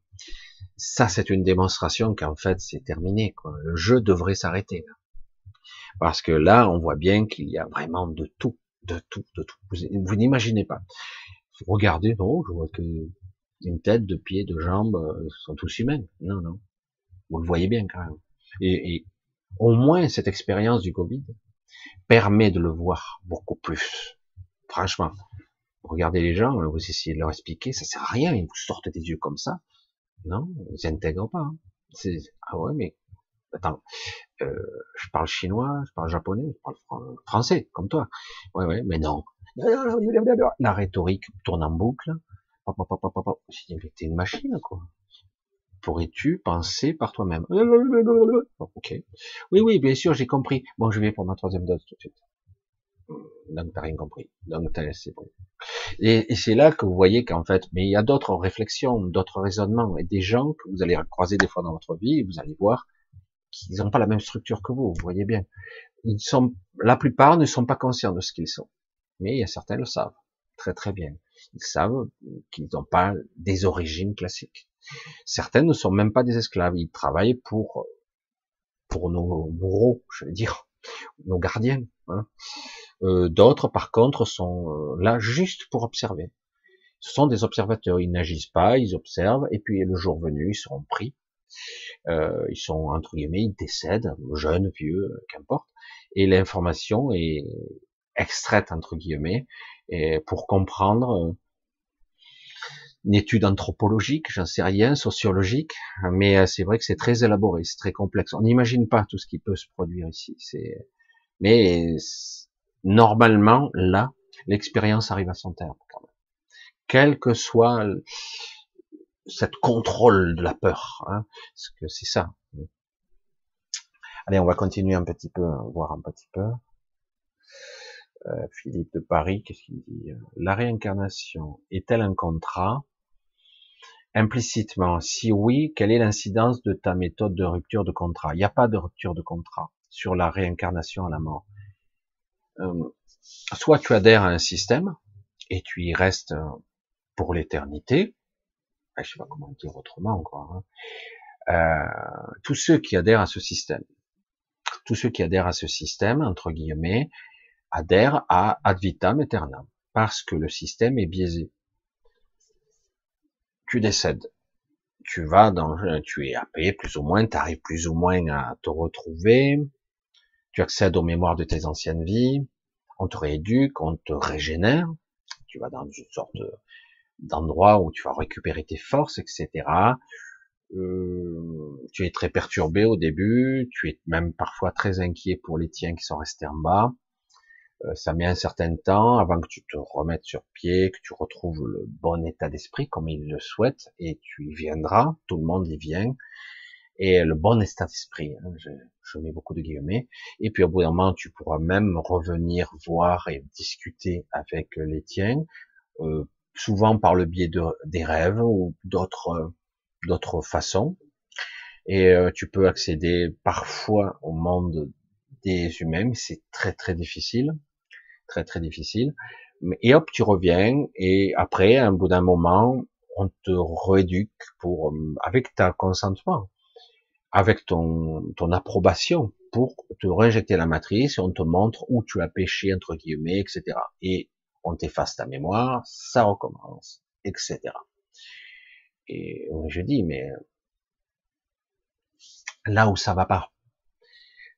ça c'est une démonstration qu'en fait c'est terminé. Quoi. Le jeu devrait s'arrêter. Parce que là, on voit bien qu'il y a vraiment de tout, de tout, de tout. Vous, n'imaginez pas. Regardez, non, je vois que une tête, deux pieds, deux jambes, euh, sont tous humains. Non, non. Vous le voyez bien quand même. Et, et au moins cette expérience du Covid, permet de le voir beaucoup plus. Franchement, regardez les gens, vous essayez de leur expliquer, ça sert à rien, ils vous sortent des yeux comme ça. Non, ils n'intègrent pas. Hein. C'est ah ouais, mais attends, euh, je parle chinois, je parle japonais, je parle français, comme toi. Ouais, ouais, mais non. La rhétorique tourne en boucle. Dit, t'es une machine, quoi pourrais-tu penser par toi-même? Ok. Oui, oui, bien sûr, j'ai compris. Bon, je vais pour ma troisième dose tout de suite. Donc, t'as rien compris. Donc, c'est bon. Et, c'est là que vous voyez qu'en fait, mais il y a d'autres réflexions, d'autres raisonnements, et des gens que vous allez croiser des fois dans votre vie, vous allez voir qu'ils n'ont pas la même structure que vous, vous voyez bien. Ils sont, la plupart ne sont pas conscients de ce qu'ils sont. Mais il y a certains le savent. Très très bien. Ils savent qu'ils n'ont pas des origines classiques. Certains ne sont même pas des esclaves, ils travaillent pour pour nos bourreaux, je veux dire, nos gardiens. Hein. Euh, D'autres, par contre, sont euh, là juste pour observer. Ce sont des observateurs, ils n'agissent pas, ils observent, et puis le jour venu, ils seront pris. Euh, ils sont entre guillemets, ils décèdent, jeunes, vieux, qu'importe, et l'information est extraite entre guillemets et pour comprendre une étude anthropologique, j'en sais rien, sociologique, mais euh, c'est vrai que c'est très élaboré, c'est très complexe. On n'imagine pas tout ce qui peut se produire ici. Mais normalement là, l'expérience arrive à son terme quand même. Quel que soit cette contrôle de la peur, hein, parce que c'est ça. Allez, on va continuer un petit peu, voir un petit peu. Euh, Philippe de Paris, qu'est-ce qu'il dit? La réincarnation est-elle un contrat? Implicitement, si oui, quelle est l'incidence de ta méthode de rupture de contrat? Il n'y a pas de rupture de contrat sur la réincarnation à la mort. Euh, soit tu adhères à un système et tu y restes euh, pour l'éternité. Je sais pas comment dire autrement, quoi. Hein. Euh, tous ceux qui adhèrent à ce système, tous ceux qui adhèrent à ce système, entre guillemets, adhèrent à ad vitam aeternam, parce que le système est biaisé. Tu décèdes, tu vas dans, tu es appelé plus ou moins, tu arrives plus ou moins à te retrouver, tu accèdes aux mémoires de tes anciennes vies, on te rééduque, on te régénère, tu vas dans une sorte d'endroit où tu vas récupérer tes forces, etc. Euh, tu es très perturbé au début, tu es même parfois très inquiet pour les tiens qui sont restés en bas. Euh, ça met un certain temps avant que tu te remettes sur pied, que tu retrouves le bon état d'esprit comme il le souhaite, et tu y viendras, tout le monde y vient, et le bon état d'esprit, hein, je, je, mets beaucoup de guillemets, et puis au bout d'un moment, tu pourras même revenir voir et discuter avec les tiens, euh, souvent par le biais de, des rêves ou d'autres d'autres façons, et euh, tu peux accéder parfois au monde des humains, c'est très très difficile, très très difficile. Et hop, tu reviens, et après, un bout d'un moment, on te rééduque pour, euh, avec ta consentement, avec ton, ton approbation, pour te réinjecter la matrice, et on te montre où tu as péché, entre guillemets, etc. Et on t'efface ta mémoire, ça recommence, etc. Et je dis, mais là où ça va pas,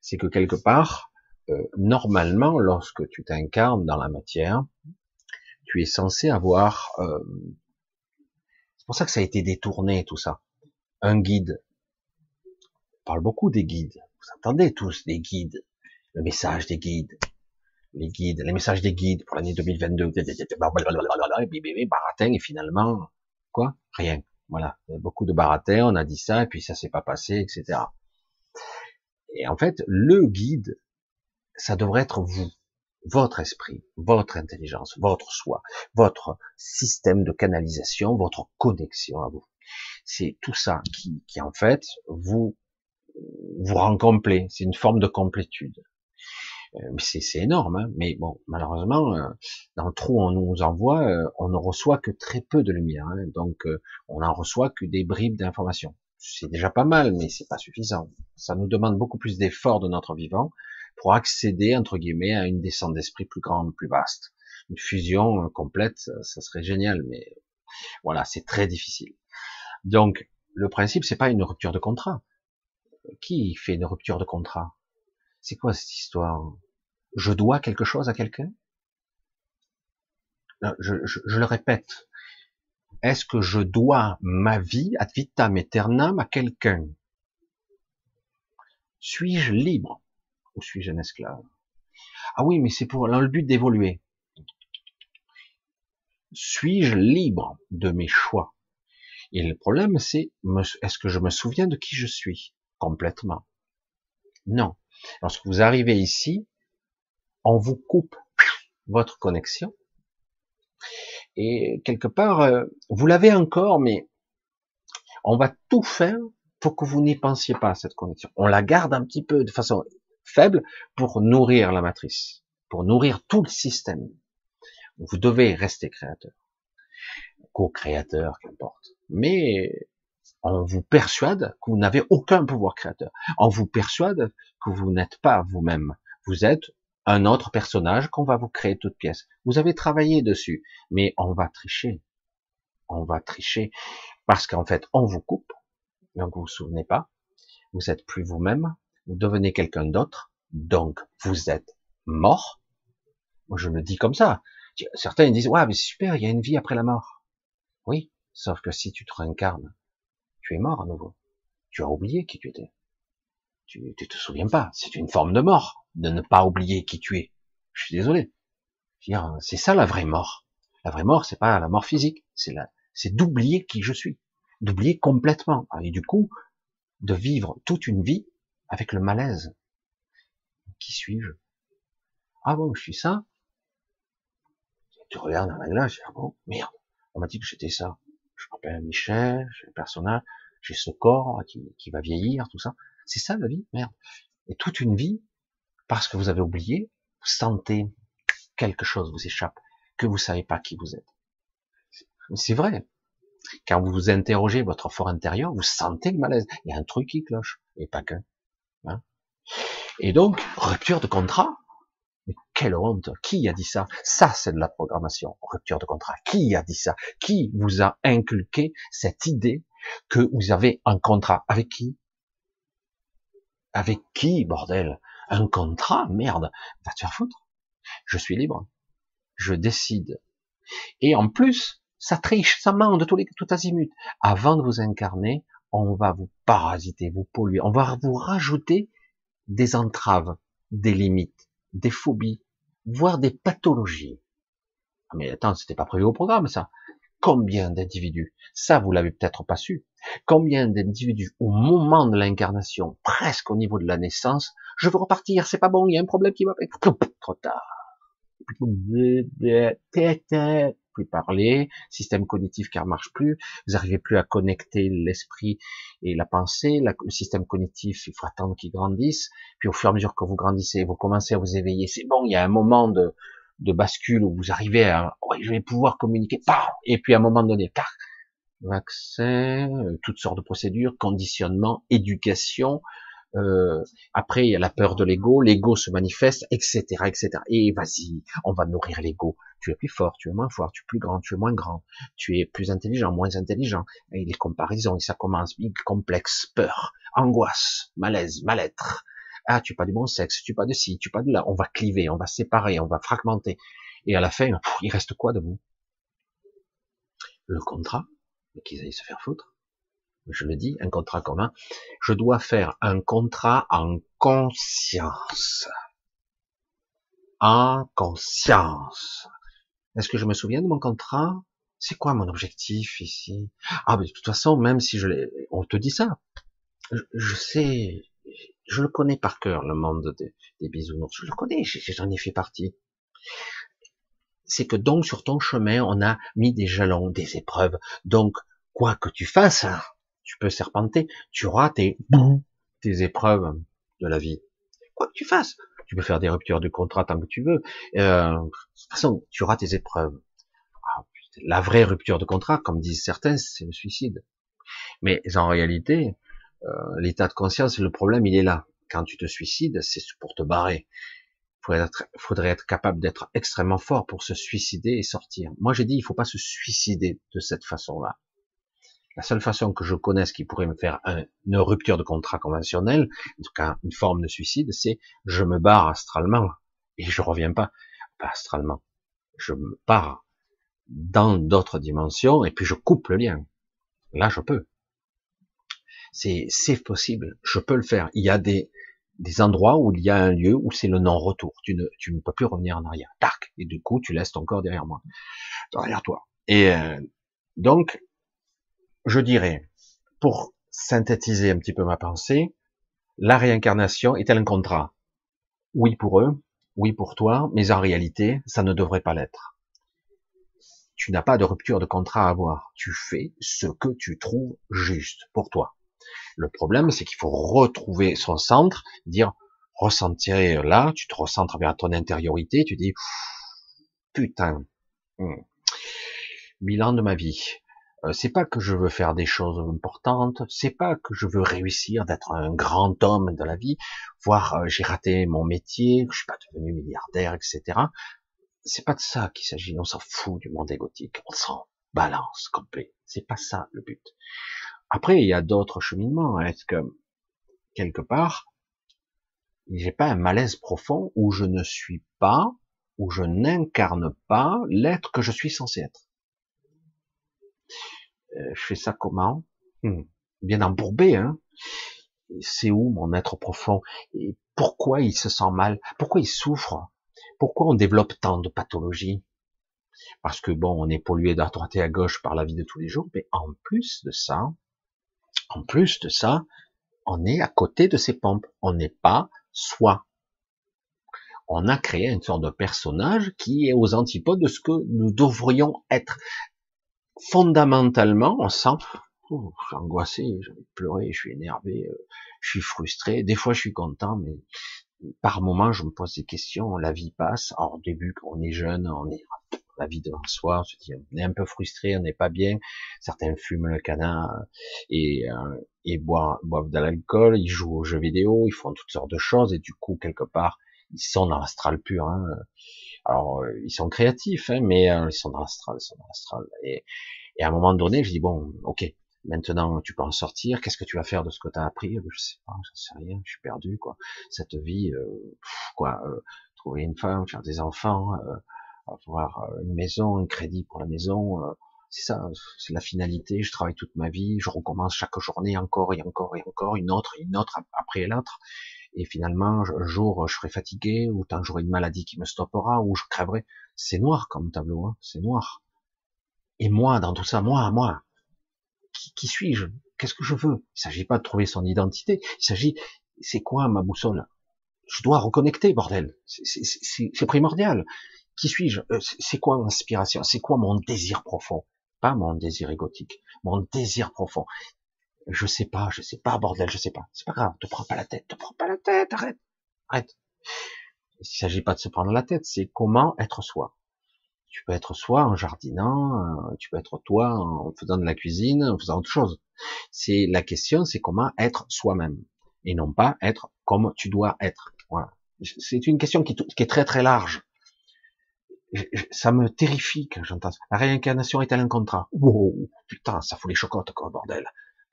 c'est que quelque part, euh, normalement, lorsque tu t'incarnes dans la matière, tu es censé avoir. Euh, c'est pour ça que ça a été détourné tout ça. Un guide. On parle beaucoup des guides. Vous entendez tous des guides, le message des guides, les guides, les messages des guides pour l'année 2022. Et baratin et finalement quoi? Rien. Voilà, beaucoup de baratin. On a dit ça et puis ça s'est pas passé, etc. Et en fait, le guide, ça devrait être vous, votre esprit, votre intelligence, votre soi, votre système de canalisation, votre connexion à vous. C'est tout ça qui, qui en fait vous vous rend complet. C'est une forme de complétude. Euh, c'est énorme, hein mais bon, malheureusement, euh, dans le trou on nous envoie, euh, on ne reçoit que très peu de lumière, hein, donc on en reçoit que des bribes d'informations c'est déjà pas mal, mais c'est pas suffisant. Ça nous demande beaucoup plus d'efforts de notre vivant pour accéder, entre guillemets, à une descente d'esprit plus grande, plus vaste. Une fusion euh, complète, ça serait génial, mais voilà, c'est très difficile. Donc, le principe, c'est pas une rupture de contrat. Qui fait une rupture de contrat? C'est quoi cette histoire? Je dois quelque chose à quelqu'un? Je, je, le répète, est-ce que je dois ma vie ad vitam aeternam à quelqu'un? Suis-je libre? Ou suis-je un esclave? Ah oui, mais c'est pour le but d'évoluer. Suis-je libre de mes choix? Et le problème, c'est est-ce que je me souviens de qui je suis? Complètement Non. Lorsque vous arrivez ici, on vous coupe votre connexion et quelque part, euh, vous l'avez encore, mais on va tout faire pour que vous n'y pensiez pas à cette connexion. On la garde un petit peu de façon faible pour nourrir la matrice, pour nourrir tout le système. Vous devez rester créateur, co-créateur, qu'importe. Mais on vous persuade que vous n'avez aucun pouvoir créateur. On vous persuade que vous n'êtes pas vous-même. Vous êtes un autre personnage qu'on va vous créer toute pièce. Vous avez travaillé dessus, mais on va tricher. On va tricher parce qu'en fait, on vous coupe. Donc vous vous souvenez pas. Vous êtes plus vous-même. Vous devenez quelqu'un d'autre. Donc vous êtes mort. Moi, je me dis comme ça. Certains disent, ouais, mais super, il y a une vie après la mort. Oui, sauf que si tu te réincarnes, tu es mort à nouveau. Tu as oublié qui tu étais. Tu, tu te souviens pas. C'est une forme de mort de ne pas oublier qui tu es. Je suis désolé. C'est ça la vraie mort. La vraie mort, c'est pas la mort physique, c'est la, c'est d'oublier qui je suis, d'oublier complètement, et du coup, de vivre toute une vie avec le malaise. Qui suis-je? Ah bon, je suis ça. Tu regardes dans la glace, ah bon, merde, on m'a dit que j'étais ça. je m'appelle Michel, j'ai un personnage, j'ai ce corps qui, qui va vieillir, tout ça. C'est ça la vie, merde. Et toute une vie, parce que vous avez oublié, vous sentez quelque chose vous échappe, que vous savez pas qui vous êtes. C'est vrai. Quand vous vous interrogez votre fort intérieur, vous sentez le malaise. Il y a un truc qui cloche, et pas qu'un. Et donc, rupture de contrat. Mais quelle honte Qui a dit ça? Ça, c'est de la programmation. Rupture de contrat. Qui a dit ça? Qui vous a inculqué cette idée que vous avez un contrat? Avec qui? Avec qui, bordel? Un contrat? Merde Va te faire foutre. Je suis libre. Je décide. Et en plus, ça triche, ça ment de tous les, tout azimut. Avant de vous incarner, on va vous parasiter, vous polluer. On va vous rajouter des entraves, des limites, des phobies, voire des pathologies. Ah, mais attends, c'était pas prévu au programme, ça. Combien d'individus, ça vous l'avez peut-être pas su, combien d'individus au moment de l'incarnation, presque au niveau de la naissance, je veux repartir, c'est pas bon, il y a un problème qui va... Trop tard plus parler, système cognitif qui ne marche plus, vous n'arrivez plus à connecter l'esprit et la pensée, le système cognitif, il faut attendre qu'il grandisse, puis au fur et à mesure que vous grandissez, vous commencez à vous éveiller, c'est bon, il y a un moment de, de bascule où vous arrivez à, oui, je vais pouvoir communiquer, et puis à un moment donné, vaccin, euh, toutes sortes de procédures, conditionnement, éducation, euh, après, il y a la peur de l'ego, l'ego se manifeste, etc., etc. Et vas-y, on va nourrir l'ego. Tu es plus fort, tu es moins fort, tu es plus grand, tu es moins grand, tu es plus intelligent, moins intelligent. Et les comparaisons, et ça commence complexe, peur, angoisse, malaise, mal-être. Ah, tu pas du bon sexe, tu pas de ci, tu pas de là. On va cliver, on va séparer, on va fragmenter. Et à la fin, il reste quoi de vous? Le contrat, qu'ils aillent se faire foutre? Je le dis, un contrat commun, je dois faire un contrat en conscience. En conscience. Est-ce que je me souviens de mon contrat? C'est quoi mon objectif ici? Ah, mais de toute façon, même si je l'ai, on te dit ça, je, sais, je le connais par cœur, le monde des, des bisounours. Je le connais, j'en ai fait partie. C'est que donc sur ton chemin, on a mis des jalons, des épreuves. Donc, quoi que tu fasses, hein, tu peux serpenter, tu auras tes, tes épreuves de la vie. Quoi que tu fasses, tu peux faire des ruptures de contrat tant que tu veux. Euh, de toute façon, tu auras tes épreuves. Ah, la vraie rupture de contrat, comme disent certains, c'est le suicide. Mais en réalité, euh, l'état de conscience, le problème, il est là. Quand tu te suicides, c'est pour te barrer. Il faudrait être capable d'être extrêmement fort pour se suicider et sortir. Moi, j'ai dit, il faut pas se suicider de cette façon-là. La seule façon que je connaisse qui pourrait me faire une rupture de contrat conventionnel, en tout cas une forme de suicide, c'est je me barre astralement et je reviens pas, pas astralement, je me pars dans d'autres dimensions et puis je coupe le lien. Là, je peux. C'est possible, je peux le faire. Il y a des des endroits où il y a un lieu où c'est le non-retour. Tu ne, tu ne peux plus revenir en arrière. Tac. Et du coup, tu laisses ton corps derrière moi, derrière toi. Et euh, donc, je dirais, pour synthétiser un petit peu ma pensée, la réincarnation est-elle un contrat Oui pour eux, oui pour toi, mais en réalité, ça ne devrait pas l'être. Tu n'as pas de rupture de contrat à avoir. Tu fais ce que tu trouves juste pour toi. Le problème, c'est qu'il faut retrouver son centre, dire, ressentir là, tu te recentres vers ton intériorité, tu dis, putain, hmm, bilan de ma vie. Euh, c'est pas que je veux faire des choses importantes, c'est pas que je veux réussir d'être un grand homme de la vie, voire euh, j'ai raté mon métier, je suis pas devenu milliardaire, etc. C'est pas de ça qu'il s'agit, on s'en fout du monde égotique, on s'en balance complet. C'est pas ça le but. Après, il y a d'autres cheminements. Est-ce que quelque part, j'ai pas un malaise profond où je ne suis pas, où je n'incarne pas l'être que je suis censé être? Je fais ça comment? Hmm. Bien embourbé, hein. C'est où mon être profond? Et pourquoi il se sent mal? Pourquoi il souffre? Pourquoi on développe tant de pathologies? Parce que bon, on est pollué d'à droite et à gauche par la vie de tous les jours, mais en plus de ça, en plus de ça, on est à côté de ces pompes. On n'est pas soi. On a créé une sorte de personnage qui est aux antipodes de ce que nous devrions être fondamentalement, on sent, oh, je suis angoissé, envie de pleurer, je suis énervé, euh, je suis frustré. Des fois, je suis content, mais par moment, je me pose des questions. La vie passe. Alors, au début, on est jeune, on est la vie devant soi, on se dit, on est un peu frustré, on n'est pas bien. Certains fument le canard et, euh, et boivent, boivent de l'alcool, ils jouent aux jeux vidéo, ils font toutes sortes de choses et du coup, quelque part, ils sont dans l'astral pur. Hein. Alors, euh, ils sont créatifs, hein, mais euh, ils sont dans ils sont. Et, à un moment donné, je dis bon, ok, maintenant tu peux en sortir. Qu'est-ce que tu vas faire de ce que tu as appris? Je sais pas, j'en sais rien. Je suis perdu, quoi. Cette vie, euh, quoi, trouver une femme, faire des enfants, avoir une maison, un crédit pour la maison. c'est ça, c'est la finalité. Je travaille toute ma vie, je recommence chaque journée encore et encore et encore, une autre, une autre après l'autre et finalement, un jour, je serai fatigué, ou tant j'aurai une maladie qui me stoppera, ou je crèverai. C'est noir comme tableau, hein c'est noir. Et moi, dans tout ça, moi, moi, qui, suis-je? Qu'est-ce que je veux? Il s'agit pas de trouver son identité, il s'agit, c'est quoi ma boussole? Je dois reconnecter, bordel. C'est primordial. Qui suis-je? Euh, C'est quoi mon inspiration? C'est quoi mon désir profond? Pas mon désir égotique, mon désir profond. Je sais pas, je sais pas, bordel, je sais pas. C'est pas grave, te prends pas la tête, te prends pas la tête, arrête, arrête. Il s'agit pas de se prendre la tête, c'est comment être soi. Tu peux être soi en jardinant, euh, tu peux être toi en faisant de la cuisine, en faisant autre chose. C'est la question, c'est comment être soi-même et non pas être comme tu dois être. Voilà. C'est une question qui, est très très large. Ça me terrifie quand j'entends. La réincarnation est-elle un contrat? Wow, putain, ça fout les chocottes, quoi, bordel.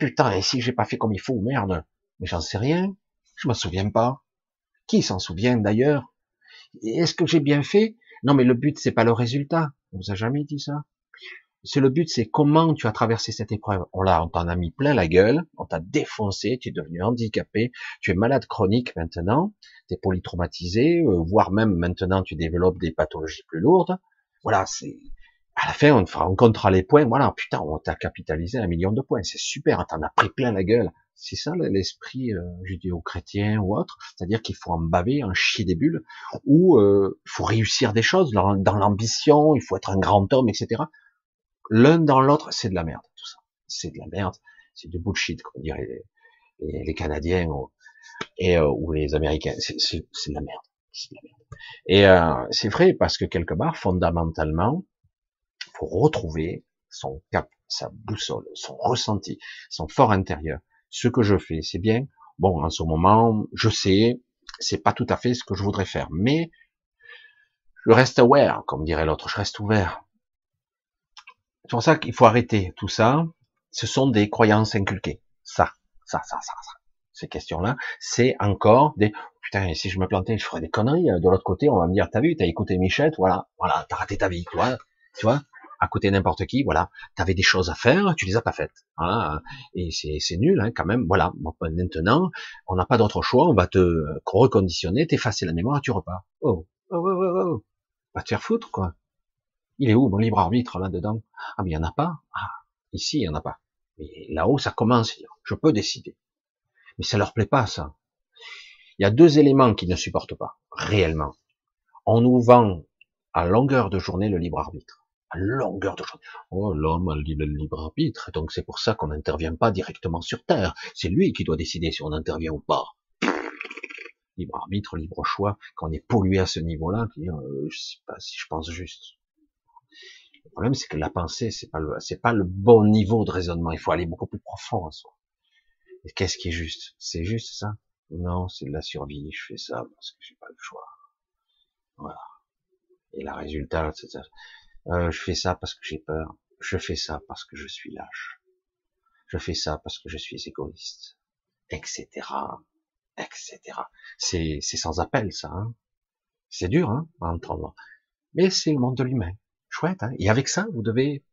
Putain, et si j'ai pas fait comme il faut, merde. Mais j'en sais rien. Je m'en souviens pas. Qui s'en souvient d'ailleurs? Est-ce que j'ai bien fait? Non, mais le but c'est pas le résultat. On vous a jamais dit ça. C'est le but, c'est comment tu as traversé cette épreuve. On l'a, on t'en a mis plein la gueule, on t'a défoncé, tu es devenu handicapé, tu es malade chronique maintenant, tu es polytraumatisé, euh, voire même maintenant tu développes des pathologies plus lourdes. Voilà, c'est à la fin, on fera, on comptera les points. Voilà, putain, on t'a capitalisé un million de points. C'est super, t'en as pris plein la gueule. C'est ça l'esprit euh, judéo-chrétien ou autre. C'est-à-dire qu'il faut en baver, en chier des bulles, ou euh, il faut réussir des choses dans, l'ambition, il faut être un grand homme, etc. L'un dans l'autre, c'est de la merde, tout ça. C'est de la merde. C'est du bullshit, comme diraient les, les, Canadiens ou, et, euh, ou les Américains. C'est de la merde. De la merde. Et euh, c'est vrai parce que quelque part, fondamentalement, retrouver son cap, sa boussole, son ressenti, son fort intérieur. Ce que je fais, c'est bien. Bon, en ce moment, je sais, c'est pas tout à fait ce que je voudrais faire, mais je reste aware, comme dirait l'autre, je reste ouvert. C'est pour ça qu'il faut arrêter tout ça. Ce sont des croyances inculquées. Ça, ça, ça, ça, ça. Ces questions-là, c'est encore des putain, si je me plantais, je ferais des conneries. De l'autre côté, on va me dire, t'as vu, t'as écouté Michette, voilà, voilà, t'as raté ta vie, toi, tu vois? À côté n'importe qui, voilà, tu avais des choses à faire, tu les as pas faites, hein, et c'est nul hein, quand même, voilà. Maintenant, on n'a pas d'autre choix, on va te reconditionner, t'effacer la mémoire, tu repars. Oh, oh, oh, oh, oh, va te faire foutre quoi. Il est où mon libre arbitre là-dedans Ah mais il y en a pas. Ah, ici il y en a pas. Mais là-haut ça commence. Je peux décider. Mais ça leur plaît pas ça. Il y a deux éléments qui ne supportent pas réellement. On nous vend à longueur de journée le libre arbitre longueur de. Oh, l'homme a le libre arbitre, donc c'est pour ça qu'on n'intervient pas directement sur Terre. C'est lui qui doit décider si on intervient ou pas. Libre arbitre, libre choix, quand on est pollué à ce niveau-là, euh, je sais pas si je pense juste. Le problème, c'est que la pensée, c'est pas le, c'est pas le bon niveau de raisonnement. Il faut aller beaucoup plus profond en soi. Qu'est-ce qui est juste? C'est juste ça? Non, c'est de la survie. Je fais ça parce que j'ai pas le choix. Voilà. Et la résultat, c'est ça. Euh, je fais ça parce que j'ai peur. Je fais ça parce que je suis lâche. Je fais ça parce que je suis égoïste, etc., etc. C'est c'est sans appel ça. Hein. c'est dur hein, à entendre, mais c'est le monde de l'humain. Chouette. Hein et avec ça, vous devez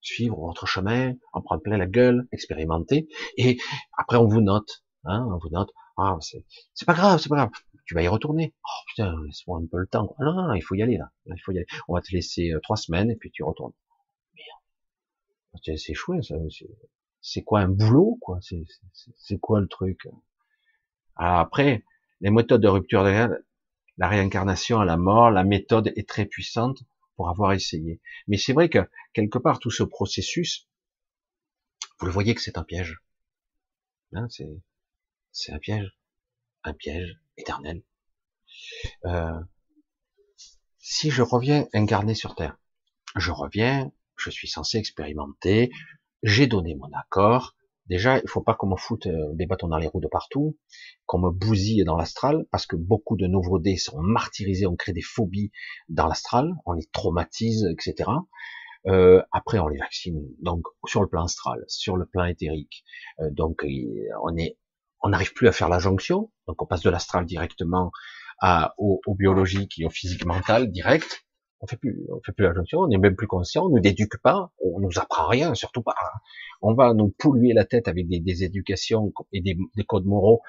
suivre votre chemin, en prendre plein la gueule, expérimenter, et après on vous note. Hein, on vous note. Ah, c'est pas grave, c'est pas grave tu vas y retourner. Oh putain, laisse-moi un peu le temps. non, non, il faut y aller là. Il faut y aller. On va te laisser euh, trois semaines et puis tu retournes. Merde. C'est chouette. C'est quoi un boulot quoi? C'est quoi le truc? Alors après, les méthodes de rupture de la, réincarnation à la mort, la méthode est très puissante. pour avoir essayé. Mais c'est vrai que quelque part tout ce processus, vous le voyez que c'est un piège. Hein, c'est un piège, un piège éternel. Euh, si je reviens incarné sur Terre, je reviens, je suis censé expérimenter, j'ai donné mon accord. Déjà, il faut pas qu'on me foute euh, des bâtons dans les roues de partout, qu'on me bousille dans l'astral, parce que beaucoup de nouveaux dés sont martyrisés, on crée des phobies dans l'astral, on les traumatise, etc. Euh, après, on les vaccine. Donc, sur le plan astral, sur le plan éthérique. Euh, donc, on est, on n'arrive plus à faire la jonction. Donc, on passe de l'astral directement à, au, biologique et au physique mental direct. On fait plus, on fait plus la jonction. On n'est même plus conscient. On ne d'éduque pas. On nous apprend rien, surtout pas. On va nous polluer la tête avec des, des éducations et des, des codes moraux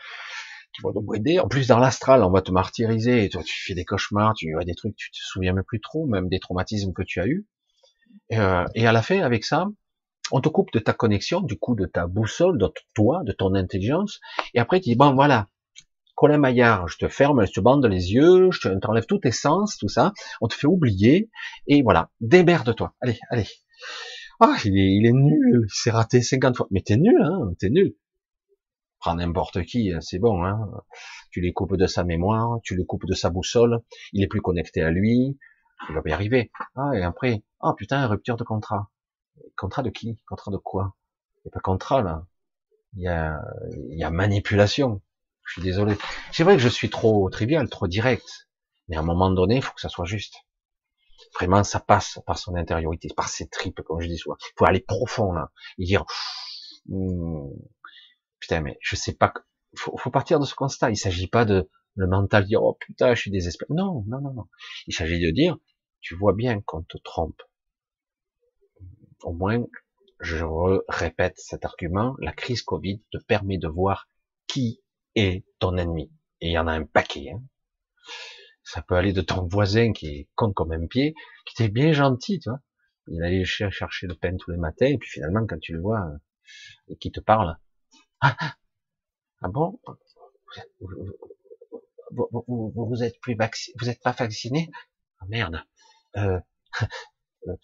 qui vont nous aider. En plus, dans l'astral, on va te martyriser. Et toi, tu fais des cauchemars, tu as des trucs, tu te souviens même plus trop, même des traumatismes que tu as eus. Euh, et à la fin, avec ça, on te coupe de ta connexion, du coup de ta boussole, de toi, de ton intelligence, et après tu dis, bon voilà, Colin Maillard, je te ferme, je te bande les yeux, je t'enlève tous tes sens, tout ça, on te fait oublier, et voilà, de toi allez, allez. Ah, il est, nul, il s'est raté 50 fois, mais t'es nul, hein, t'es nul. Prends n'importe qui, hein, c'est bon, hein. Tu les coupes de sa mémoire, tu le coupes de sa boussole, il est plus connecté à lui, il va y arriver. Ah, et après, ah putain, rupture de contrat. Contrat de qui? Contrat de quoi? Il n'y a pas contrat là. Il y a, manipulation. Je suis désolé. C'est vrai que je suis trop trivial, trop direct. Mais à un moment donné, il faut que ça soit juste. Vraiment, ça passe par son intériorité, par ses tripes, comme je dis souvent. Il faut aller profond là et dire, hmm, putain, mais je sais pas. Faut, faut partir de ce constat. Il s'agit pas de le mental dire, oh putain, je suis désespéré. Non, non, non, non. Il s'agit de dire, tu vois bien qu'on te trompe. Au moins, je répète cet argument, la crise Covid te permet de voir qui est ton ennemi. Et il y en a un paquet. Hein. Ça peut aller de ton voisin qui est con comme un pied, qui était bien gentil, tu vois. Il allait chercher le pain tous les matins, et puis finalement, quand tu le vois, euh, qui te parle, ah, ah bon, vous, êtes plus vacciné, vous êtes pas vacciné? Ah, Merde. Euh,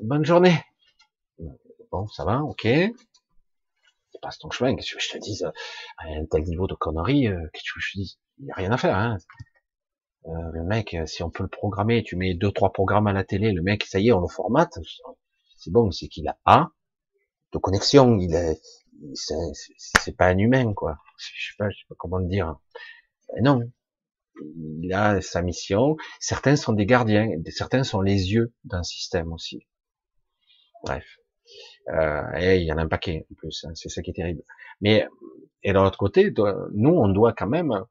bonne journée. Bon, ça va, ok. Tu passes ton chemin. Qu'est-ce que je te dise À un tel niveau de connerie, euh, qu'est-ce que je te Il y a rien à faire. Hein euh, le mec, si on peut le programmer, tu mets deux trois programmes à la télé, le mec, ça y est, on le formate. C'est bon, c'est qu'il a pas de connexion. Il est, c'est pas un humain, quoi. Je sais pas, je sais pas comment le dire. Ben non, il a sa mission. Certains sont des gardiens, certains sont les yeux d'un système aussi. Bref. Euh, il y en a un paquet en plus, hein, c'est ça qui est terrible. Mais et de l'autre côté, nous, on doit quand même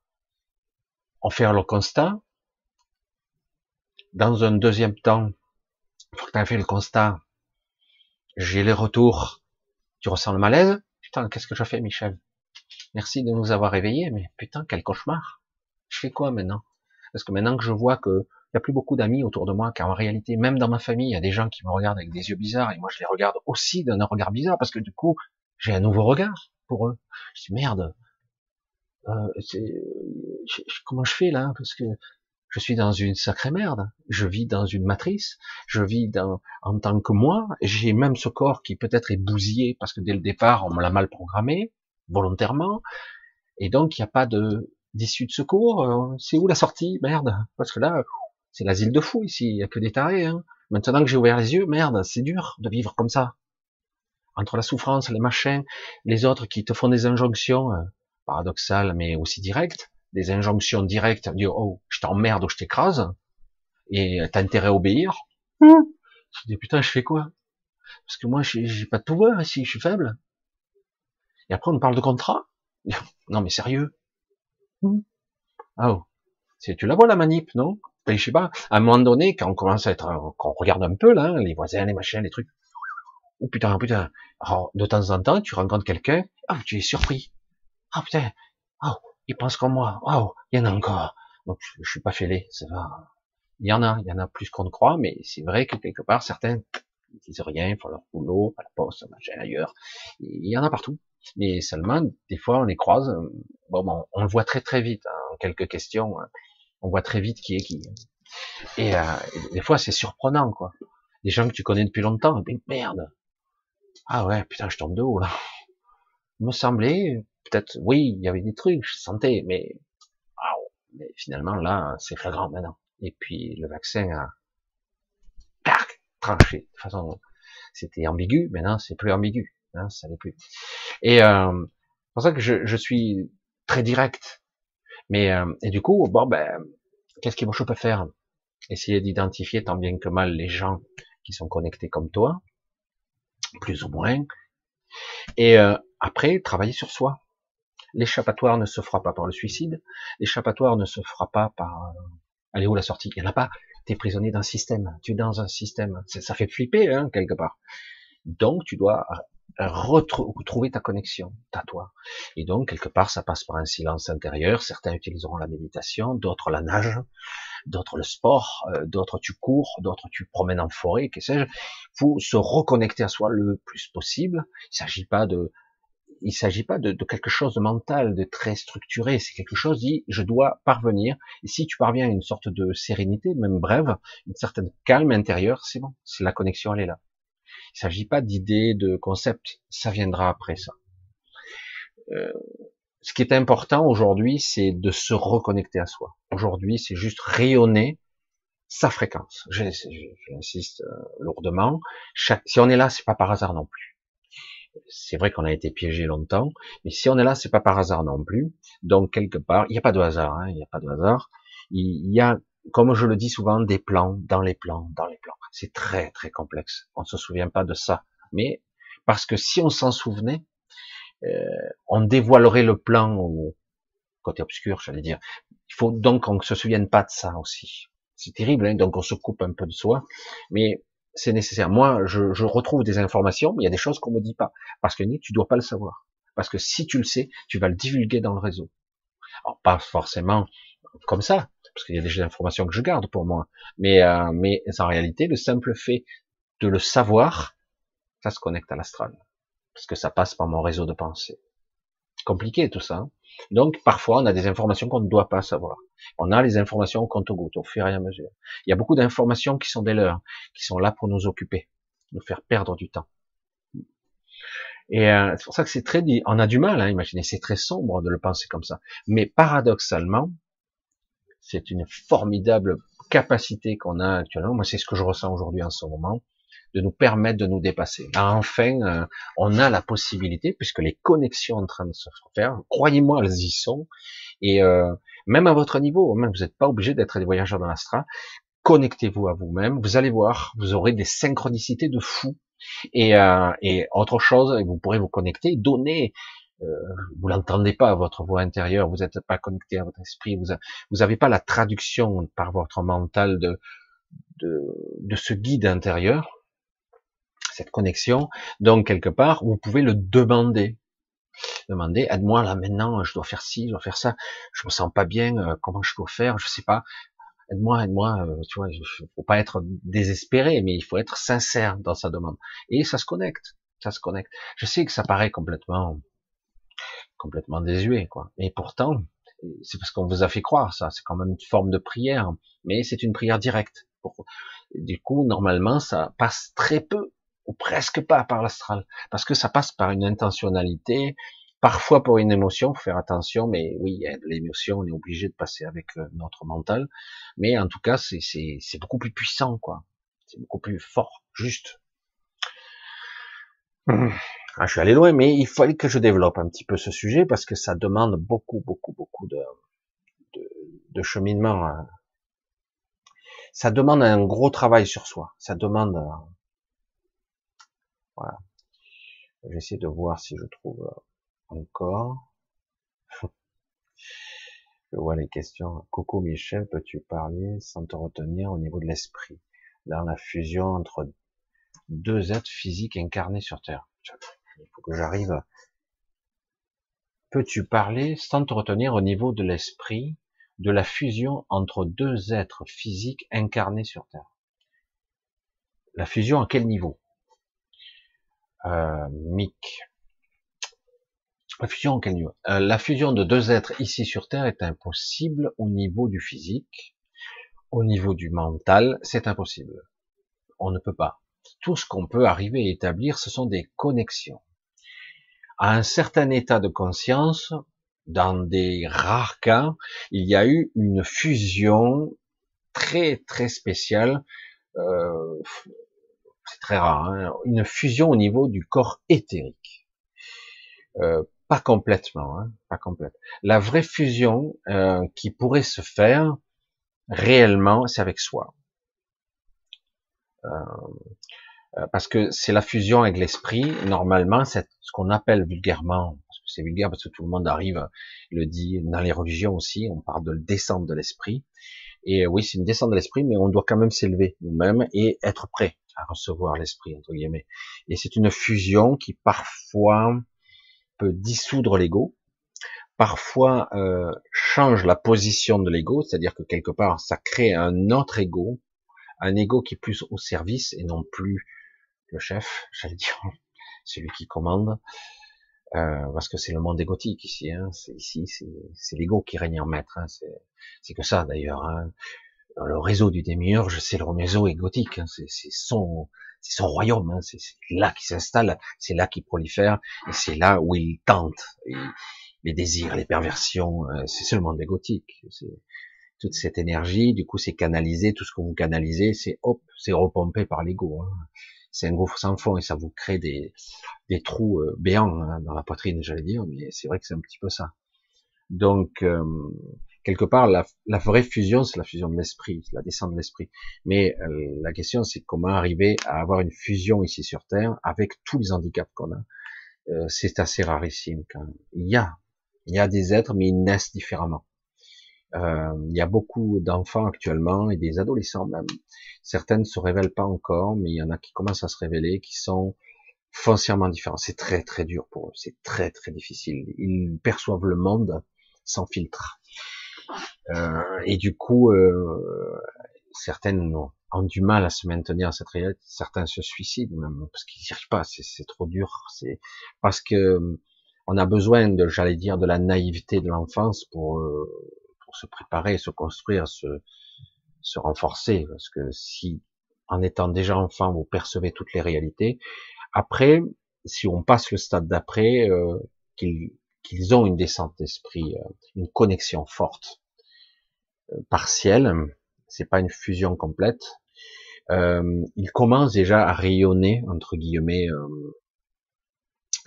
en faire le constat. Dans un deuxième temps, une fois que tu as le constat, j'ai les retours, tu ressens le malaise? Putain, qu'est-ce que je fais, Michel? Merci de nous avoir réveillés, mais putain, quel cauchemar. Je fais quoi maintenant? Parce que maintenant que je vois que il n'y a plus beaucoup d'amis autour de moi, car en réalité, même dans ma famille, il y a des gens qui me regardent avec des yeux bizarres, et moi je les regarde aussi d'un regard bizarre, parce que du coup, j'ai un nouveau regard pour eux. Je dis merde, euh, comment je fais là? Parce que je suis dans une sacrée merde. Je vis dans une matrice. Je vis dans, en tant que moi. J'ai même ce corps qui peut-être est bousillé parce que dès le départ on me l'a mal programmé volontairement. Et donc il n'y a pas de d'issue de secours. Euh, c'est où la sortie? Merde. Parce que là, c'est l'asile de fou ici. Il n'y a que des tarés. Hein. Maintenant que j'ai ouvert les yeux, merde, c'est dur de vivre comme ça. Entre la souffrance, les machins, les autres qui te font des injonctions euh, paradoxales mais aussi directes, des injonctions directes, dire oh je t'emmerde ou je t'écrase, et t'as intérêt à obéir. Mmh. Je dis putain je fais quoi? Parce que moi j'ai pas de pouvoir ici, je suis faible. Et après, on parle de contrat. Non, mais sérieux. Hmm. Ah, oh. tu la vois, la manip, non? Ben, je sais pas. À un moment donné, quand on commence à être, quand on regarde un peu, là, les voisins, les machins, les trucs. Oh putain, putain. Alors, de temps en temps, tu rencontres quelqu'un, ah, tu es surpris. Ah, putain. Oh, il pense comme moi. Oh, il y en a encore. Donc, je, suis pas fêlé, ça va. Il y en a, il y en a plus qu'on ne croit, mais c'est vrai que quelque part, certains ils disent rien, ils font leur boulot, à la poste, machin, ailleurs. Il y en a partout. Mais seulement, des fois, on les croise. Bon, bon on le voit très très vite. Hein, en quelques questions, hein. On voit très vite qui est qui. Et, euh, des fois, c'est surprenant, quoi. Des gens que tu connais depuis longtemps, et merde. Ah ouais, putain, je tombe de haut, là. Il me semblait, peut-être, oui, il y avait des trucs, je sentais, mais, waouh. Mais finalement, là, c'est flagrant maintenant. Et puis, le vaccin a, tranché. De toute façon, c'était ambigu, maintenant, c'est plus ambigu. Hein, ça n'est plus. Et, euh, c'est pour ça que je, je suis très direct. Mais, euh, et du coup, bon, ben, qu'est-ce que je peux faire? essayer d'identifier tant bien que mal les gens qui sont connectés comme toi, plus ou moins, et euh, après travailler sur soi. L'échappatoire ne se fera pas par le suicide, l'échappatoire ne se fera pas par euh, aller où la sortie. Il n'y en a pas. Tu es prisonnier d'un système, tu es dans un système. Ça fait flipper hein, quelque part. Donc tu dois retrouver ta connexion, à toi. Et donc, quelque part, ça passe par un silence intérieur. Certains utiliseront la méditation, d'autres la nage, d'autres le sport, euh, d'autres tu cours, d'autres tu promènes en forêt, que sais-je. Faut se reconnecter à soi le plus possible. Il s'agit pas de, il s'agit pas de, de, quelque chose de mental, de très structuré. C'est quelque chose dit, je dois parvenir. Et si tu parviens à une sorte de sérénité, même brève, une certaine calme intérieure, c'est bon. C'est la connexion, elle est là. Il s'agit pas d'idées, de concepts. Ça viendra après ça. Euh, ce qui est important aujourd'hui, c'est de se reconnecter à soi. Aujourd'hui, c'est juste rayonner sa fréquence. J'insiste euh, lourdement. si on est là, c'est pas par hasard non plus. C'est vrai qu'on a été piégé longtemps, mais si on est là, c'est pas par hasard non plus. Donc quelque part, il n'y a pas de hasard. Hein, il n'y a pas de hasard. Il y a, comme je le dis souvent, des plans dans les plans, dans les plans. C'est très très complexe. On ne se souvient pas de ça, mais parce que si on s'en souvenait, euh, on dévoilerait le plan au côté obscur, j'allais dire. Il faut donc qu'on ne se souvienne pas de ça aussi. C'est terrible, hein donc on se coupe un peu de soi, mais c'est nécessaire. Moi, je, je, retrouve des informations, mais il y a des choses qu'on me dit pas, parce que tu dois pas le savoir, parce que si tu le sais, tu vas le divulguer dans le réseau. Alors pas forcément comme ça, parce qu'il y a des informations que je garde pour moi, mais euh, mais en réalité, le simple fait de le savoir, ça se connecte à l'astral parce que ça passe par mon réseau de pensée. Compliqué tout ça. Hein. Donc parfois on a des informations qu'on ne doit pas savoir. On a les informations au compte-goutte, au fur et à mesure. Il y a beaucoup d'informations qui sont des leurs, qui sont là pour nous occuper, nous faire perdre du temps. Et euh, c'est pour ça que c'est très, on a du mal, hein, imaginez, c'est très sombre de le penser comme ça. Mais paradoxalement, c'est une formidable capacité qu'on a actuellement. Moi, c'est ce que je ressens aujourd'hui en ce moment de nous permettre de nous dépasser. enfin, euh, on a la possibilité, puisque les connexions en train de se faire, croyez-moi, elles y sont, et euh, même à votre niveau, même vous n'êtes pas obligé d'être des voyageurs dans l'astral, connectez-vous à vous-même, vous allez voir, vous aurez des synchronicités de fou, et, euh, et autre chose, vous pourrez vous connecter, donner euh, vous l'entendez pas votre voix intérieure, vous n'êtes pas connecté à votre esprit, vous vous avez pas la traduction par votre mental de, de, de ce guide intérieur, cette connexion. Donc quelque part, vous pouvez le demander. Demander, aide-moi là maintenant, je dois faire ci, je dois faire ça, je me sens pas bien, euh, comment je dois faire, je sais pas. Aide-moi, aide-moi, euh, tu vois, faut pas être désespéré, mais il faut être sincère dans sa demande. Et ça se connecte, ça se connecte. Je sais que ça paraît complètement, complètement désuet, quoi. Mais pourtant, c'est parce qu'on vous a fait croire ça. C'est quand même une forme de prière, mais c'est une prière directe. Du coup, normalement, ça passe très peu ou presque pas par l'astral, parce que ça passe par une intentionnalité, parfois pour une émotion, faut faire attention, mais oui, l'émotion, on est obligé de passer avec euh, notre mental, mais en tout cas, c'est beaucoup plus puissant, quoi. C'est beaucoup plus fort, juste. Ah, je suis allé loin, mais il fallait que je développe un petit peu ce sujet parce que ça demande beaucoup, beaucoup, beaucoup de, de, de cheminement. Hein. Ça demande un gros travail sur soi. Ça demande voilà. J'essaie de voir si je trouve euh, encore. je vois les questions. Coucou Michel, peux-tu parler sans te retenir au niveau de l'esprit, dans la fusion entre deux êtres physiques incarnés sur Terre Il faut que j'arrive. Peux-tu parler sans te retenir au niveau de l'esprit, de la fusion entre deux êtres physiques incarnés sur Terre? La fusion à quel niveau? Euh, Mick. La fusion, niveau? La fusion de deux êtres ici sur Terre est impossible au niveau du physique. au niveau du mental, c'est impossible. On ne peut pas. Tout ce qu'on peut arriver à établir, ce sont des connexions. À un certain état de conscience, dans des rares cas, il y a eu une fusion très très spéciale. Euh, c'est très rare, hein, une fusion au niveau du corps éthérique. Euh, pas complètement, hein, pas complète. La vraie fusion euh, qui pourrait se faire réellement, c'est avec soi. Euh, parce que c'est la fusion avec l'esprit. Normalement, c'est ce qu'on appelle vulgairement, parce que c'est vulgaire parce que tout le monde arrive, le dit dans les religions aussi, on parle de descendre de l'esprit. Et oui, c'est une descente de l'esprit, mais on doit quand même s'élever nous-mêmes et être prêt à recevoir l'esprit entre guillemets. Et c'est une fusion qui parfois peut dissoudre l'ego, parfois euh, change la position de l'ego, c'est-à-dire que quelque part ça crée un autre ego, un ego qui est plus au service et non plus le chef, j'allais dire, celui qui commande, euh, parce que c'est le monde égotique ici, hein, c'est ici, c'est l'ego qui règne en maître, hein, c'est que ça d'ailleurs. Hein. Le réseau du démiurge, c'est le réseau égotique, hein, c'est son, son royaume, hein, c'est là qu'il s'installe, c'est là qu'il prolifère, et c'est là où il tente. les désirs, les perversions, euh, c'est le monde égotique. Toute cette énergie, du coup, c'est canalisé, tout ce que vous canalisez, c'est hop, c'est repompé par l'ego. Hein. C'est un gouffre sans fond et ça vous crée des, des trous euh, béants hein, dans la poitrine, j'allais dire, mais c'est vrai que c'est un petit peu ça. Donc, euh, quelque part, la, vraie fusion, c'est la fusion de l'esprit, la descente de l'esprit. Mais euh, la question, c'est comment arriver à avoir une fusion ici sur Terre avec tous les handicaps qu'on a. Euh, c'est assez rarissime quand même. Il y a, il y a des êtres, mais ils naissent différemment. Euh, il y a beaucoup d'enfants actuellement et des adolescents même. Certains ne se révèlent pas encore, mais il y en a qui commencent à se révéler, qui sont foncièrement différents. C'est très très dur pour eux, c'est très très difficile. Ils perçoivent le monde sans filtre. Euh, et du coup, euh, certaines ont, du mal à se maintenir à cette réalité. Certains se suicident même parce qu'ils n'y arrivent pas. C'est trop dur. C'est parce que on a besoin de, j'allais dire, de la naïveté de l'enfance pour euh, pour se préparer, se construire, se se renforcer. Parce que si en étant déjà enfant vous percevez toutes les réalités, après, si on passe le stade d'après, euh, qu'ils ont une descente d'esprit, euh, une connexion forte, euh, partielle, c'est pas une fusion complète. Euh, ils commencent déjà à rayonner entre guillemets euh,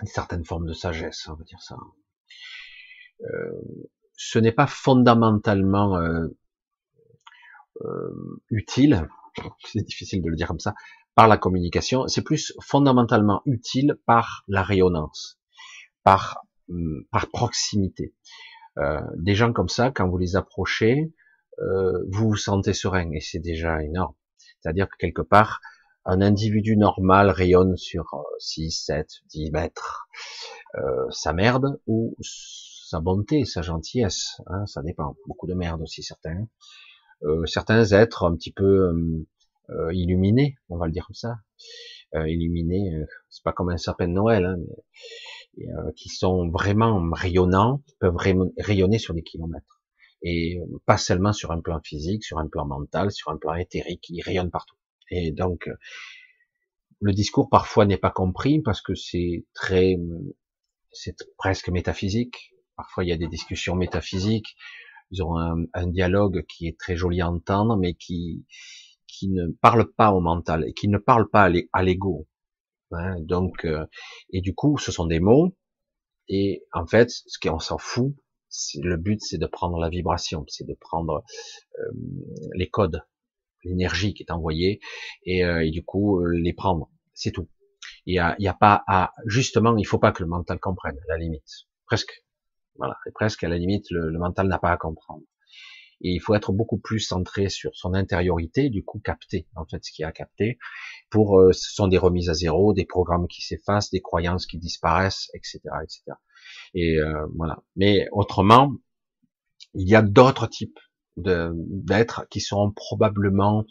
une certaine forme de sagesse, on va dire ça. Euh, ce n'est pas fondamentalement euh, utile, c'est difficile de le dire comme ça, par la communication, c'est plus fondamentalement utile par la rayonnance, par Hum, par proximité. Euh, des gens comme ça, quand vous les approchez, euh, vous vous sentez serein et c'est déjà énorme. C'est-à-dire que quelque part, un individu normal rayonne sur 6, 7, 10 mètres euh, sa merde ou sa bonté, sa gentillesse. Hein, ça dépend. Beaucoup de merde aussi certains. Euh, certains êtres un petit peu hum, euh, illuminés, on va le dire comme ça. Euh, illuminés, c'est pas comme un sapin de Noël, hein, mais euh, qui sont vraiment rayonnants, peuvent rayonner sur des kilomètres. Et euh, pas seulement sur un plan physique, sur un plan mental, sur un plan éthérique, ils rayonnent partout. Et donc, euh, le discours parfois n'est pas compris parce que c'est très, c'est presque métaphysique. Parfois, il y a des discussions métaphysiques. Ils ont un, un dialogue qui est très joli à entendre, mais qui, qui ne parle pas au mental qui ne parle pas à l'ego. Hein, donc, euh, et du coup, ce sont des mots. Et en fait, ce qu'on s'en fout, le but, c'est de prendre la vibration, c'est de prendre euh, les codes, l'énergie qui est envoyée, et, euh, et, du coup les prendre. C'est tout. Il y a, y a pas à justement, il faut pas que le mental comprenne, à la limite. Presque. Voilà, et presque à la limite, le, le mental n'a pas à comprendre. Et il faut être beaucoup plus centré sur son intériorité, du coup capter en fait ce qu'il y a à capter. Pour, euh, ce sont des remises à zéro, des programmes qui s'effacent, des croyances qui disparaissent, etc., etc. Et euh, voilà. Mais autrement, il y a d'autres types d'êtres qui seront probablement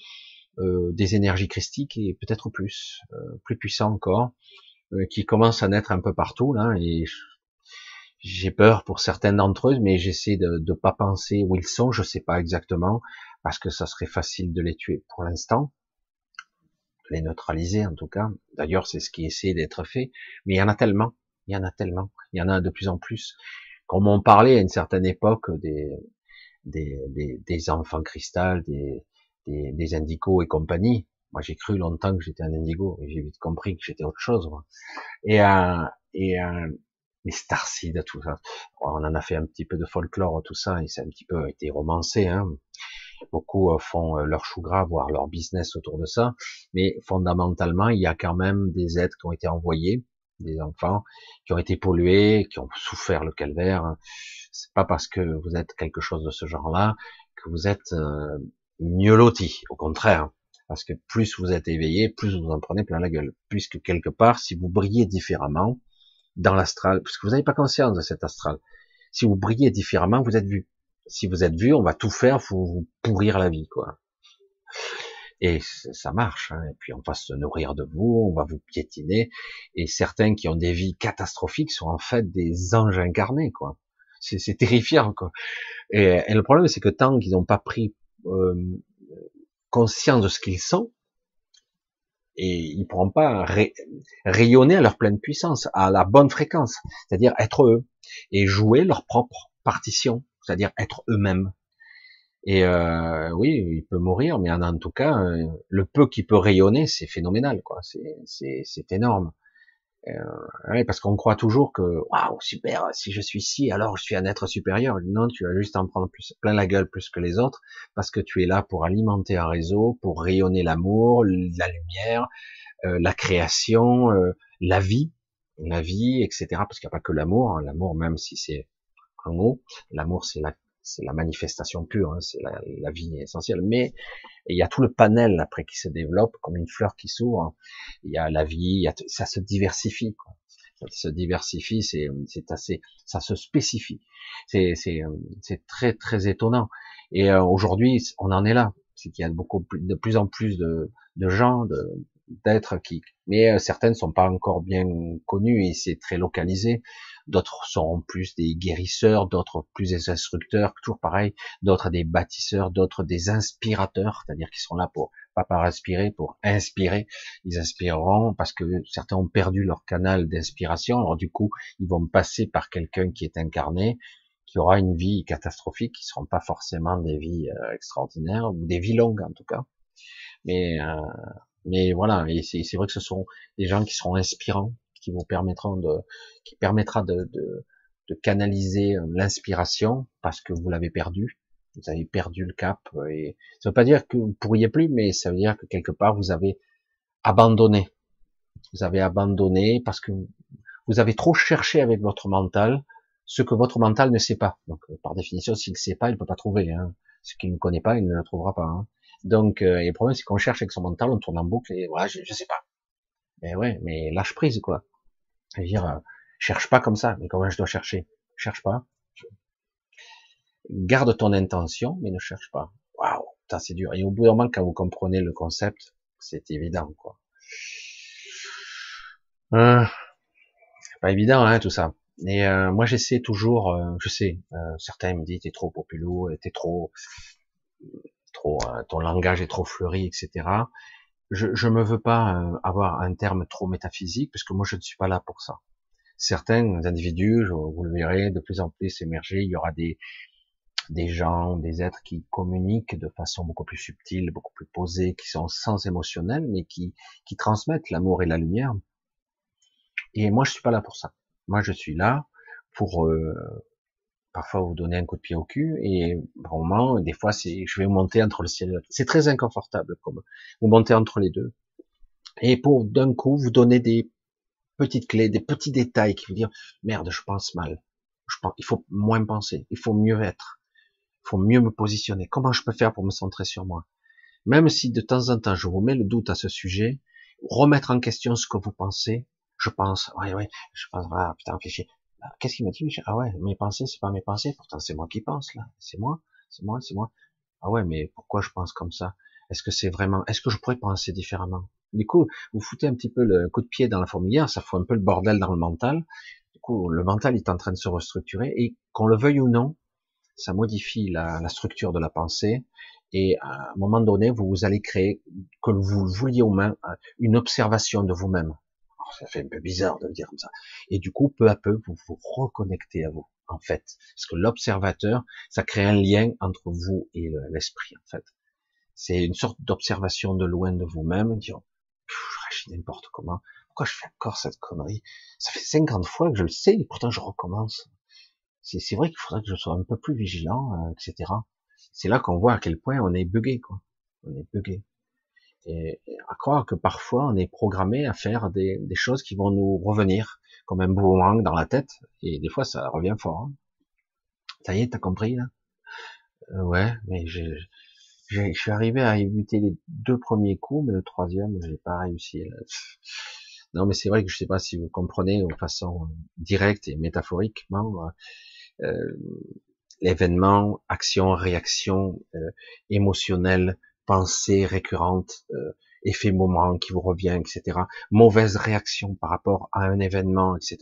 euh, des énergies christiques et peut-être plus, plus puissants encore, qui commencent à naître un peu partout là. Et j'ai peur pour certaines d'entre eux, mais j'essaie de ne pas penser où ils sont, je sais pas exactement, parce que ça serait facile de les tuer pour l'instant, les neutraliser en tout cas. D'ailleurs, c'est ce qui essaie d'être fait, mais il y en a tellement, il y en a tellement, il y en a de plus en plus. Comme on parlait à une certaine époque des, des, des, des enfants cristal, des, des, des indicos et compagnie, moi j'ai cru longtemps que j'étais un indigo, mais j'ai vite compris que j'étais autre chose. Moi. Et, euh, et euh, les starseeds, tout ça. On en a fait un petit peu de folklore, tout ça, et c'est un petit peu été romancé. Hein. Beaucoup euh, font euh, leur chou gras, voire leur business autour de ça, mais fondamentalement, il y a quand même des êtres qui ont été envoyés, des enfants qui ont été pollués, qui ont souffert le calvaire. C'est pas parce que vous êtes quelque chose de ce genre-là que vous êtes euh, mieux loti. Au contraire, parce que plus vous êtes éveillé, plus vous en prenez plein la gueule. Puisque quelque part, si vous brillez différemment, dans l'astral, parce que vous n'avez pas conscience de cet astral. Si vous brillez différemment, vous êtes vu. Si vous êtes vu, on va tout faire pour vous pourrir la vie, quoi. Et ça marche. Hein. Et puis on va se nourrir de vous, on va vous piétiner. Et certains qui ont des vies catastrophiques sont en fait des anges incarnés, quoi. C'est terrifiant, quoi. Et, le problème, c'est que tant qu'ils n'ont pas pris euh, conscience de ce qu'ils sont, et ils pourront pas rayonner à leur pleine puissance, à la bonne fréquence, c'est-à-dire être eux et jouer leur propre partition, c'est-à-dire être eux-mêmes. Et euh, oui, il peut mourir, mais en, tout cas, euh, le peu qui peut rayonner, c'est phénoménal, quoi. C'est énorme. Euh, parce qu'on croit toujours que waouh super, si je suis ici, alors je suis un être supérieur. Non, tu vas juste en prendre plus, plein la gueule plus que les autres, parce que tu es là pour alimenter un réseau, pour rayonner l'amour, la lumière, euh, la création, euh, la vie, la vie, etc. Parce qu'il n'y a pas que l'amour. Hein. L'amour, même si c'est un mot, l'amour c'est la c'est la manifestation pure, hein, c'est la, la, vie essentielle. Mais il y a tout le panel après qui se développe, comme une fleur qui s'ouvre. Il y a la vie, ça se diversifie. Quoi. Ça se diversifie, c'est assez, ça se spécifie. C'est très très étonnant. Et euh, aujourd'hui, on en est là. C'est qu'il y a beaucoup de plus en plus de, de gens, d'êtres qui, mais euh, certaines sont pas encore bien connues et c'est très localisé d'autres seront plus des guérisseurs, d'autres plus des instructeurs, toujours pareil, d'autres des bâtisseurs, d'autres des inspirateurs, c'est-à-dire qui seront là pour pas par inspirer, pour inspirer. Ils inspireront parce que certains ont perdu leur canal d'inspiration, alors du coup, ils vont passer par quelqu'un qui est incarné, qui aura une vie catastrophique, qui seront pas forcément des vies euh, extraordinaires ou des vies longues en tout cas. Mais euh, mais voilà, et c'est vrai que ce sont des gens qui seront inspirants, qui vous permettront de, qui permettra de, de, de canaliser euh, l'inspiration parce que vous l'avez perdu. Vous avez perdu le cap et ça veut pas dire que vous pourriez plus, mais ça veut dire que quelque part vous avez abandonné. Vous avez abandonné parce que vous avez trop cherché avec votre mental ce que votre mental ne sait pas. Donc, euh, par définition, s'il ne sait pas, il ne peut pas trouver. Hein. Ce qu'il ne connaît pas, il ne le trouvera pas. Hein. Donc, euh, le problème, c'est qu'on cherche avec son mental, on tourne en boucle et voilà, je, je sais pas. Mais ouais, mais lâche prise, quoi. Je veux dire, euh, cherche pas comme ça. Mais comment je dois chercher? Cherche pas. Garde ton intention, mais ne cherche pas. Waouh, c'est dur. Et au bout d'un moment, quand vous comprenez le concept, c'est évident, quoi. Euh, pas évident, hein, tout ça. Et euh, moi, j'essaie toujours, euh, je sais, certains me disent, t'es trop populo, t'es trop, trop, ton langage est trop fleuri, etc je ne me veux pas euh, avoir un terme trop métaphysique, parce que moi je ne suis pas là pour ça. Certains individus, vous le verrez, de plus en plus émerger, il y aura des, des gens, des êtres qui communiquent de façon beaucoup plus subtile, beaucoup plus posée, qui sont sans émotionnel, mais qui, qui transmettent l'amour et la lumière. Et moi je suis pas là pour ça. Moi je suis là pour euh, parfois vous donner un coup de pied au cul et vraiment des fois c'est je vais monter entre le ciel et c'est très inconfortable comme vous montez entre les deux. Et pour d'un coup vous donner des petites clés des petits détails qui vous dire merde je pense mal. Je pense il faut moins penser il faut mieux être. Il faut mieux me positionner. Comment je peux faire pour me centrer sur moi? Même si de temps en temps je vous mets le doute à ce sujet remettre en question ce que vous pensez je pense ouais ouais je pense ah putain fichier Qu'est-ce qu'il m'a dit Ah ouais, mes pensées, c'est pas mes pensées. Pourtant, c'est moi qui pense là. C'est moi, c'est moi, c'est moi. Ah ouais, mais pourquoi je pense comme ça? Est-ce que c'est vraiment Est-ce que je pourrais penser différemment? Du coup, vous foutez un petit peu le coup de pied dans la fourmilière, ça fout un peu le bordel dans le mental. Du coup, le mental est en train de se restructurer et qu'on le veuille ou non, ça modifie la, structure de la pensée et à un moment donné, vous allez créer, que vous le vouliez ou non, une observation de vous-même. Ça fait un peu bizarre de le dire comme ça. Et du coup, peu à peu, vous vous reconnectez à vous, en fait. Parce que l'observateur, ça crée un lien entre vous et l'esprit, en fait. C'est une sorte d'observation de loin de vous-même, dire, je réagis n'importe comment. Pourquoi je fais encore cette connerie? Ça fait 50 fois que je le sais, et pourtant je recommence. C'est vrai qu'il faudrait que je sois un peu plus vigilant, euh, etc c'est là qu'on voit à quel point on est buggé, quoi. On est buggé. Et, à croire que parfois on est programmé à faire des, choses qui vont nous revenir comme un boomerang dans la tête, et des fois ça revient fort. Hein. Ça y est, t'as compris là? Euh, Ouais, mais je, je suis arrivé à éviter les deux premiers coups, mais le troisième, j'ai pas réussi. Non, mais c'est vrai que je sais pas si vous comprenez de façon directe et métaphoriquement. Euh, l'événement, action, réaction euh, émotionnelle, pensée récurrente, euh, effet moment qui vous revient, etc. Mauvaise réaction par rapport à un événement, etc.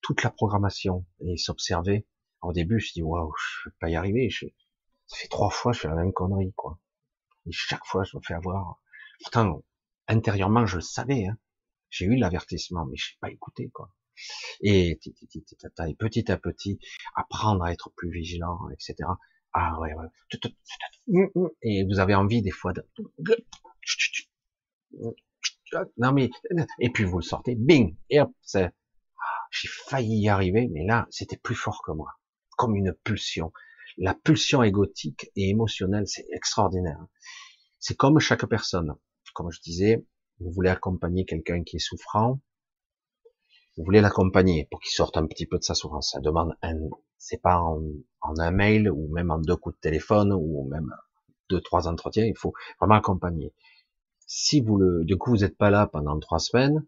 Toute la programmation et s'observer. Au début, je dis waouh, je vais pas y arriver. Je... Ça fait trois fois, je fais la même connerie, quoi. Et chaque fois, je me fais avoir. Pourtant, intérieurement, je le savais. Hein. J'ai eu l'avertissement, mais je n'ai pas écouté, quoi et petit à petit apprendre à être plus vigilant, etc. Ah ouais, ouais. Et vous avez envie des fois de non mais et puis vous le sortez, bing et hop, j'ai failli y arriver, mais là c'était plus fort que moi, comme une pulsion. La pulsion égotique et émotionnelle, c'est extraordinaire. C'est comme chaque personne. Comme je disais, vous voulez accompagner quelqu'un qui est souffrant, vous voulez l'accompagner pour qu'il sorte un petit peu de sa souffrance. Ça demande un, c'est pas en, un mail ou même en deux coups de téléphone ou même deux, trois entretiens. Il faut vraiment accompagner. Si vous le, du coup, vous n'êtes pas là pendant trois semaines,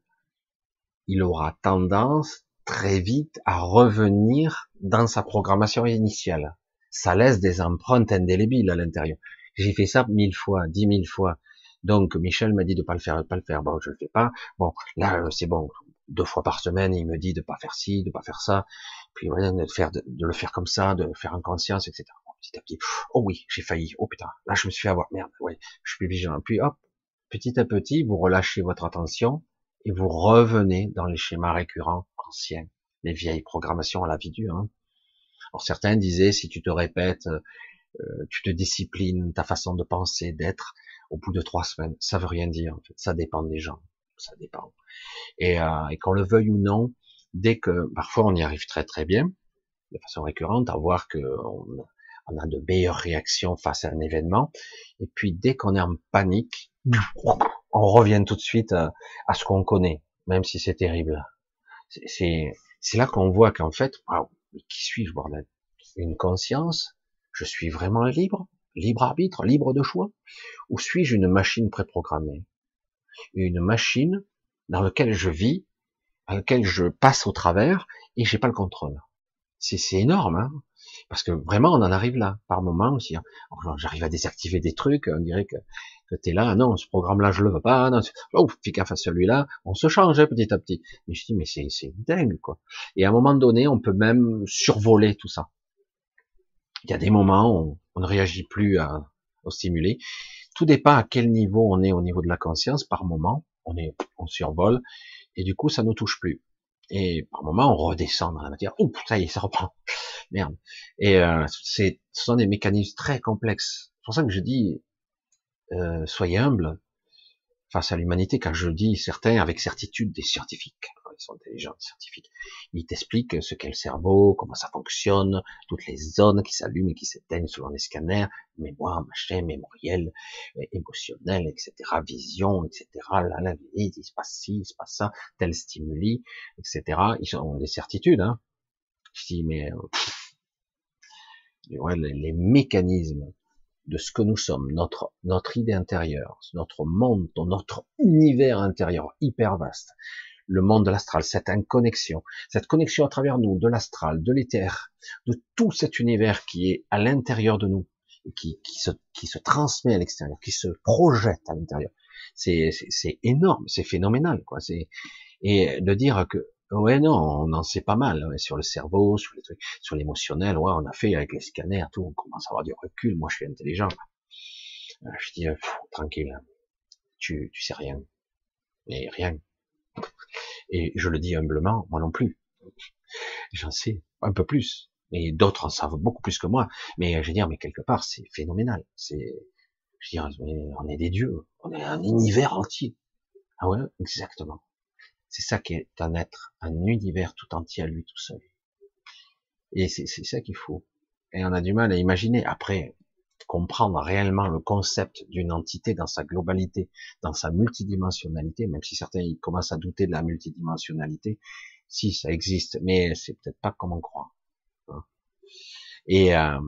il aura tendance très vite à revenir dans sa programmation initiale. Ça laisse des empreintes indélébiles à l'intérieur. J'ai fait ça mille fois, dix mille fois. Donc Michel m'a dit de pas le faire, de pas le faire. Bon, je le fais pas. Bon, là c'est bon deux fois par semaine, il me dit de pas faire ci, de pas faire ça, puis de faire, de, le faire comme ça, de faire en conscience, etc. petit à petit, oh oui, j'ai failli, oh putain, là je me suis fait avoir, merde, ouais, je suis plus vigilant. Puis hop, petit à petit, vous relâchez votre attention et vous revenez dans les schémas récurrents anciens, les vieilles programmations à la vie dure. Hein. Alors certains disaient, si tu te répètes, euh, tu te disciplines, ta façon de penser, d'être, au bout de trois semaines, ça veut rien dire. En fait, ça dépend des gens ça dépend. Et, euh, qu'on le veuille ou non, dès que parfois on y arrive très très bien, de façon récurrente, à voir que on, a de meilleures réactions face à un événement, et puis dès qu'on est en panique, on revient tout de suite à, ce qu'on connaît, même si c'est terrible. C'est là qu'on voit qu'en fait, qui suis-je bordel? Une conscience? Je suis vraiment libre? Libre arbitre? Libre de choix? Ou suis-je une machine préprogrammée? Une machine dans laquelle je vis, à laquelle je passe au travers et j'ai pas le contrôle. C'est énorme, hein parce que vraiment on en arrive là par moment aussi. Hein. J'arrive à désactiver des trucs, on dirait que, que tu es là, non, ce programme-là je le veux pas, non, oh, gaffe à celui-là, on se change hein, petit à petit. Mais je dis mais c'est dingue quoi. Et à un moment donné, on peut même survoler tout ça. Il y a des moments où on ne réagit plus à, au stimulé. Tout dépend à quel niveau on est au niveau de la conscience. Par moment, on est, on survole, et du coup, ça ne touche plus. Et par moment, on redescend dans la matière. Ouh, ça y est, ça reprend. Merde. Et euh, c'est, ce sont des mécanismes très complexes. C'est pour ça que je dis, euh, soyez humble face à l'humanité. Quand je dis certains avec certitude, des scientifiques, sont intelligents, scientifiques. Ils t'expliquent ce qu'est le cerveau, comment ça fonctionne, toutes les zones qui s'allument et qui s'éteignent selon les scanners, mémoire, machin, mémoriel, euh, émotionnel, etc., vision, etc., là, vie, il se passe ci, il se passe ça, tel stimuli, etc. Ils ont des certitudes, hein. Je dis, mais, euh, les, les mécanismes de ce que nous sommes, notre, notre idée intérieure, notre monde, notre univers intérieur hyper vaste, le monde de l'astral, cette inconnexion, cette connexion à travers nous, de l'astral, de l'éther, de tout cet univers qui est à l'intérieur de nous, qui, qui, se, qui se transmet à l'extérieur, qui se projette à l'intérieur. C'est, énorme, c'est phénoménal, quoi. Et de dire que Ouais, non, on en sait pas mal sur le cerveau, sur les trucs, sur l'émotionnel. Ouais, on a fait avec les scanners, tout. On commence à avoir du recul. Moi, je suis intelligent. Euh, je dis, tranquille, tu, tu sais rien, mais rien. Et je le dis humblement, moi non plus. J'en sais un peu plus, mais d'autres en savent beaucoup plus que moi. Mais je veux dire, mais quelque part, c'est phénoménal. C'est, je veux dire, on est des dieux, on est un univers entier. Ah ouais, exactement. C'est ça qui est un être, un univers tout entier à lui tout seul. Et c'est ça qu'il faut. Et on a du mal à imaginer. Après, comprendre réellement le concept d'une entité dans sa globalité, dans sa multidimensionnalité, même si certains commencent à douter de la multidimensionnalité, si ça existe, mais c'est peut-être pas comme on croit. Hein. Et euh,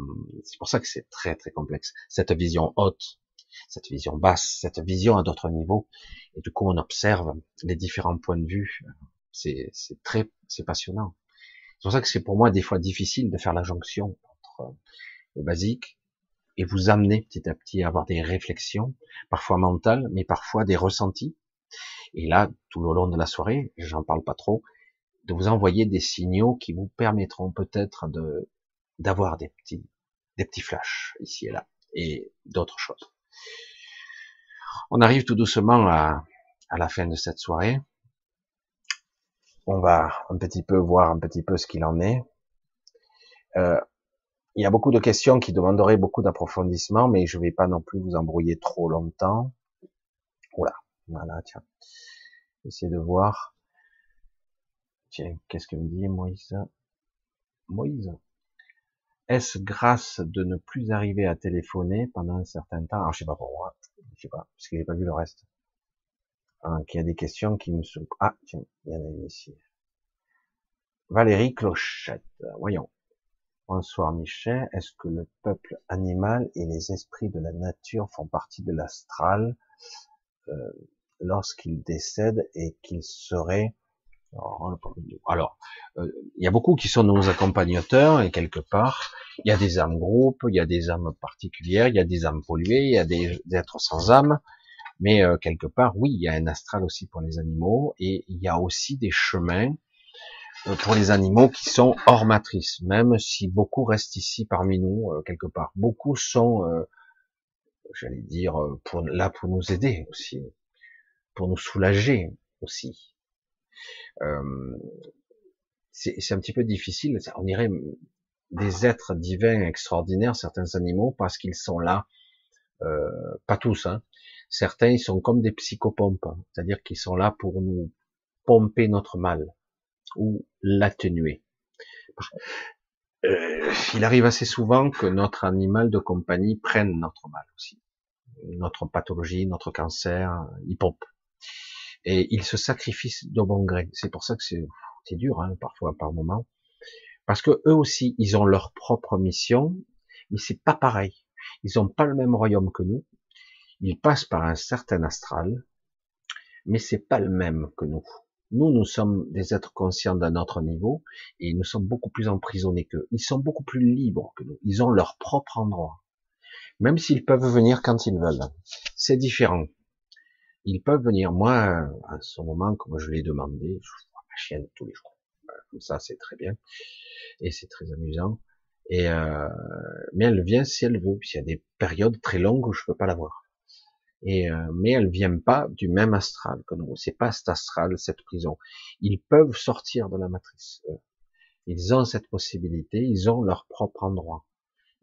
c'est pour ça que c'est très très complexe. Cette vision haute, cette vision basse, cette vision à d'autres niveaux, et du coup on observe les différents points de vue. C'est très, c'est passionnant. C'est pour ça que c'est pour moi des fois difficile de faire la jonction entre le basique et vous amener petit à petit à avoir des réflexions, parfois mentales, mais parfois des ressentis. Et là, tout le long de la soirée, j'en parle pas trop, de vous envoyer des signaux qui vous permettront peut-être de d'avoir des petits des petits flashs ici et là et d'autres choses. On arrive tout doucement à, à la fin de cette soirée. On va un petit peu voir un petit peu ce qu'il en est. Euh, il y a beaucoup de questions qui demanderaient beaucoup d'approfondissement, mais je ne vais pas non plus vous embrouiller trop longtemps. Oula, voilà, tiens. Essayez de voir. Tiens, qu'est-ce que me dit Moïse? Moïse. Est-ce grâce de ne plus arriver à téléphoner pendant un certain temps? Alors, je sais pas pour moi, je sais pas, parce que j'ai pas vu le reste. Donc, il y a des questions qui me sont... Ah, tiens, il y en a une ici. Valérie Clochette, voyons. Bonsoir Michel. Est-ce que le peuple animal et les esprits de la nature font partie de l'astral euh, lorsqu'ils décèdent et qu'ils seraient alors, euh, il y a beaucoup qui sont nos accompagnateurs et quelque part, il y a des âmes groupes, il y a des âmes particulières, il y a des âmes polluées, il y a des, êtres sans âme, mais euh, quelque part, oui, il y a un astral aussi pour les animaux et il y a aussi des chemins pour les animaux qui sont hors matrice, même si beaucoup restent ici parmi nous quelque part. Beaucoup sont, j'allais dire, pour, là pour nous aider aussi, pour nous soulager aussi euh, c'est un petit peu difficile. On dirait des êtres divins extraordinaires, certains animaux, parce qu'ils sont là, euh, pas tous, hein. certains ils sont comme des psychopompes, hein. c'est-à-dire qu'ils sont là pour nous pomper notre mal ou l'atténuer. Euh, il arrive assez souvent que notre animal de compagnie prenne notre mal aussi, notre pathologie, notre cancer, il pompe et ils se sacrifient de bon gré. C'est pour ça que c'est dur hein, parfois par moment, parce que eux aussi ils ont leur propre mission, mais c'est pas pareil. Ils ont pas le même royaume que nous. Ils passent par un certain astral, mais c'est pas le même que nous. Nous, nous sommes des êtres conscients d'un autre niveau et nous sommes beaucoup plus emprisonnés qu'eux. Ils sont beaucoup plus libres que nous. Ils ont leur propre endroit. Même s'ils peuvent venir quand ils veulent. C'est différent ils peuvent venir. Moi, à ce moment, comme je l'ai demandé, je vois ma chienne tous les jours. Comme ça, c'est très bien. Et c'est très amusant. Et euh, mais elle vient si elle veut. Puis il y a des périodes très longues où je peux pas la voir. Et euh, mais elle vient pas du même astral que nous. C'est pas cet astral, cette prison. Ils peuvent sortir de la matrice. Ils ont cette possibilité. Ils ont leur propre endroit.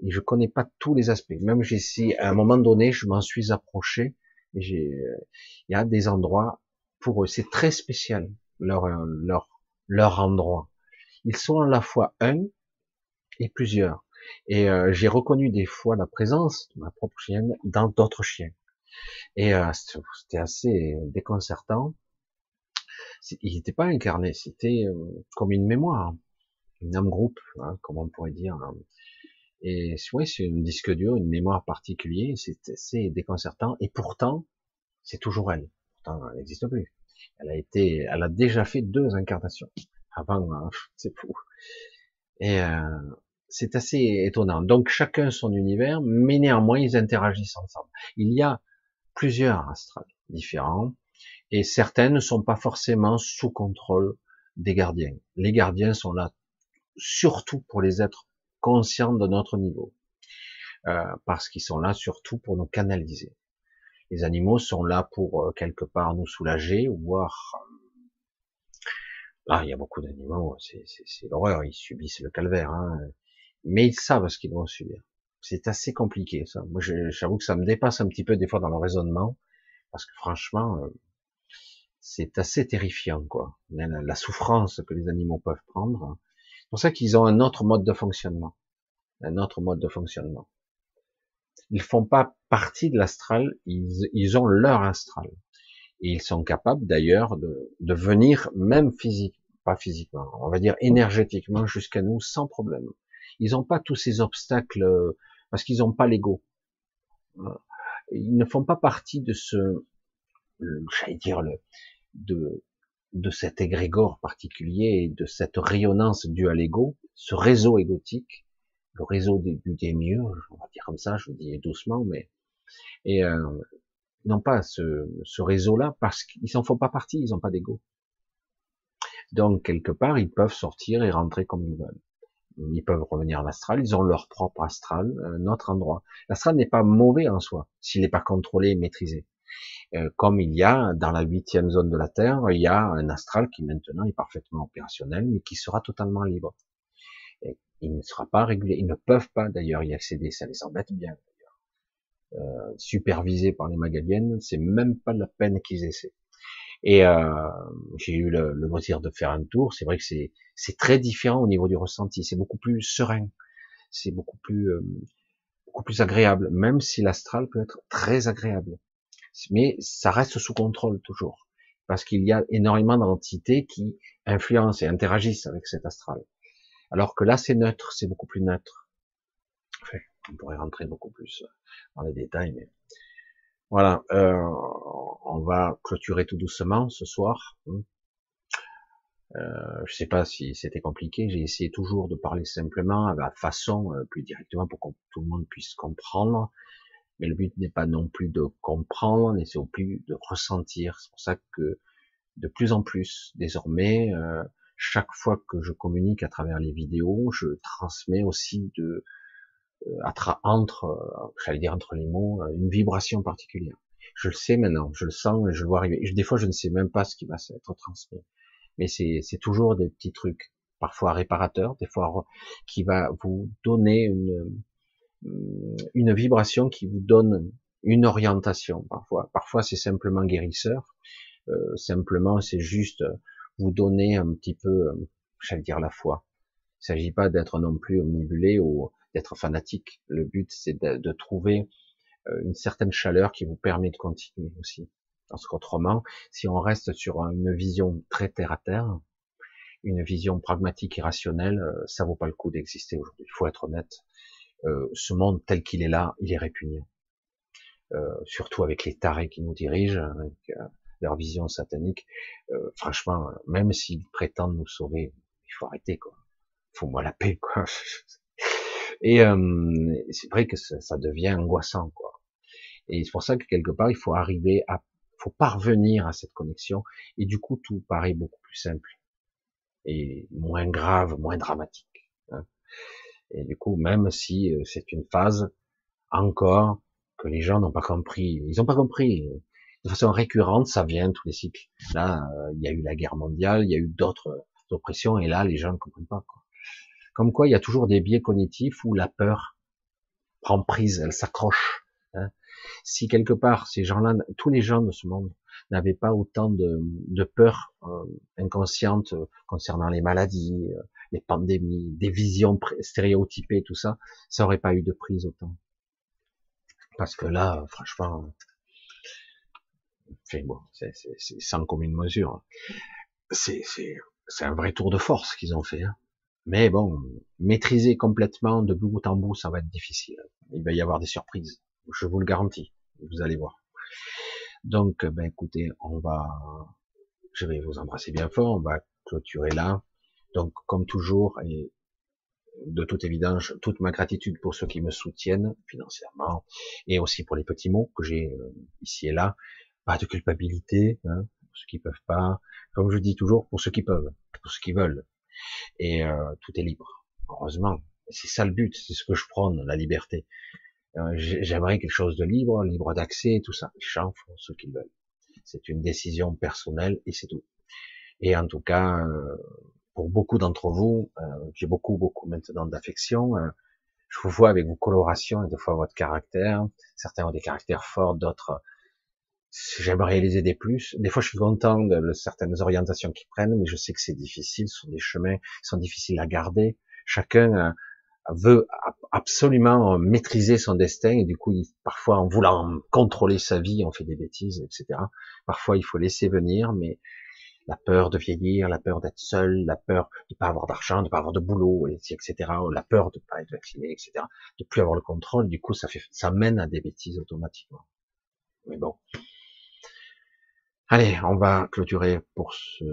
Et je connais pas tous les aspects. Même si à un moment donné, je m'en suis approché il y a des endroits pour eux, c'est très spécial leur leur leur endroit. Ils sont à la fois un et plusieurs. Et euh, j'ai reconnu des fois la présence de ma propre chienne dans d'autres chiens. Et euh, c'était assez déconcertant. Il n'était pas incarné, c'était euh, comme une mémoire, une âme groupe, hein, comme on pourrait dire. Et oui, c'est une disque dur, une mémoire particulière, c'est assez déconcertant. Et pourtant, c'est toujours elle. Pourtant, elle n'existe plus. Elle a été, elle a déjà fait deux incarnations. Avant, hein, c'est fou. Et euh, c'est assez étonnant. Donc chacun son univers, mais néanmoins ils interagissent ensemble. Il y a plusieurs astrales différents, et certains ne sont pas forcément sous contrôle des gardiens. Les gardiens sont là surtout pour les êtres conscients de notre niveau, euh, parce qu'ils sont là surtout pour nous canaliser. Les animaux sont là pour euh, quelque part nous soulager, ou voir. Ah, il y a beaucoup d'animaux, c'est l'horreur, ils subissent le calvaire, hein. mais ils savent ce qu'ils vont subir. C'est assez compliqué ça. Moi, j'avoue que ça me dépasse un petit peu des fois dans le raisonnement, parce que franchement, euh, c'est assez terrifiant, quoi. La, souffrance que les animaux peuvent prendre. C'est pour ça qu'ils ont un autre mode de fonctionnement, un autre mode de fonctionnement. Ils font pas partie de l'astral, ils, ont leur astral. Et ils sont capables d'ailleurs de, venir même physique, pas physiquement, on va dire énergétiquement jusqu'à nous sans problème. Ils n'ont pas tous ces obstacles parce qu'ils n'ont pas l'ego. Ils ne font pas partie de ce, j'allais dire le, de, de cet égrégore particulier de cette rayonnance due à l'ego, ce réseau égotique, le réseau des, des mieux, on va dire comme ça, je vous dis doucement, mais et euh, non pas ce, ce réseau-là parce qu'ils n'en font pas partie, ils n'ont pas d'ego. Donc quelque part, ils peuvent sortir et rentrer comme ils veulent ils peuvent revenir en astral, ils ont leur propre astral, un endroit. L'astral n'est pas mauvais en soi, s'il n'est pas contrôlé et maîtrisé. Euh, comme il y a dans la huitième zone de la Terre, il y a un astral qui maintenant est parfaitement opérationnel, mais qui sera totalement libre. Il ne sera pas régulé, ils ne peuvent pas d'ailleurs y accéder, ça les embête bien. Euh, supervisé par les Magaliennes, c'est même pas la peine qu'ils essaient. Et euh, j'ai eu le, le, loisir de faire un tour. C'est vrai que c'est c'est très différent au niveau du ressenti. C'est beaucoup plus serein. C'est beaucoup plus euh, beaucoup plus agréable, même si l'astral peut être très agréable. Mais ça reste sous contrôle toujours, parce qu'il y a énormément d'entités qui influencent et interagissent avec cet astral. Alors que là, c'est neutre, c'est beaucoup plus neutre. Enfin, on pourrait rentrer beaucoup plus dans les détails, mais voilà, euh, on va clôturer tout doucement ce soir. Euh, je sais pas si c'était compliqué. J'ai essayé toujours de parler simplement, à la façon euh, plus directement pour que tout le monde puisse comprendre. Mais le but n'est pas non plus de comprendre, mais c'est au plus de ressentir. C'est pour ça que de plus en plus, désormais, euh, chaque fois que je communique à travers les vidéos, je transmets aussi de entre, euh, j'allais dire entre les mots, euh, une vibration particulière. Je le sais maintenant, je le sens, je le vois arriver. Des fois, je ne sais même pas ce qui va être transmis. Mais c'est, c'est toujours des petits trucs, parfois réparateurs, des fois qui va vous donner une, une vibration qui vous donne une orientation parfois. Parfois, c'est simplement guérisseur. Euh, simplement, c'est juste vous donner un petit peu, j'allais dire la foi. Il ne s'agit pas d'être non plus omnibulé ou fanatique. Le but, c'est de, trouver euh, une certaine chaleur qui vous permet de continuer aussi. Parce qu'autrement, si on reste sur une vision très terre à terre, une vision pragmatique et rationnelle, euh, ça vaut pas le coup d'exister aujourd'hui. Il faut être honnête. Euh, ce monde tel qu'il est là, il est répugnant. surtout avec les tarés qui nous dirigent, avec leur vision satanique. franchement, même s'ils prétendent nous sauver, il faut arrêter quoi. Faut moi la paix quoi. Et euh, c'est vrai que ça, devient angoissant, quoi. Et c'est pour ça que quelque part, il faut arriver à, faut parvenir à cette connexion. Et du coup, tout paraît beaucoup plus simple et moins grave, moins dramatique. Hein. Et du coup, même si euh, c'est une phase encore que les gens n'ont pas compris, ils n'ont pas compris. De façon récurrente, ça vient tous les cycles. Là, euh, il y a eu la guerre mondiale, il y a eu d'autres oppressions, et là, les gens ne comprennent pas. Quoi. Comme quoi, il y a toujours des biais cognitifs où la peur prend prise, elle s'accroche. Hein. Si quelque part, ces gens-là, tous les gens de ce monde n'avaient pas autant de, peur euh, inconsciente concernant les maladies, euh, les pandémies, des visions stéréotypées, tout ça, ça aurait pas eu de prise autant. Parce que là, franchement, enfin bon, c'est sans commune mesure. C'est un vrai tour de force qu'ils ont fait. Hein. Mais bon, maîtriser complètement de bout en bout, ça va être difficile. Il va y avoir des surprises, je vous le garantis. Vous allez voir. Donc, ben écoutez, on va, je vais vous embrasser bien fort. On va clôturer là. Donc, comme toujours, et de toute évidence, toute ma gratitude pour ceux qui me soutiennent financièrement et aussi pour les petits mots que j'ai euh, ici et là. Pas de culpabilité, hein, pour ceux qui peuvent pas. Comme je dis toujours, pour ceux qui peuvent. tout ce qu'ils veulent. Et euh, tout est libre, heureusement. C'est ça le but, c'est ce que je prône, la liberté. Euh, j'aimerais quelque chose de libre, libre d'accès, tout ça. Les gens font ce qu'ils veulent. C'est une décision personnelle et c'est tout. Et en tout cas, euh, pour beaucoup d'entre vous, j'ai beaucoup, beaucoup maintenant d'affection. je vous vois avec vos colorations et des fois votre caractère. Certains ont des caractères forts, d'autres j'aimerais les aider plus. Des fois, je suis content de certaines orientations qu'ils prennent, mais je sais que c'est difficile. Ce sont des chemins qui sont difficiles à garder. Chacun euh, veut absolument maîtriser son destin et du coup, parfois, en voulant contrôler sa vie, on fait des bêtises, etc. Parfois, il faut laisser venir, mais la peur de vieillir, la peur d'être seul, la peur de pas avoir d'argent, de pas avoir de boulot, etc. La peur de pas être vacciné, etc. De plus avoir le contrôle. Du coup, ça fait, ça mène à des bêtises automatiquement. Mais bon, Allez, on va clôturer pour ce,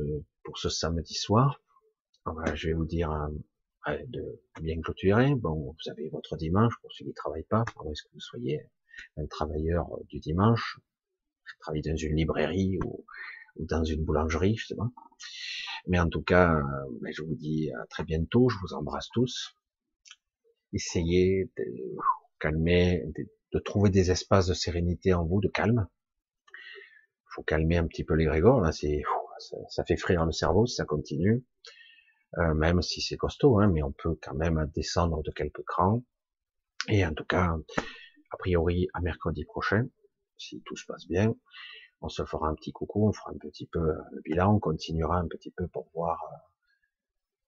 pour ce samedi soir. je vais vous dire euh, de bien clôturer. Bon, vous avez votre dimanche pour ceux qui ne travaillent pas. À est-ce que vous soyez un travailleur du dimanche, travaille dans une librairie ou, dans une boulangerie, je sais pas. Mais en tout cas, euh, ben, je vous dis à très bientôt. Je vous embrasse tous. Essayez de calmer, de trouver des espaces de sérénité en vous, de calme faut calmer un petit peu les grégores. Là, c'est ça, fait frire le cerveau si ça continue, euh, même si c'est costaud, hein, mais on peut quand même descendre de quelques crans. Et en tout cas, a priori, à mercredi prochain, si tout se passe bien, on se fera un petit coucou, on fera un petit peu le bilan, on continuera un petit peu pour voir euh,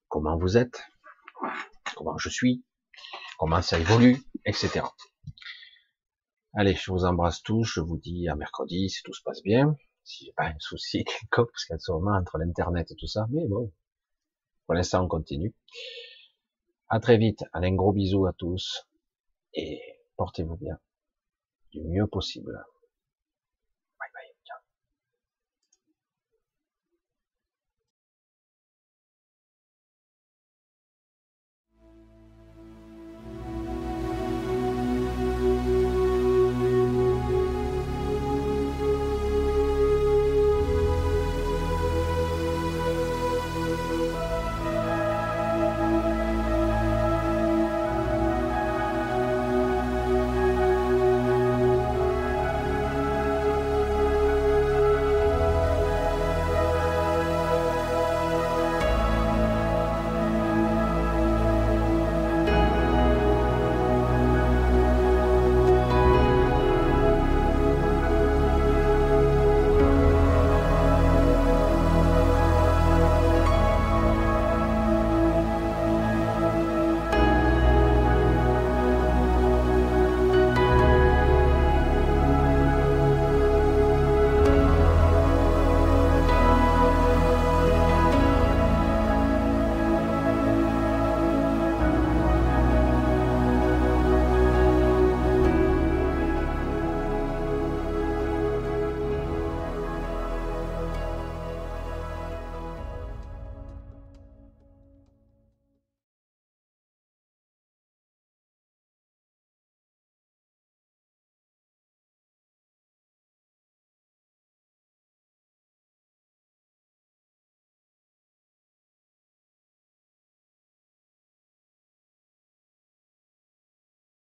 comment vous êtes, comment je suis, comment ça évolue, etc. Allez, je vous embrasse tous, je vous dis à mercredi si tout se passe bien, si j'ai pas un souci quelconque, parce qu'il y a entre l'internet et tout ça, mais bon, pour l'instant on continue. À très vite, allez, un gros bisou à tous, et portez-vous bien, du mieux possible.